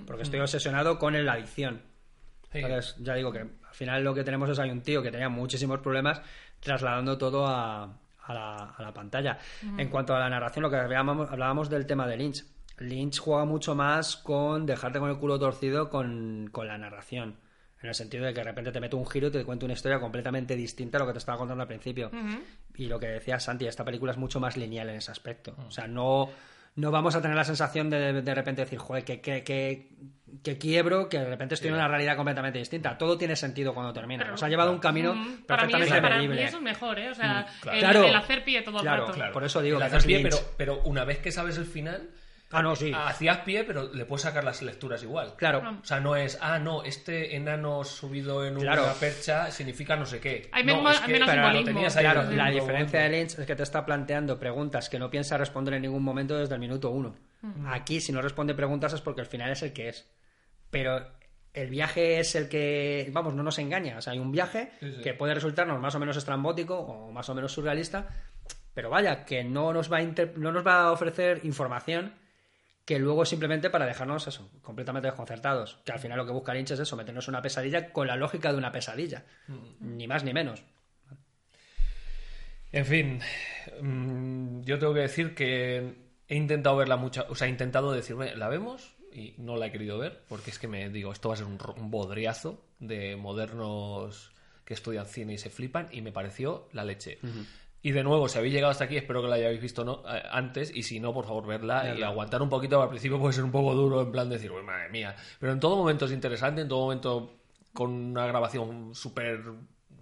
Porque estoy obsesionado con la adicción. Sí. Entonces, ya digo que al final lo que tenemos es hay un tío que tenía muchísimos problemas trasladando todo a, a la, a la pantalla. En cuanto a la narración, lo que hablábamos, hablábamos del tema de Lynch. Lynch juega mucho más con dejarte con el culo torcido con, con la narración. En el sentido de que de repente te mete un giro y te cuenta una historia completamente distinta a lo que te estaba contando al principio. Y lo que decía Santi, esta película es mucho más lineal en ese aspecto. O sea, no, no vamos a tener la sensación de de repente decir, joder, que, que, que, que quiebro, que de repente estoy en una realidad completamente distinta. Todo tiene sentido cuando termina. Pero- Nos ha llevado un camino Mm, para mí, eso, perfectamente para mí eso es mejor, ¿eh? O sea, claro. el, Claro. el hacer pie todo el Claro, rato. claro. Por eso digo El que hacer pie, pero, pero una vez que sabes el final, Ah, no, sí. hacías pie, pero le puedes sacar las lecturas igual. Claro. O sea, no es, ah, no, este enano subido en Claro. una percha significa no sé qué. Hay no, menos- es que menos pero lo simbolismo. tenías ahí Claro, en el la mismo diferencia de momento. Lynch es que te está planteando preguntas que no piensa responder en ningún momento desde el minuto uno. Aquí, si no responde preguntas es porque el final es el que es. Pero el viaje es el que, vamos, no nos engaña. O sea, hay un viaje Sí, sí. que puede resultarnos más o menos estrambótico o más o menos surrealista, pero vaya, que no nos va a, inter- no nos va a ofrecer información que luego simplemente para dejarnos eso, completamente desconcertados. Que al final lo que busca Lynch es eso, meternos una pesadilla con la lógica de una pesadilla. Ni más ni menos. En fin, mm, yo tengo que decir que he intentado verla mucha, o sea, he intentado decirme, ¿la vemos? Y no la he querido ver, porque es que me digo, esto va a ser un, un bodriazo de modernos que estudian cine y se flipan, y me pareció la leche. Y de nuevo, si habéis llegado hasta aquí, espero que la hayáis visto no, Eh, antes, y si no, por favor, verla y aguantar un poquito. Al principio puede ser un poco duro, en plan decir, uy, madre mía. Pero en todo momento es interesante, en todo momento con una grabación súper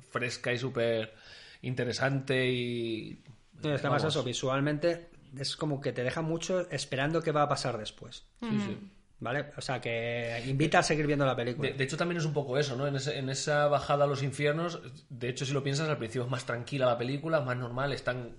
fresca y súper interesante y... No, es que además vamos. eso, visualmente es como que te deja mucho esperando qué va a pasar después. Sí, sí. ¿Vale? O sea, que invita a seguir viendo la película. De, hecho, también es un poco eso, ¿no? En, ese- en esa bajada a los infiernos, de hecho, si lo piensas, al principio es más tranquila la película, más normal, están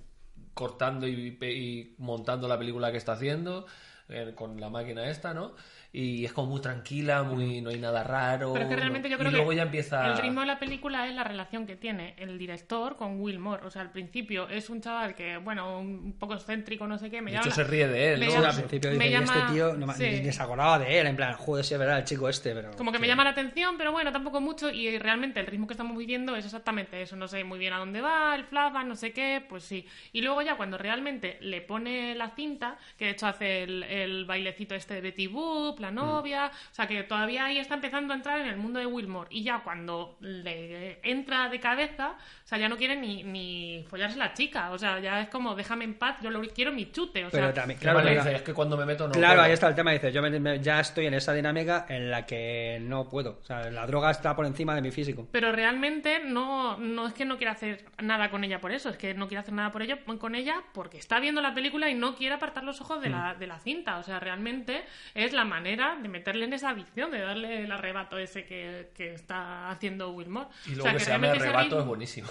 cortando y montando la película que está haciendo eh, con la máquina esta, ¿no? Y es como muy tranquila, muy no hay nada raro. Pero es que realmente yo y creo luego que ya empieza... el ritmo de la película es la relación que tiene el director con Will Moore. O sea, al principio es un chaval que, bueno, un poco excéntrico, no sé qué. Me De llama hecho, la- se ríe de él, me ¿no? Llama- al principio me dice, "Y llama- este tío no, sí. ni, ni se acordaba de él, en plan, joder, sí, es verdad, el chico este, pero... Como que me sí. llama la atención, pero bueno, tampoco mucho. Y realmente el ritmo que estamos viviendo es exactamente eso. No sé muy bien a dónde va, el flashback, no sé qué, pues sí. Y luego ya cuando realmente le pone la cinta, que de hecho hace el, el bailecito este de Betty Boop, la novia, o sea que todavía ahí está empezando a entrar en el mundo de Wilmore. Y ya cuando le entra de cabeza, o sea, ya no quiere ni, ni follarse la chica. O sea, ya es como, déjame en paz, yo lo quiero mi chute. O sea, Pero también, Claro, claro, dice, es que cuando me meto no Claro, puedo". ahí está el tema. Dice, yo me- me- ya estoy en esa dinámica en la que no puedo. O sea, la droga está por encima de mi físico. Pero realmente no, no es que no quiera hacer nada con ella por eso, es que no quiere hacer nada por ello, con ella porque está viendo la película y no quiere apartar los ojos de, Mm. la, de la cinta. O sea, realmente es la manera de meterle en esa adicción, de darle el arrebato ese que, que está haciendo Wilmore. Y O luego sea, que, se llame realmente ese arrebato es buenísimo.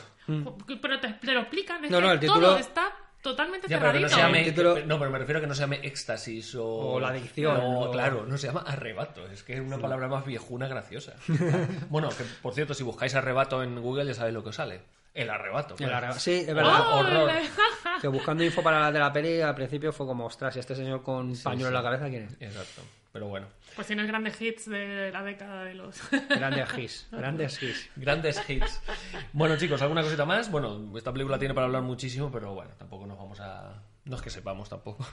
Pero te, te lo explican, es No, que no, el todo título- está totalmente Ya, pero que cerradito. no se llame... Título- que- no, pero me refiero a que no se llame éxtasis o... O la adicción, No, o- claro, no se llama arrebato. Es que es una palabra más viejuna graciosa. bueno, que por cierto, si buscáis arrebato en Google ya sabéis lo que os sale. El arrebato. El Sí, es verdad. ¡Oh! horror. Que buscando info para la de la peli, al principio fue como, ostras, ¿y este señor con pañuelo en la cabeza quién es? Exacto. Pero bueno. Pues tienes grandes hits de la década de los... Grandes hits, grandes hits. Grandes hits. Bueno, chicos, ¿alguna cosita más? Bueno, esta película tiene para hablar muchísimo, pero bueno, tampoco nos vamos a... No es que sepamos tampoco.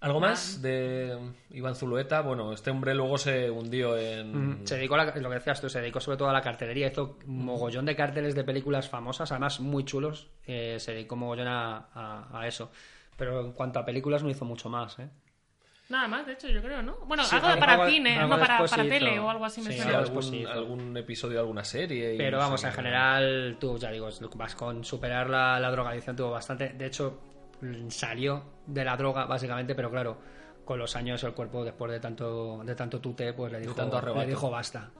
¿Algo más de Iván Zulueta? Bueno, este hombre luego se hundió en... Mm, Se dedicó a la- lo que decías tú, se dedicó sobre todo a la cartelería, hizo mogollón de carteles de películas famosas, además muy chulos, eh, se dedicó mogollón a, a- a eso. Pero en cuanto a películas no hizo mucho más, ¿eh? Nada más, de hecho, yo creo, ¿no? Bueno, Sí, algo algo- para algo- cine, algo no para, para tele o algo así me Sí, suena. algo algún, algún episodio de alguna serie. y Pero vamos, en general, tú ya digo, vas con superar la, la drogadicción tuvo bastante. De hecho, salió de la droga, básicamente, pero claro, con los años el cuerpo, después de tanto, de tanto tute, pues le dijo, tanto le dijo basta.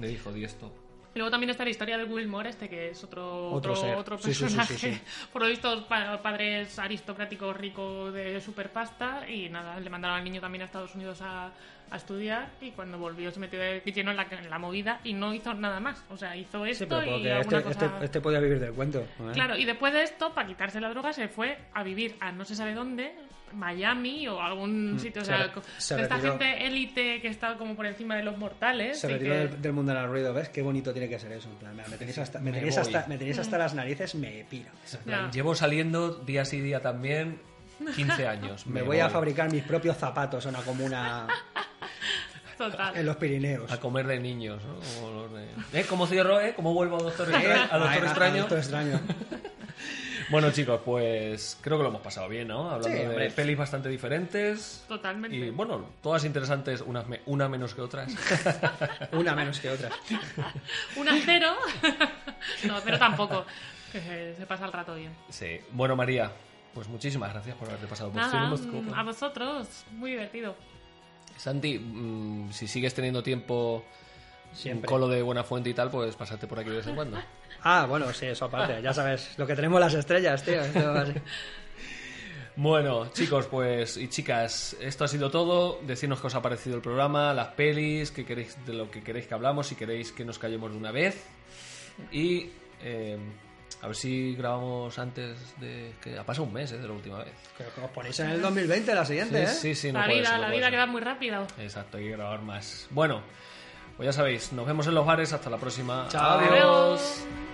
Le dijo, di esto. Y luego también está la historia de Wilmore, este que es otro, Otro otro, ser. otro Sí, sí, sí, sí, personaje. Por lo visto, pa- padres aristocráticos ricos de superpasta. Y nada, le mandaron al niño también a Estados Unidos a, a estudiar. Y cuando volvió, se metió de lleno en la, en la movida y no hizo nada más. O sea, hizo esto pero y alguna este, cosa. este, este podía vivir del cuento. ¿eh? Claro, y después de esto, para quitarse la droga, se fue a vivir a no se sabe dónde, Miami o algún sitio. O Mm, se sea, se de esta retiró. gente élite que está como por encima de los mortales. Se retiró que- del, del mundo del ruido, ¿ves? Qué bonito tiene que ser eso. En plan, mira, me tenéis hasta, me Me tenéis voy. hasta, me tenéis hasta las narices, me piro. Llevo saliendo día sí día también 15 años. Me voy a fabricar mis propios zapatos en una comuna Total. en los Pirineos. A comer de niños, ¿no? Como los de... ¿Eh? ¿Cómo cierro, eh? ¿Cómo vuelvo a Doctor, Eh, Extra- a Doctor Extraño? a Doctor Extraño. Bueno, chicos, pues creo que lo hemos pasado bien, ¿no? Hablando Sí, de hombre. pelis bastante diferentes. Totalmente. Y bueno, todas interesantes, unas me- una menos que otras. Una menos que otra. Una cero. no, cero tampoco. Que se, pasa el rato bien. Sí. Bueno, María, pues muchísimas gracias por haberte pasado por Nada, mm, a vosotros. Muy divertido. Santi, mm, si sigues teniendo tiempo, Siempre. un colo de buena fuente y tal, pues pasarte por aquí de vez en cuando. Ah, bueno, sí, eso aparte. Ya sabes, lo que tenemos las estrellas, tío. va. Bueno, chicos, pues y chicas, esto ha sido todo. Decidnos qué os ha parecido el programa, las pelis, qué queréis de lo que queréis que hablamos, si queréis que nos callemos de una vez. Y eh, a ver si grabamos antes de que ha pasado un mes eh, de la última vez. Creo que os ponéis en el 2020, la siguiente, ¿eh? Sí, sí, no la puede vida, ser, no la puede vida ser. queda muy rápido. Exacto, hay que grabar más. Bueno, pues ya sabéis, nos vemos en los bares. Hasta la próxima. Chao. Adiós. Adiós.